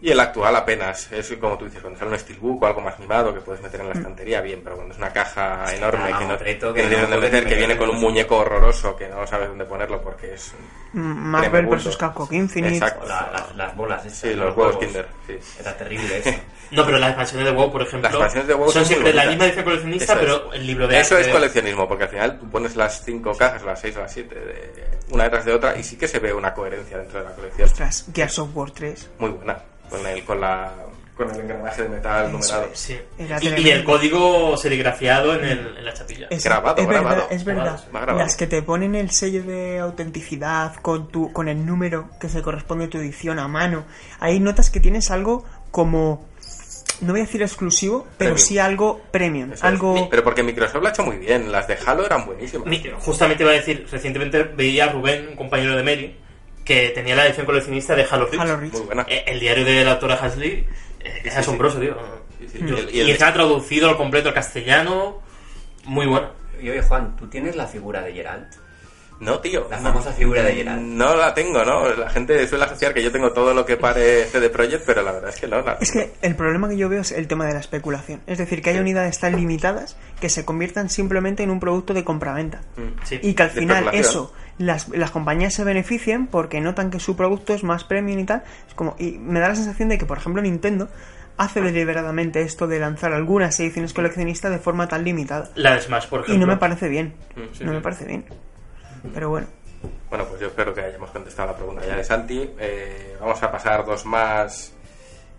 Speaker 2: Y el actual apenas. Es como tú dices, cuando sale un steelbook o algo más mimado que puedes meter en la
Speaker 3: Mm.
Speaker 2: estantería, bien, pero cuando es una caja enorme
Speaker 1: Ah,
Speaker 2: que no,
Speaker 1: reto,
Speaker 2: que no tienes
Speaker 1: no
Speaker 2: dónde meter, que viene con un muñeco horroroso que no sabes dónde ponerlo porque es...
Speaker 3: Marvel vs. Capcom Infinite.
Speaker 2: Exacto.
Speaker 1: La- las, las bolas esas,
Speaker 2: Sí, los huevos Kinder, sí.
Speaker 1: Era terrible eso.
Speaker 4: No, pero las expansiones de WoW, por ejemplo,
Speaker 2: Las expansiones de WoW
Speaker 4: son siempre la misma edición coleccionista,
Speaker 2: Eso es.
Speaker 4: pero el libro de
Speaker 2: Eso
Speaker 4: arte-
Speaker 2: es coleccionismo, porque al final tú pones las cinco cajas, las seis o las siete, de- una detrás de otra, y sí que se ve una coherencia dentro de la colección.
Speaker 3: Ostras, Gears of War 3.
Speaker 2: Muy buena, con el, con la, con el engranaje de metal
Speaker 3: Eso
Speaker 2: numerado.
Speaker 3: es.
Speaker 4: Sí. Y, y el código serigrafiado en, el- en la chapilla.
Speaker 3: Es,
Speaker 2: Grabado,
Speaker 3: es verdad,
Speaker 2: grabado.
Speaker 3: es verdad.
Speaker 4: Grabado.
Speaker 3: Las que te ponen el sello de autenticidad con tu con el número que se corresponde a tu edición a mano. Ahí notas que tienes algo como no voy a decir exclusivo, pero
Speaker 2: Premium.
Speaker 3: sí algo premium,
Speaker 2: Eso es.
Speaker 3: algo
Speaker 2: Pero porque Microsoft lo ha hecho muy bien, las de Halo eran buenísimas.
Speaker 4: Justamente iba a decir, recientemente veía a Rubén, un compañero de Mary, que tenía la edición coleccionista de Halo Reach.
Speaker 3: Halo Reach.
Speaker 2: Muy buena.
Speaker 4: Eh, El diario de la autora Hasley eh, es
Speaker 2: Sí,
Speaker 4: asombroso, tío.
Speaker 2: Sí, sí.
Speaker 4: Yo-
Speaker 2: Y el-
Speaker 4: y
Speaker 2: y el-
Speaker 4: está traducido al completo al castellano. Muy bueno.
Speaker 1: Y oye, Juan, ¿tú tienes la figura de Geralt?
Speaker 2: No, tío.
Speaker 1: La famosa figura de Geralt.
Speaker 2: No la tengo, ¿no? La gente suele asociar que yo tengo todo lo que pare CD Projekt, pero la verdad es que no. la
Speaker 3: Es que el problema que yo veo es el tema de la especulación. Es decir, que hay unidades tan limitadas que se conviertan simplemente en un producto de compraventa.
Speaker 2: Mm.
Speaker 4: Sí.
Speaker 3: Y que al final eso, las, las compañías se beneficien porque notan que su producto es más premium y tal. Es como, y me da la sensación de que, por ejemplo, Nintendo hace deliberadamente esto de lanzar algunas ediciones coleccionistas de forma tan limitada.
Speaker 4: La de Smash, por ejemplo.
Speaker 3: Y no me parece bien.
Speaker 2: Mm, sí,
Speaker 3: no
Speaker 2: sí.
Speaker 3: me parece bien. Pero bueno.
Speaker 2: Bueno, pues yo espero que hayamos contestado la pregunta ya de Santi. Eh, vamos a pasar dos más.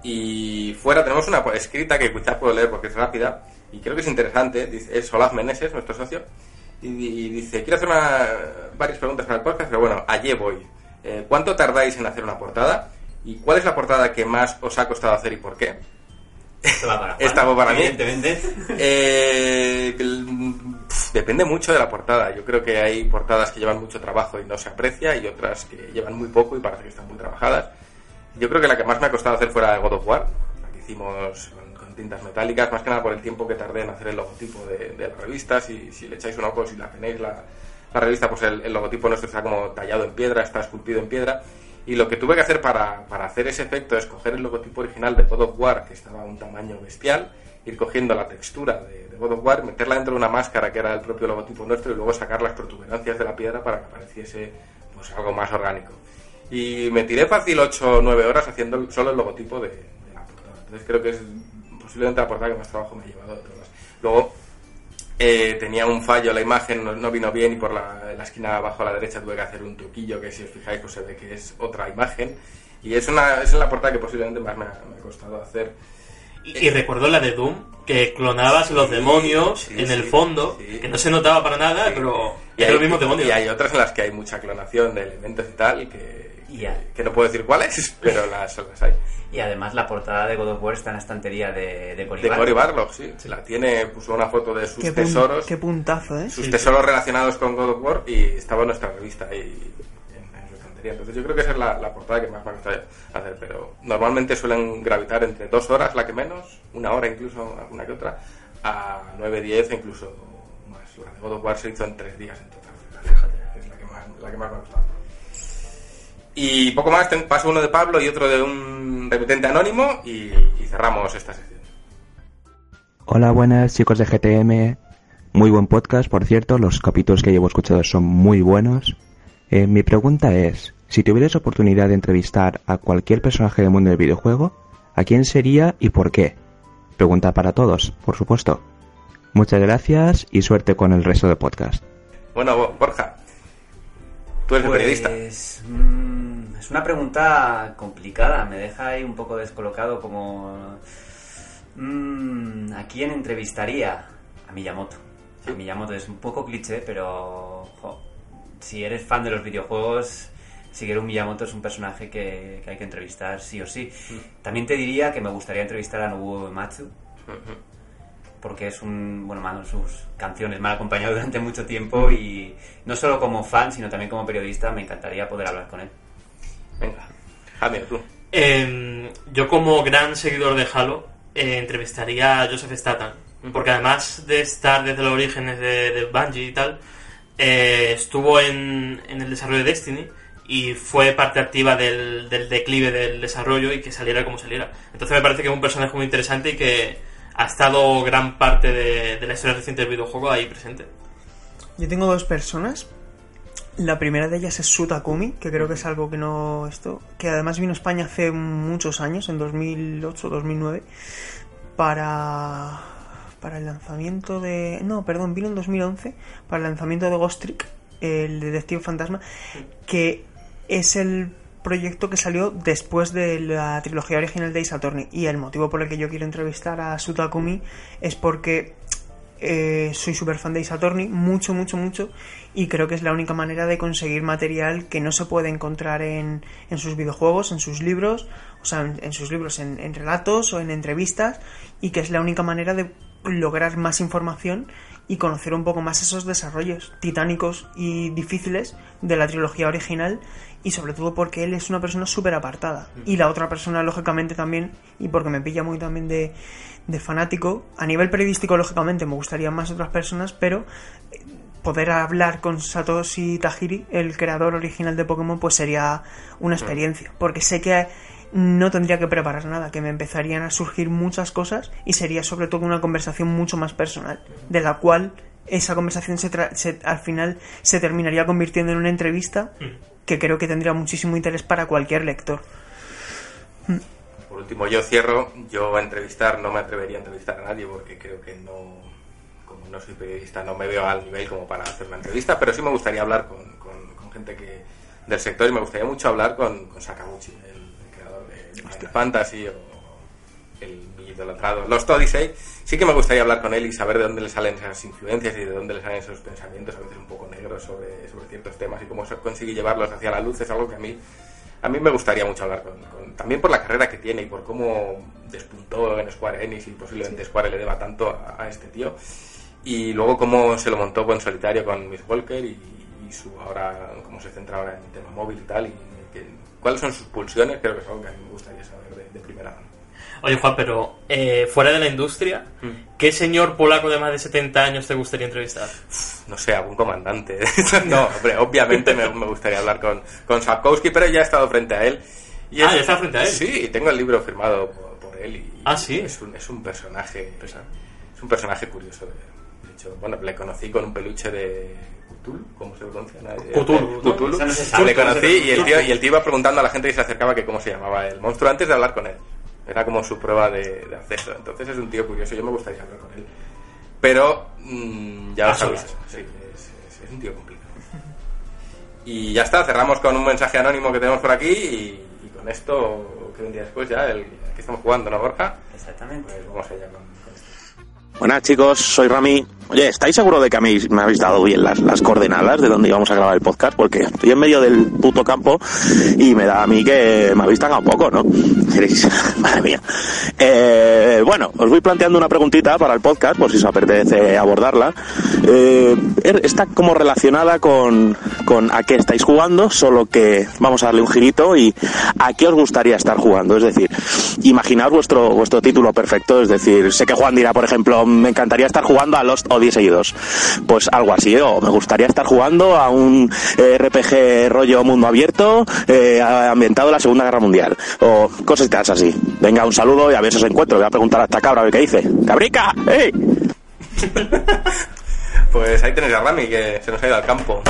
Speaker 2: Y fuera tenemos una escrita que quizás puedo leer porque es rápida y creo que es interesante. Dice, es Olaf Meneses, nuestro socio. Y, y dice, quiero hacer una, varias preguntas para el podcast, pero bueno, allí voy. Eh, ¿Cuánto tardáis en hacer una portada? ¿Y cuál es la portada que más os ha costado hacer y por qué?
Speaker 1: Esto va para,
Speaker 2: Esta va para mí.
Speaker 1: Evidentemente.
Speaker 2: Eh, depende mucho de la portada. Yo creo que hay portadas que llevan mucho trabajo y no se aprecia y otras que llevan muy poco y parece que están muy trabajadas. Yo creo que la que más me ha costado hacer fuera God of War, la que hicimos tintas metálicas, más que nada por el tiempo que tardé en hacer el logotipo de, de la revista. Si, si le echáis un ojo, si la tenéis la, la revista, pues el, el logotipo nuestro está como tallado en piedra, está esculpido en piedra. Y lo que tuve que hacer para, para hacer ese efecto es coger el logotipo original de God of War, que estaba a un tamaño bestial, ir cogiendo la textura de, de God of War, meterla dentro de una máscara que era el propio logotipo nuestro y luego sacar las protuberancias de la piedra para que pareciese pues algo más orgánico. Y me tiré fácil 8 o 9 horas haciendo solo el logotipo de, de la portada. Entonces creo que es posiblemente la portada que más trabajo me ha llevado de todas. Luego eh, tenía un fallo, la imagen no, no vino bien y por la, la esquina abajo a la derecha tuve que hacer un truquillo que si os fijáis pues se ve que es otra imagen. Y es una es la portada que posiblemente más me ha, me ha costado hacer.
Speaker 4: Y, y recuerdo la de Doom, que clonabas los
Speaker 2: Sí,
Speaker 4: demonios
Speaker 2: sí,
Speaker 4: en el
Speaker 2: sí,
Speaker 4: fondo, que no se notaba para nada, pero
Speaker 2: Y hay,
Speaker 4: los mismos demonios.
Speaker 2: y hay otras en las que hay mucha clonación de elementos y tal, que,
Speaker 1: Y ya.
Speaker 2: que no puedo decir cuáles, pero las, las hay.
Speaker 1: Y además la portada de God of War está en la estantería de, de Cory
Speaker 2: De
Speaker 1: Barlog.
Speaker 2: Cory Barlog, sí. La tiene, puso una foto de sus
Speaker 3: Qué,
Speaker 2: tesoros.
Speaker 3: qué puntazo, ¿eh?
Speaker 2: sus tesoros relacionados con God of War y estaba en nuestra revista ahí en, en su estantería. Entonces yo creo que esa es la, la portada que más me ha costado hacer, pero normalmente suelen gravitar entre dos horas, la que menos, una hora incluso, alguna que otra, a 9, 10 e incluso más. La de God of War se hizo en tres días en total. Fíjate, es la que más, la que más me ha costado. Y poco más, ten- paso uno de Pablo y otro de un remitente anónimo y, y cerramos esta sección.
Speaker 9: Hola, buenas chicos de GTM. Muy buen podcast, por cierto. Los capítulos que llevo escuchados son muy buenos. Eh, mi pregunta es, si tuvieras oportunidad de entrevistar a cualquier personaje del mundo del videojuego, ¿a quién sería y por qué? Pregunta para todos, por supuesto. Muchas gracias y suerte con el resto del podcast.
Speaker 2: Bueno, Bo- Borja, tú eres el periodista.
Speaker 1: Pues, mm, es una pregunta complicada, me deja ahí un poco descolocado como... mm, ¿A quién entrevistaría? A Miyamoto. A Miyamoto es un poco cliché, pero jo, si eres fan de los videojuegos, Shigeru Miyamoto es un personaje que, que hay que entrevistar sí o sí. También te diría que me gustaría entrevistar a Nobuo Uematsu, porque es un bueno man, sus canciones me han acompañado durante mucho tiempo y no solo como fan sino también como periodista me encantaría poder hablar con él
Speaker 2: Venga, Jaime, tú.
Speaker 4: Eh, yo como gran seguidor de Halo eh, entrevistaría a Joseph Statham porque además de estar desde los orígenes de, de Bungie y tal eh, estuvo en, en el desarrollo de Destiny y fue parte activa del, del declive del desarrollo y que saliera como saliera entonces me parece que es un personaje muy interesante y que ha estado gran parte de, de la historia reciente del videojuego ahí presente
Speaker 3: Yo tengo dos personas. La primera de ellas es Su Takumi, que creo que es algo que no esto, que además vino a España hace muchos años, en 2008 2009, para para el lanzamiento de no, perdón, vino en 2011 para el lanzamiento de Ghost Trick, el detective fantasma, que es el proyecto que salió después de la trilogía original de Attorney y el motivo por el que yo quiero entrevistar a Su Takumi es porque eh, soy súper fan de Attorney, mucho, mucho, mucho, y creo que es la única manera de conseguir material que no se puede encontrar en, en sus videojuegos, en sus libros, o sea, en, en sus libros, en, en relatos o en entrevistas, y que es la única manera de lograr más información y conocer un poco más esos desarrollos titánicos y difíciles de la trilogía original y sobre todo porque él es una persona súper apartada y la otra persona lógicamente también y porque me pilla muy también de, de fanático a nivel periodístico lógicamente me gustaría más otras personas pero poder hablar con Satoshi Tajiri el creador original de Pokémon pues sería una experiencia porque sé que no tendría que preparar nada, que me empezarían a surgir muchas cosas y sería sobre todo una conversación mucho más personal, de la cual esa conversación se tra- se- al final se terminaría convirtiendo en una entrevista que creo que tendría muchísimo interés para cualquier lector.
Speaker 2: Por último, yo cierro. Yo a entrevistar no me atrevería a entrevistar a nadie porque creo que no, no soy periodista, no me veo al nivel como para hacer una entrevista, pero sí me gustaría hablar con, con- con gente que del sector y me gustaría mucho hablar con, con Sakaguchi, el creador de Final Fantasy o el idolatrado Lost Odyssey. Sí que me gustaría hablar con él y saber de dónde le salen esas influencias y de dónde le salen esos pensamientos, a veces un poco negros sobre, sobre ciertos temas y cómo se consigue llevarlos hacia la luz. Es algo que a mí, a mí me gustaría mucho hablar con, con- también por la carrera que tiene y por cómo despuntó en Square Enix y posiblemente Square le deba tanto a, a este tío. Y luego cómo se lo montó en solitario con Miss Walker y, y su ahora, cómo se centra ahora en el tema móvil y tal. Y que- cuáles son sus pulsiones, creo que es algo que a mí me gustaría saber de, de primera mano.
Speaker 4: Oye, Juan, pero eh, fuera de la industria, ¿qué señor polaco de más de 70 años te gustaría entrevistar?
Speaker 2: no sé, algún comandante. no, hombre, obviamente me, me gustaría hablar con, con Sapkowski, pero ya he estado frente a él. Y
Speaker 4: Ah,
Speaker 2: es-
Speaker 4: ya está frente a él.
Speaker 2: Sí, y tengo el libro firmado por, por él. Y
Speaker 4: Ah, sí.
Speaker 2: Es un, es un personaje. Es un personaje curioso. De, bueno, le conocí con un peluche de Cthulhu, ¿cómo se pronuncia?
Speaker 4: Cthulhu.
Speaker 2: Cthulhu. Le conocí y el, tío, y el tío iba preguntando a la gente que se acercaba que cómo se llamaba el monstruo antes de hablar con él. Era como su prueba de, de acceso. Entonces es un tío curioso. Yo me gustaría hablar con él. Pero mm, ya lo sabéis. Sí, es, es- es un tío complicado. Y ya está, cerramos con un mensaje anónimo que tenemos por aquí y, y con esto, que vendría después ya, el que estamos jugando, ¿no, Borja?
Speaker 1: Exactamente.
Speaker 2: Pues vamos allá con.
Speaker 10: Buenas chicos, soy Rami. Oye, ¿estáis seguros de que me habéis dado bien las, coordenadas de donde íbamos a grabar el podcast? Porque estoy en medio del puto campo y me da a mí que me habéis un poco, ¿no? Madre mía. Eh, bueno, os voy planteando una preguntita para el podcast, por si os apetece abordarla. Eh, er- está como relacionada con, con a qué estáis jugando, solo que vamos a darle un girito y a qué os gustaría estar jugando. Es decir, imaginad vuestro, vuestro título perfecto. Es decir, sé que Juan dirá, por ejemplo, me encantaría estar jugando a Lost Odyssey 2. Pues algo así, ¿eh? o me gustaría estar jugando a un eh, RPG rollo mundo abierto eh, ambientado en la Segunda Guerra Mundial. O cositas así. Venga, un saludo y a ver si os encuentro. Voy a preguntar a esta cabra a ver qué dice. ¡Cabrica! ¡Ey!
Speaker 2: Pues ahí tenéis a Rami, que se nos ha ido al campo.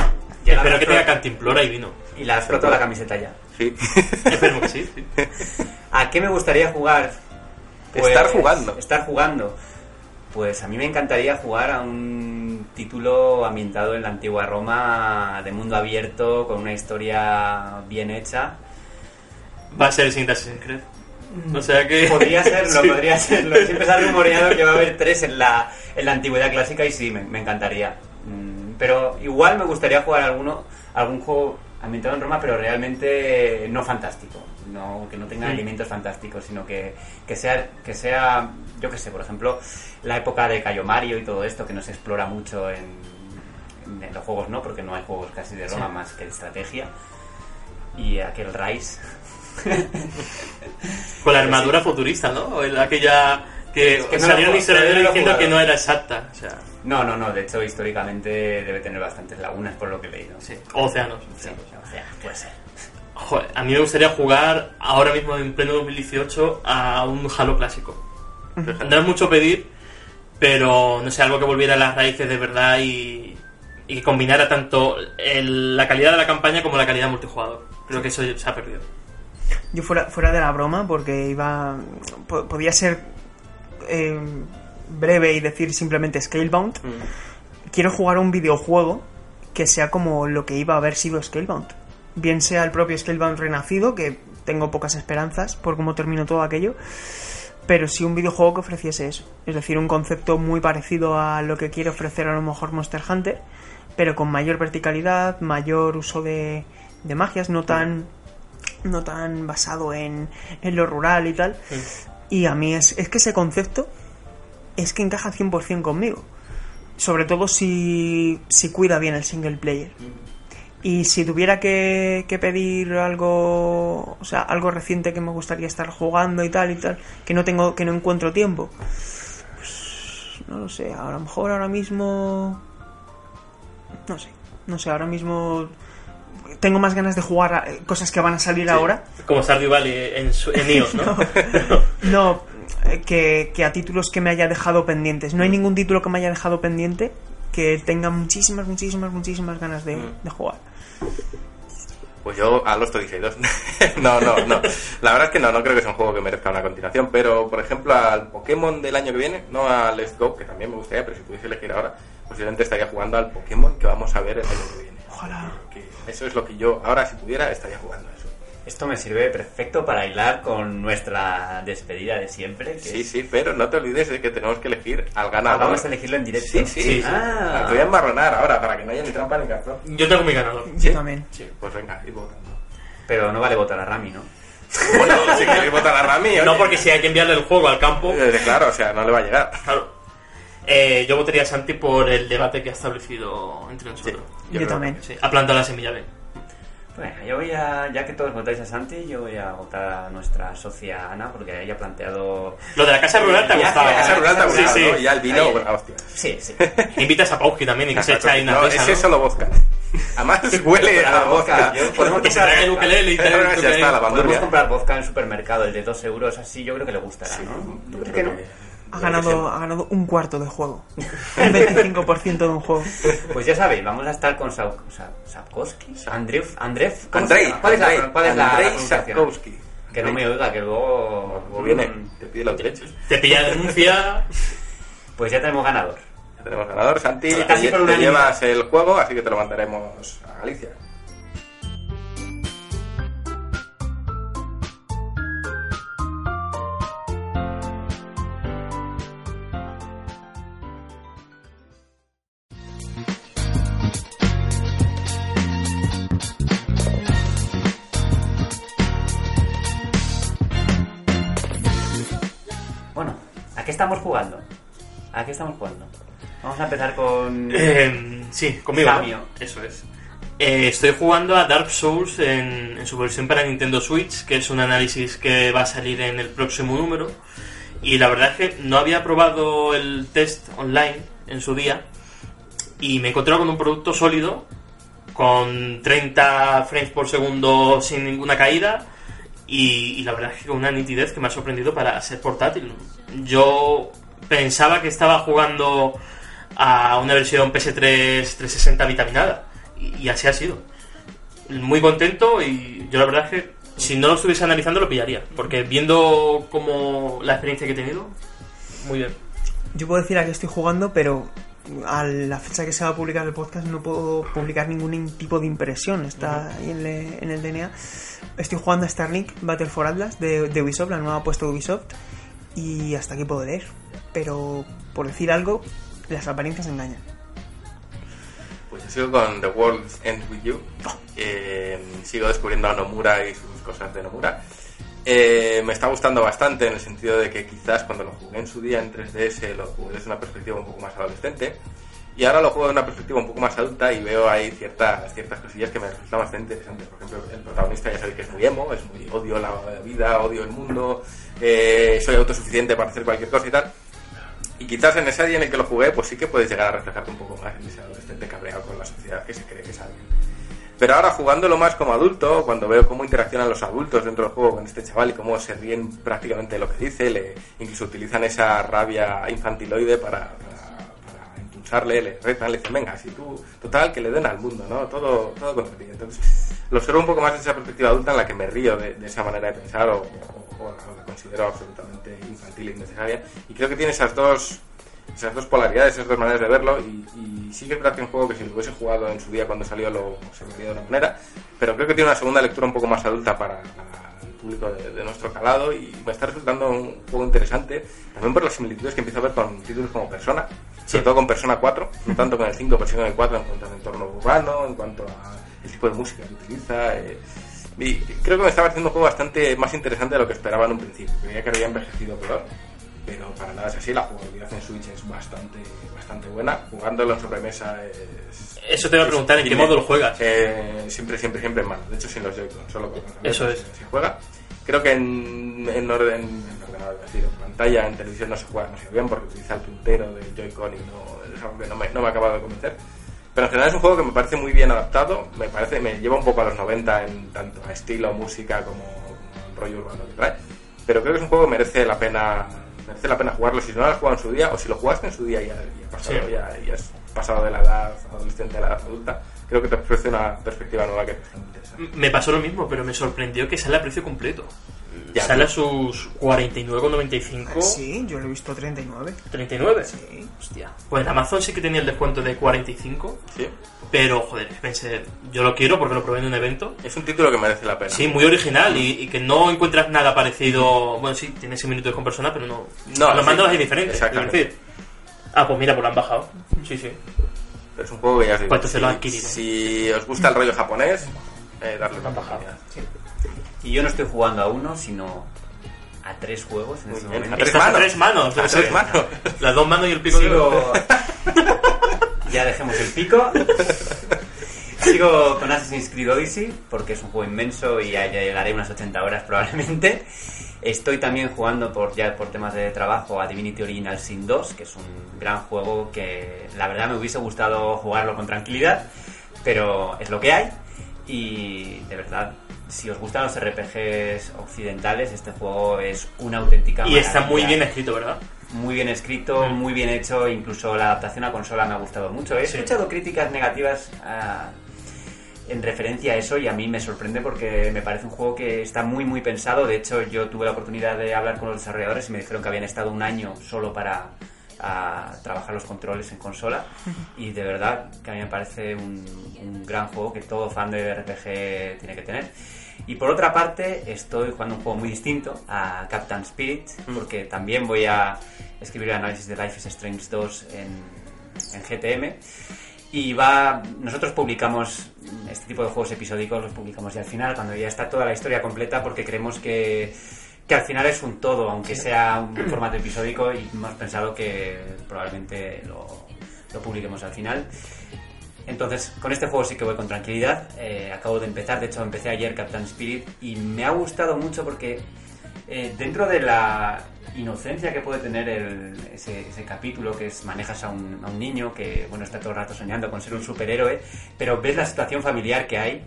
Speaker 1: Ya
Speaker 4: Espero que tenga cantimplora y vino.
Speaker 1: Y la has roto la camiseta ya.
Speaker 2: Sí.
Speaker 4: Esperemos que sí. sí.
Speaker 1: ¿A qué me gustaría jugar?
Speaker 2: Estar jugando.
Speaker 1: Estar jugando. Pues a mí me encantaría jugar a un título ambientado en la antigua Roma, de mundo abierto, con una historia bien hecha.
Speaker 4: Va a ser el siguiente Assassin's Creed. O sea que...
Speaker 1: Podría serlo,
Speaker 4: Sí.
Speaker 1: podría serlo. Siempre se ha rumoreado que va a haber tres en la, en la antigüedad clásica y sí, me, me encantaría. Mm, Pero igual me gustaría jugar alguno, algún juego ambientado en Roma, pero realmente no fantástico. No, que no tenga
Speaker 4: Mm.
Speaker 1: elementos fantásticos, sino que, que sea, que sea, yo qué sé, por ejemplo, la época de Cayo Mario y todo esto, que no se explora mucho en, en los juegos, ¿no? Porque no hay juegos casi de Roma
Speaker 4: Sí.
Speaker 1: más que de estrategia. Y aquel Rise.
Speaker 4: Con la armadura futurista, ¿no? O el- aquella que,
Speaker 1: que no
Speaker 4: salieron historiadores diciendo que no era exacta. O sea,
Speaker 1: No, no, no, de hecho históricamente debe tener bastantes lagunas por lo que he leído.
Speaker 4: sí. O océanos.
Speaker 1: Sí, o sea, puede ser.
Speaker 4: Joder, a mí me gustaría jugar ahora mismo en pleno 2018 a un Halo clásico. No es mucho pedir, pero no sé, algo que volviera a las raíces de verdad y, y que combinara tanto el- la calidad de la campaña como la calidad multijugador. Creo que eso se ha perdido.
Speaker 3: Yo fuera, fuera de la broma, porque iba. po- podía ser eh, breve y decir simplemente Scalebound. Quiero jugar a un videojuego que sea como lo que iba a haber sido Scalebound. Bien sea el propio Scalebound renacido, que tengo pocas esperanzas por cómo terminó todo aquello. Pero sí un videojuego que ofreciese eso. Es decir, un concepto muy parecido a lo que quiere ofrecer a lo mejor Monster Hunter, pero con mayor verticalidad, mayor uso de, de magias, no tan no tan basado en, en lo rural y tal. Y a mí es, es que ese concepto es que encaja 100% conmigo. Sobre todo si, si cuida bien el single player. Y si tuviera que, que pedir algo, o sea, algo reciente que me gustaría estar jugando y tal y tal, que no tengo, que no encuentro tiempo, pues no lo sé, a lo mejor ahora mismo, no sé, no sé, ahora mismo tengo más ganas de jugar a eh, cosas que van a salir ahora
Speaker 4: Como Stardew Valley en, su- en iOS, ¿no?
Speaker 3: no, eh, que, que a títulos que me haya dejado pendientes. No hay ningún título que me haya dejado pendiente que tenga muchísimas, muchísimas, muchísimas ganas de, de jugar.
Speaker 2: Pues yo a Lost Odyssey 2. no, no, no. La verdad es que no, no creo que sea un juego que merezca una continuación. Pero, por ejemplo, al Pokémon del año que viene, no a Let's Go, que también me gustaría, pero si pudiese elegir ahora, posiblemente estaría jugando al Pokémon que vamos a ver el año que viene.
Speaker 3: Ojalá.
Speaker 2: Que Eso es lo que yo ahora, si pudiera, estaría jugando eso.
Speaker 1: Esto me sirve perfecto para hilar con nuestra despedida de siempre. Que
Speaker 2: Sí, sí, pero no te olvides de que tenemos que elegir al
Speaker 1: Ah,
Speaker 2: ganador.
Speaker 1: vamos a elegirlo en directo.
Speaker 2: Sí, sí.
Speaker 4: Sí.
Speaker 1: Ah.
Speaker 2: Te voy a embarronar ahora para que no haya ni trampa ni cartón.
Speaker 4: Yo tengo mi ganador.
Speaker 3: Yo también.
Speaker 2: Sí, pues venga, ir votando.
Speaker 1: Pero no vale votar a Rami, ¿no?
Speaker 2: Bueno, si queréis votar a Rami,
Speaker 4: No,
Speaker 2: oye.
Speaker 4: porque si hay que enviarle el juego al campo,
Speaker 2: Eh, Claro, o sea, no le va a llegar.
Speaker 4: claro. Eh, yo votaría a Santi por el debate que ha establecido entre nosotros.
Speaker 3: Yo,
Speaker 2: creo
Speaker 3: también.
Speaker 4: Sí, ha plantado la semilla bien.
Speaker 1: Bueno, yo voy a, ya que todos votáis a Santi, yo voy a votar a nuestra socia Ana, porque ella ha planteado...
Speaker 4: Lo de la casa rural te ha gustado.
Speaker 1: la
Speaker 2: casa rural te ha
Speaker 4: Sí,
Speaker 2: gustado,
Speaker 4: sí.
Speaker 2: ¿no? Y ya el vino,
Speaker 1: Ahí.
Speaker 2: bueno, hostia.
Speaker 1: Sí, sí.
Speaker 4: Invitas a Pauski también y que se echa ahí una
Speaker 2: no,
Speaker 4: risa,
Speaker 2: ese
Speaker 4: ¿no?
Speaker 2: es solo vodka. Además huele a vodka.
Speaker 1: Yo- podemos
Speaker 4: Que se trae el ukelele y
Speaker 1: Podemos comprar vodka en el supermercado, el de 2 euros, así yo creo que le gustará, ¿no? ¿Tú
Speaker 2: Yo
Speaker 1: crees que no?
Speaker 3: Ha ganado, ha ganado un cuarto de juego. Un 25% de un juego.
Speaker 1: Pues ya sabéis, vamos a estar con Sa- Sapkowski, Andrew, Andrev, ¿cómo se
Speaker 2: Andrei?
Speaker 1: ¿cuál es la, cuál es la-?
Speaker 2: Sapkowski.
Speaker 1: Que no me oiga, que luego...
Speaker 2: Viene, te pide los derechos.
Speaker 4: Te pilla denuncia.
Speaker 1: Pues ya tenemos ganador.
Speaker 2: Ya tenemos ganador, Santi.
Speaker 1: Casi
Speaker 2: te,
Speaker 1: por
Speaker 2: te llevas el juego, así que te lo mandaremos a Galicia.
Speaker 1: Estamos jugando? Vamos a empezar con...
Speaker 4: Eh, sí, conmigo. Eso es. Eh, estoy jugando a Dark Souls en, en su versión para Nintendo Switch, que es un análisis que va a salir en el próximo número. Y la verdad es que no había probado el test online en su día y me he encontrado con un producto sólido, con 30 frames por segundo sin ninguna caída y, y la verdad es que con una nitidez que me ha sorprendido para ser portátil. Yo pensaba que estaba jugando a una versión PS3 360 vitaminada y, y así ha sido. Muy contento y yo la verdad es que si no lo estuviese analizando lo pillaría, porque viendo como la experiencia que he tenido, muy bien.
Speaker 3: Yo puedo decir a qué estoy jugando, pero a la fecha que se va a publicar el podcast no puedo publicar ningún tipo de impresión. Está ahí en, le- en el DNA. Estoy jugando a Starlink Battle for Atlas de, de Ubisoft, la nueva apuesta de Ubisoft. Y hasta aquí puedo leer. Pero por decir algo, las apariencias engañan.
Speaker 2: Pues yo sigo con The World Ends With You. Eh, sigo descubriendo a Nomura y sus cosas de Nomura. Eh, me está gustando bastante en el sentido de que quizás cuando lo jugué en su día en 3DS lo jugué desde una perspectiva un poco más adolescente. Y ahora lo juego desde una perspectiva un poco más adulta y veo ahí ciertas, ciertas cosillas que me resultan bastante interesantes. Por ejemplo, el protagonista ya sabéis que es muy emo, es muy odio la vida, odio el mundo, eh, soy autosuficiente para hacer cualquier cosa y tal. Y quizás en ese día en el que lo jugué, pues sí que puedes llegar a reflejarte un poco más en ese adolescente cabreado con la sociedad que se cree que alguien. Pero ahora jugándolo más como adulto, cuando veo cómo interaccionan los adultos dentro del juego con este chaval y cómo se ríen prácticamente de lo que dice, le, incluso utilizan esa rabia infantiloide para, para, para impulsarle, le retan, le dicen, venga, si tú, total, que le den al mundo, ¿no? Todo, todo contra ti. Entonces, lo observo un poco más en esa perspectiva adulta en la que me río de, de esa manera de pensar o, o- o considero absolutamente infantil e innecesaria. Y creo que tiene esas dos esas dos polaridades, esas dos maneras de verlo y, y sí que es verdad que es un juego que si lo hubiese jugado en su día cuando salió lo se vería de una manera, pero creo que tiene una segunda lectura un poco más adulta para, para el público de, de nuestro calado y me está resultando un juego interesante, también por las similitudes que empiezo a ver con títulos como Persona, sobre todo con Persona 4, no tanto con el 5, pero sí con el 4 en cuanto al entorno urbano, en cuanto al tipo de música que utiliza. eh, y creo que me está pareciendo un juego bastante más interesante de lo que esperaba en un principio. Creía que había envejecido peor, pero para nada es así. La jugabilidad en Switch es bastante, bastante buena. Jugándolo en sobremesa es.
Speaker 4: Eso te iba a preguntar, ¿en qué
Speaker 2: dime.
Speaker 4: modo lo juegas?
Speaker 2: Eh, siempre, siempre, siempre en mano. De hecho, sin los Joy-Con, solo con los
Speaker 4: Eso es.
Speaker 2: Se, juega. Creo que en, en, orden, en ordenador, decir, en pantalla, en televisión no se juega demasiado bien porque utiliza el puntero del Joy-Con y no, no me, no me ha acabado de convencer. Pero en general es un juego que me parece muy bien adaptado, me parece, me lleva un poco a los 90 en tanto a estilo, música como, rollo urbano que trae. Pero creo que es un juego que merece la pena merece la pena jugarlo si no lo has jugado en su día o si lo jugaste en su día y ya, ya has pasado,
Speaker 4: Sí.
Speaker 2: ya, ya has pasado de la edad adolescente a la edad adulta. Creo que te ofrece una perspectiva nueva que es interesante.
Speaker 4: Me pasó lo mismo, pero me sorprendió que sale a precio completo.
Speaker 2: Ya,
Speaker 4: sale a sus 49,95.
Speaker 3: Sí, yo lo he visto 39.
Speaker 4: 39.
Speaker 3: Sí.
Speaker 4: Hostia. Pues en Amazon sí que tenía el descuento de 45.
Speaker 2: Sí.
Speaker 4: Pero, joder, pensé, yo lo quiero porque lo probé en un evento.
Speaker 2: Es un título que merece la pena.
Speaker 4: Sí, muy original y, y que no encuentras nada parecido. Bueno, sí, tiene similitudes con personas, pero no.
Speaker 2: No,
Speaker 4: los
Speaker 2: sí,
Speaker 4: mandos. Es
Speaker 2: exactamente.
Speaker 4: decir, ah, pues mira, pues lo han bajado. Sí, sí.
Speaker 2: Pero es un juego que ya os digo.
Speaker 4: ¿Cuánto se
Speaker 2: si,
Speaker 4: lo ha adquirido?
Speaker 2: Si os gusta el rollo japonés, eh, darle una oportunidad.
Speaker 1: Y yo no estoy jugando a uno, sino a tres juegos en
Speaker 2: bien.
Speaker 1: momento.
Speaker 2: A tres manos.
Speaker 4: a tres manos.
Speaker 2: A
Speaker 4: debe
Speaker 2: tres
Speaker 4: ser.
Speaker 2: manos.
Speaker 4: Las dos manos y el pico.
Speaker 1: Sigo... ya dejemos el pico. Sigo con Assassin's Creed Odyssey, porque es un juego inmenso y ya ya llegaré unas 80 horas probablemente. Estoy también jugando por ya por temas de trabajo a Divinity Original Sin 2, que es un gran juego que la verdad me hubiese gustado jugarlo con tranquilidad, pero es lo que hay. Y de verdad, si os gustan los RPGs occidentales, este juego es una auténtica
Speaker 4: Y está muy bien escrito, ¿verdad?
Speaker 1: muy bien escrito,
Speaker 4: Mm.
Speaker 1: muy bien hecho, incluso la adaptación a consola me ha gustado mucho. He
Speaker 4: Sí.
Speaker 1: escuchado críticas negativas ah, en referencia a eso y a mí me sorprende porque me parece un juego que está muy muy pensado. De hecho, yo tuve la oportunidad de hablar con los desarrolladores y me dijeron que habían estado un año solo para ah, trabajar los controles en consola y de verdad que a mí me parece un, un gran juego que todo fan de RPG tiene que tener. Y por otra parte, estoy jugando un juego muy distinto a Captain Spirit, porque también voy a escribir el análisis de Life is Strange 2 en, en GTM. Y va, nosotros publicamos este tipo de juegos episódicos, los publicamos ya al final, cuando ya está toda la historia completa, porque creemos que, que al final es un todo, aunque sea un formato episódico, y hemos pensado que probablemente lo, lo publiquemos al final. Entonces, con este juego sí que voy con tranquilidad. Eh, acabo de empezar, de hecho empecé ayer Captain Spirit y me ha gustado mucho porque eh, dentro de la inocencia que puede tener el- ese, ese capítulo, que es manejas a un, a un niño que bueno está todo el rato soñando con ser un superhéroe, pero ves la situación familiar que hay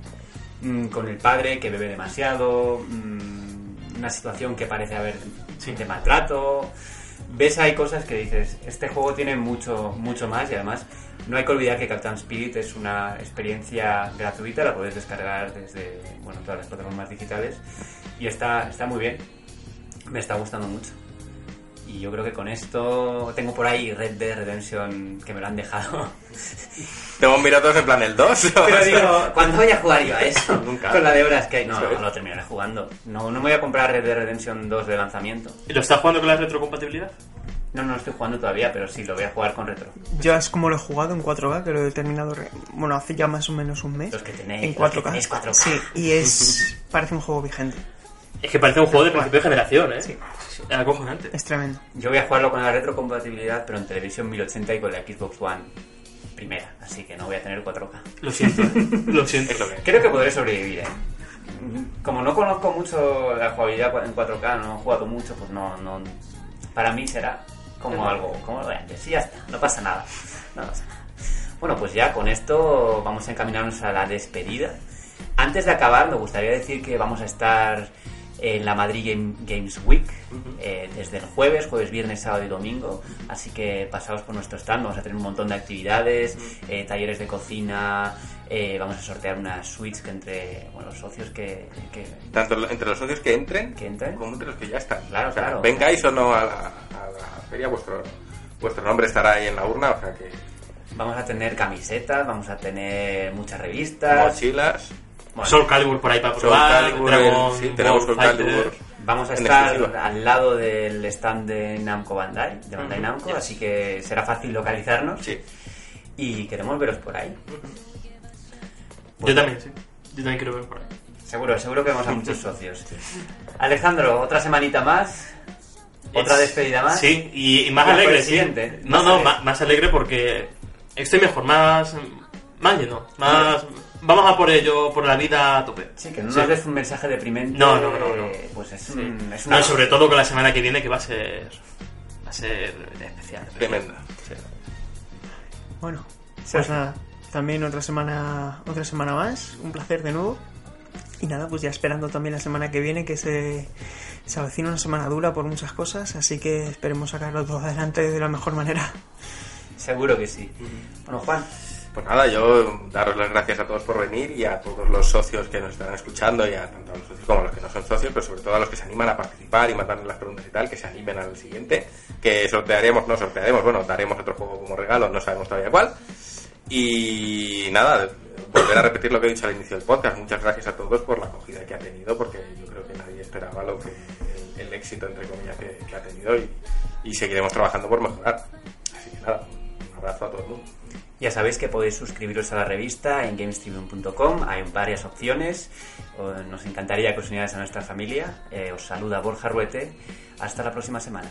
Speaker 1: mm, con el padre que bebe demasiado, mm, una situación que parece haber de maltrato. Ves hay cosas que dices, este juego tiene mucho, mucho más y además no hay que olvidar que Captain Spirit es una experiencia gratuita, la puedes descargar desde bueno, todas las plataformas digitales y está, está muy bien, me está gustando mucho. Y yo creo que con esto tengo por ahí Red Dead Redemption que me lo han dejado.
Speaker 2: Te hemos mirado todos en plan el 2.
Speaker 1: Pero digo, ¿cuándo voy a jugar yo a eso?
Speaker 2: Nunca.
Speaker 1: Con la de horas que hay. No, no, lo terminaré jugando. No, no me voy a comprar Red Dead Redemption 2 de lanzamiento.
Speaker 4: ¿Y lo estás jugando con la retrocompatibilidad?
Speaker 1: No, no lo estoy jugando todavía, pero sí, lo voy a jugar con retro.
Speaker 3: Yo es como lo he jugado en 4K, que lo he terminado, re- bueno, hace ya más o menos un mes.
Speaker 1: Los que tenéis,
Speaker 3: en
Speaker 1: los que
Speaker 3: 4K.
Speaker 1: tenéis 4K.
Speaker 3: Sí, y es parece un juego vigente.
Speaker 4: Es que parece un juego de principio de generación, ¿eh?
Speaker 3: Sí.
Speaker 4: Es acojonante.
Speaker 3: Es tremendo.
Speaker 1: Yo voy a jugarlo con la retrocompatibilidad, pero en televisión 1080 y con la Xbox One primera. Así que no voy a tener 4K.
Speaker 4: Lo siento, ¿eh? lo siento.
Speaker 1: Creo que podré sobrevivir, ¿eh? Como no conozco mucho la jugabilidad en 4K, no he jugado mucho, pues no, no para mí será como algo, como lo de antes. Y ya está, no pasa nada. No pasa nada. Bueno, pues ya con esto vamos a encaminarnos a la despedida. Antes de acabar, me gustaría decir que vamos a estar en la Madrid Game- Games Week eh, desde el jueves, jueves, viernes, sábado y domingo. Así que pasaos por nuestro stand, vamos a tener un montón de actividades, eh, talleres de cocina, eh, vamos a sortear unas suites que entre bueno, los socios que, que-
Speaker 2: Tanto entre los socios que entren,
Speaker 1: Que entren.
Speaker 2: como entre los que ya están.
Speaker 1: Claro,
Speaker 2: O sea,
Speaker 1: claro.
Speaker 2: Vengáis o no a la, a la feria, vuestro, vuestro nombre estará ahí en la urna, o sea que
Speaker 1: vamos a tener camisetas, vamos a tener muchas revistas.
Speaker 2: mochilas,
Speaker 1: Bueno,
Speaker 4: Soul Calibur por ahí para
Speaker 2: Soul
Speaker 4: probar.
Speaker 2: Calibur,
Speaker 4: Dragon
Speaker 2: sí, tenemos Soul Calibur.
Speaker 1: Vamos a estar al lado del stand de Namco Bandai, de Bandai Namco,
Speaker 4: yes.
Speaker 1: así que será fácil localizarnos
Speaker 2: sí.
Speaker 1: y queremos veros por ahí.
Speaker 4: Yo también, sí. Yo también quiero ver por ahí.
Speaker 1: Seguro, seguro que vamos a muchos socios. Alejandro, otra semanita más, otra
Speaker 4: Es-
Speaker 1: despedida más.
Speaker 4: Sí, y, y más alegre, sí.
Speaker 1: siguiente,
Speaker 4: No,
Speaker 1: más
Speaker 4: no,
Speaker 1: alegre.
Speaker 4: más, alegre porque estoy mejor, más, más lleno, más... Vamos a por ello, por la vida a tope.
Speaker 1: Sí, que no
Speaker 4: Sí.
Speaker 1: nos des un mensaje deprimente.
Speaker 4: No, no, no, no.
Speaker 1: eh, Pues es,
Speaker 4: Sí.
Speaker 1: un, es
Speaker 4: No,
Speaker 1: una...
Speaker 4: y sobre todo con la semana que viene que va a ser... Va a ser especial.
Speaker 2: Tremenda.
Speaker 4: Sí.
Speaker 3: Bueno, pues nada, también otra semana, otra semana más, un placer de nuevo. Y nada, pues ya esperando también la semana que viene, que se, se avecina una semana dura por muchas cosas, así que esperemos sacarlo todo adelante de la mejor manera.
Speaker 1: Seguro que sí. Bueno, Juan,
Speaker 2: Pues nada, yo daros las gracias a todos por venir y a todos los socios que nos están escuchando y a tanto a los socios como a los que no son socios, pero sobre todo a los que se animan a participar y mandarnos las preguntas y tal, que se animen al siguiente, que sortearemos, no sortearemos, bueno, daremos otro juego como regalo, no sabemos todavía cuál. Y nada, volver a repetir lo que he dicho al inicio del podcast. Muchas gracias a todos por la acogida que ha tenido, porque yo creo que nadie esperaba lo que el, el éxito, entre comillas, que, que ha tenido y, y seguiremos trabajando por mejorar. Así que nada, un abrazo a todo el mundo.
Speaker 1: Ya sabéis que podéis suscribiros a la revista en gamestribune.com, hay varias opciones. Nos encantaría que os unierais a nuestra familia. Eh, os saluda Borja Ruete. Hasta la próxima semana.